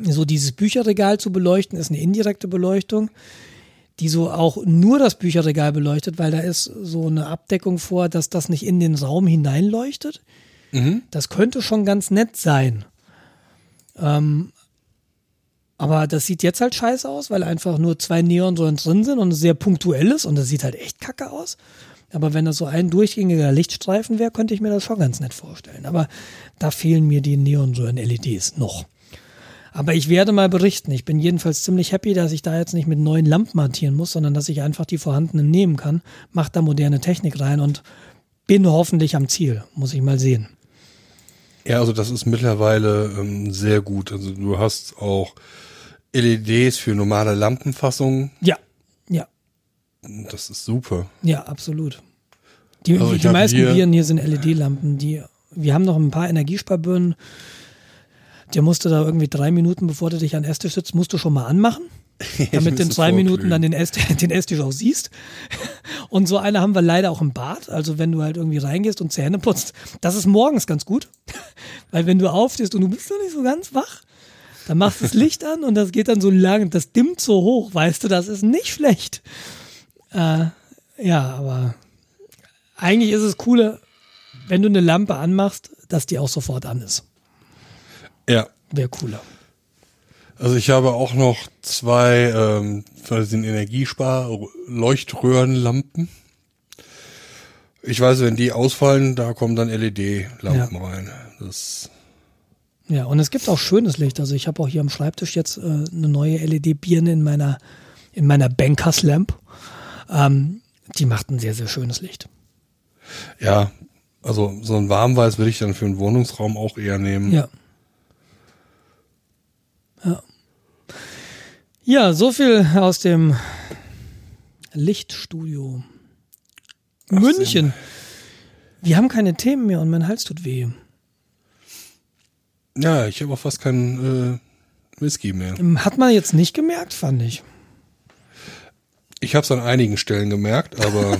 So dieses Bücherregal zu beleuchten, ist eine indirekte Beleuchtung, die so auch nur das Bücherregal beleuchtet, weil da ist so eine Abdeckung vor, dass das nicht in den Raum hineinleuchtet. Mhm. Das könnte schon ganz nett sein. Ähm, aber das sieht jetzt halt scheiße aus, weil einfach nur zwei Neonsäulen drin sind und es sehr punktuell ist und das sieht halt echt kacke aus. Aber wenn das so ein durchgängiger Lichtstreifen wäre, könnte ich mir das schon ganz nett vorstellen. Aber da fehlen mir die Neonsäulen-LEDs noch. Aber ich werde mal berichten. Ich bin jedenfalls ziemlich happy, dass ich da jetzt nicht mit neuen Lampen hantieren muss, sondern dass ich einfach die vorhandenen nehmen kann, mache da moderne Technik rein und bin hoffentlich am Ziel. Muss ich mal sehen. Ja, also das ist mittlerweile ähm, sehr gut. Also du hast auch LEDs für normale Lampenfassungen. Ja, ja. Das ist super. Ja, absolut. Die, also die meisten hier, Viren hier sind LED-Lampen. Die, wir haben noch ein paar Energiesparbirnen. Der musste da irgendwie drei Minuten, bevor du dich an den Esstisch sitzt, musst du schon mal anmachen. damit du in zwei Minuten dann den, Ess, den Esstisch auch siehst. Und so eine haben wir leider auch im Bad. Also wenn du halt irgendwie reingehst und Zähne putzt, das ist morgens ganz gut. Weil wenn du aufstehst und du bist noch nicht so ganz wach, dann machst du das Licht an und das geht dann so lang, das dimmt so hoch, weißt du, das ist nicht schlecht. Äh, ja, aber eigentlich ist es cooler, wenn du eine Lampe anmachst, dass die auch sofort an ist. Ja. Wäre cooler. Also ich habe auch noch zwei ähm, von den Energiespar-Leuchtröhrenlampen. Ich weiß, wenn die ausfallen, da kommen dann LED-Lampen ja. rein. Das ja, und es gibt auch schönes Licht. Also ich habe auch hier am Schreibtisch jetzt äh, eine neue LED-Birne in meiner, in meiner Bankers Lamp. Ähm, die macht ein sehr, sehr schönes Licht. Ja, also so ein Warmweiß würde ich dann für einen Wohnungsraum auch eher nehmen. Ja. Ja. Ja, so viel aus dem Lichtstudio. Ach, München. Wir haben keine Themen mehr und mein Hals tut weh. Ja, ich habe auch fast keinen äh, Whisky mehr. Ähm, hat man jetzt nicht gemerkt, fand ich. Ich habe es an einigen Stellen gemerkt, aber.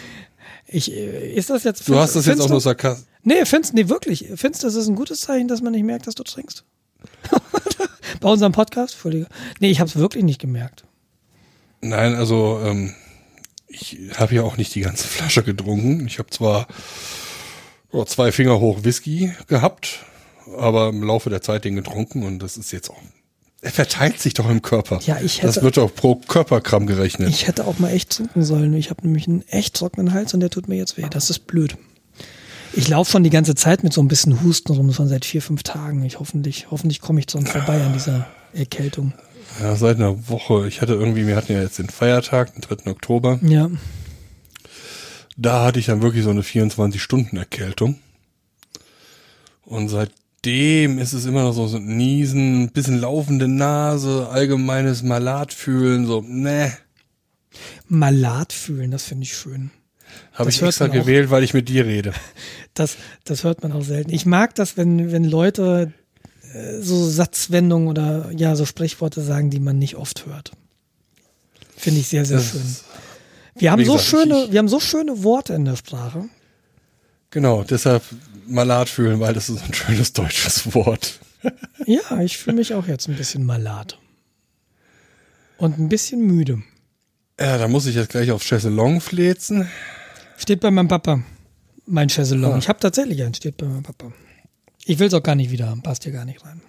ich, äh, ist das jetzt. Du hast das jetzt auch nur sarkastisch. Nee, findest, nee, wirklich. Findest du, das ist ein gutes Zeichen, dass man nicht merkt, dass du trinkst? Bei unserem Podcast? Entschuldige. Nee, ich habe es wirklich nicht gemerkt. Nein, also ähm, ich habe ja auch nicht die ganze Flasche getrunken. Ich habe zwar oh, zwei Finger hoch Whisky gehabt, aber im Laufe der Zeit den getrunken und das ist jetzt auch. Er verteilt sich doch im Körper. Ja, ich hätte. Das wird doch pro Körpergramm gerechnet. Ich hätte auch mal echt trinken sollen. Ich habe nämlich einen echt trockenen Hals und der tut mir jetzt weh. Das ist blöd. Ich laufe schon die ganze Zeit mit so ein bisschen Husten rum, schon seit vier, fünf Tagen. Ich hoffentlich, hoffentlich komme ich sonst vorbei an dieser Erkältung. Ja, seit einer Woche. Ich hatte irgendwie, wir hatten ja jetzt den Feiertag, den 3. Oktober. Ja. Da hatte ich dann wirklich so eine 24-Stunden-Erkältung. Und seit dem ist es immer noch so, so Niesen, bisschen laufende Nase, allgemeines Malatfühlen, so, ne. Malatfühlen, das finde ich schön. Habe ich extra gewählt, weil ich mit dir rede. Das, das hört man auch selten. Ich mag das, wenn, wenn Leute äh, so Satzwendungen oder ja, so Sprichworte sagen, die man nicht oft hört. Finde ich sehr, sehr das schön. Wir haben gesagt, so schöne, ich, wir haben so schöne Worte in der Sprache. Genau, deshalb Malat fühlen, weil das ist ein schönes deutsches Wort. ja, ich fühle mich auch jetzt ein bisschen malat. Und ein bisschen müde. Ja, da muss ich jetzt gleich auf Chaiselong flezen. Steht bei meinem Papa. Mein Chaiselong. Ah. Ich habe tatsächlich einen, steht bei meinem Papa. Ich will es auch gar nicht wieder haben, passt hier gar nicht rein.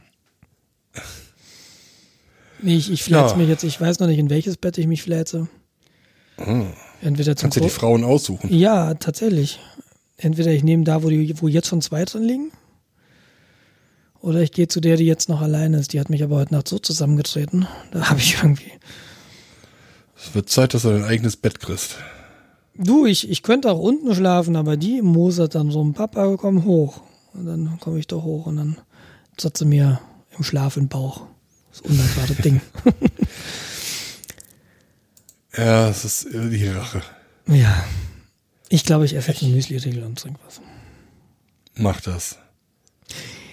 Nee, ich, ich fläze ja. mich jetzt, ich weiß noch nicht, in welches Bett ich mich fläze. Ah. Entweder zum Kannst du die Frauen aussuchen? Ja, tatsächlich. Entweder ich nehme da, wo, die, wo jetzt schon zwei drin liegen. Oder ich gehe zu der, die jetzt noch alleine ist. Die hat mich aber heute Nacht so zusammengetreten. Da habe ich irgendwie. Es wird Zeit, dass du dein eigenes Bett kriegst. Du, ich, ich könnte auch unten schlafen, aber die mosert dann so ein Papa, komm hoch. Und dann komme ich doch hoch und dann zotzt sie mir im Schlaf den Bauch. Das undankbare Ding. ja, es ist die Rache. Ja. Ich glaube, ich esse jetzt einen Müsli-Riegel und trinke was. Mach das.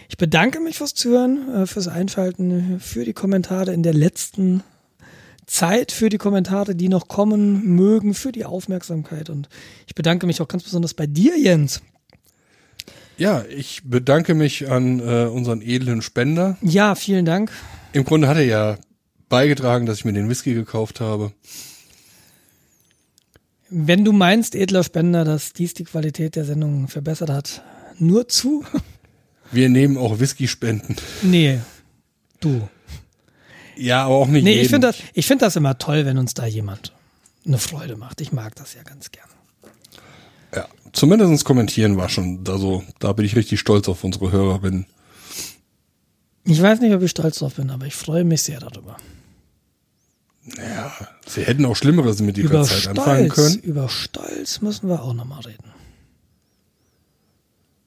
Ich bedanke mich fürs Zuhören, äh, fürs Einschalten, für die Kommentare in der letzten Zeit, für die Kommentare, die noch kommen mögen, für die Aufmerksamkeit. Und ich bedanke mich auch ganz besonders bei dir, Jens. Ja, ich bedanke mich an äh, unseren edlen Spender. Ja, vielen Dank. Im Grunde hat er ja beigetragen, dass ich mir den Whisky gekauft habe. Wenn du meinst, edler Spender, dass dies die Qualität der Sendung verbessert hat, nur zu. Wir nehmen auch Whisky-Spenden. Nee, du. Ja, aber auch nicht Nee, jeden. ich finde das, ich find das immer toll, wenn uns da jemand eine Freude macht. Ich mag das ja ganz gern. Ja, zumindest kommentieren war schon da so, da bin ich richtig stolz auf unsere Hörerin. Ich weiß nicht, ob ich stolz drauf bin, aber ich freue mich sehr darüber. Naja, sie hätten auch Schlimmeres mit ihrer Zeit Stolz, anfangen können. Über Stolz müssen wir auch nochmal reden.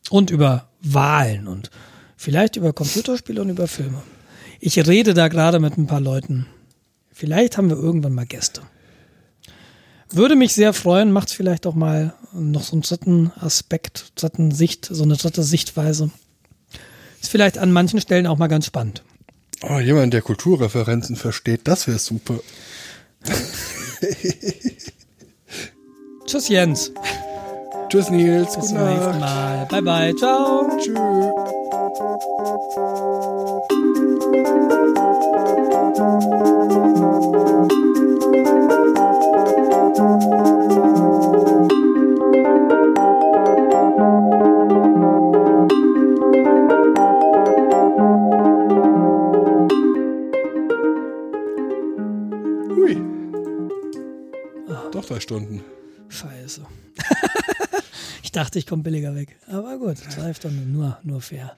Und über Wahlen und vielleicht über Computerspiele und über Filme. Ich rede da gerade mit ein paar Leuten. Vielleicht haben wir irgendwann mal Gäste. Würde mich sehr freuen, macht vielleicht auch mal noch so einen dritten Aspekt, dritten Sicht, so eine dritte Sichtweise. Ist vielleicht an manchen Stellen auch mal ganz spannend. Oh, jemand, der Kulturreferenzen versteht, das wäre super. Tschüss, Jens. Tschüss, Nils. Bis zum nächsten Mal. Bye, bye. Ciao. Tschüss. Doch drei Stunden. Scheiße. ich dachte, ich komme billiger weg. Aber gut, drei Stunden, nur, nur fair.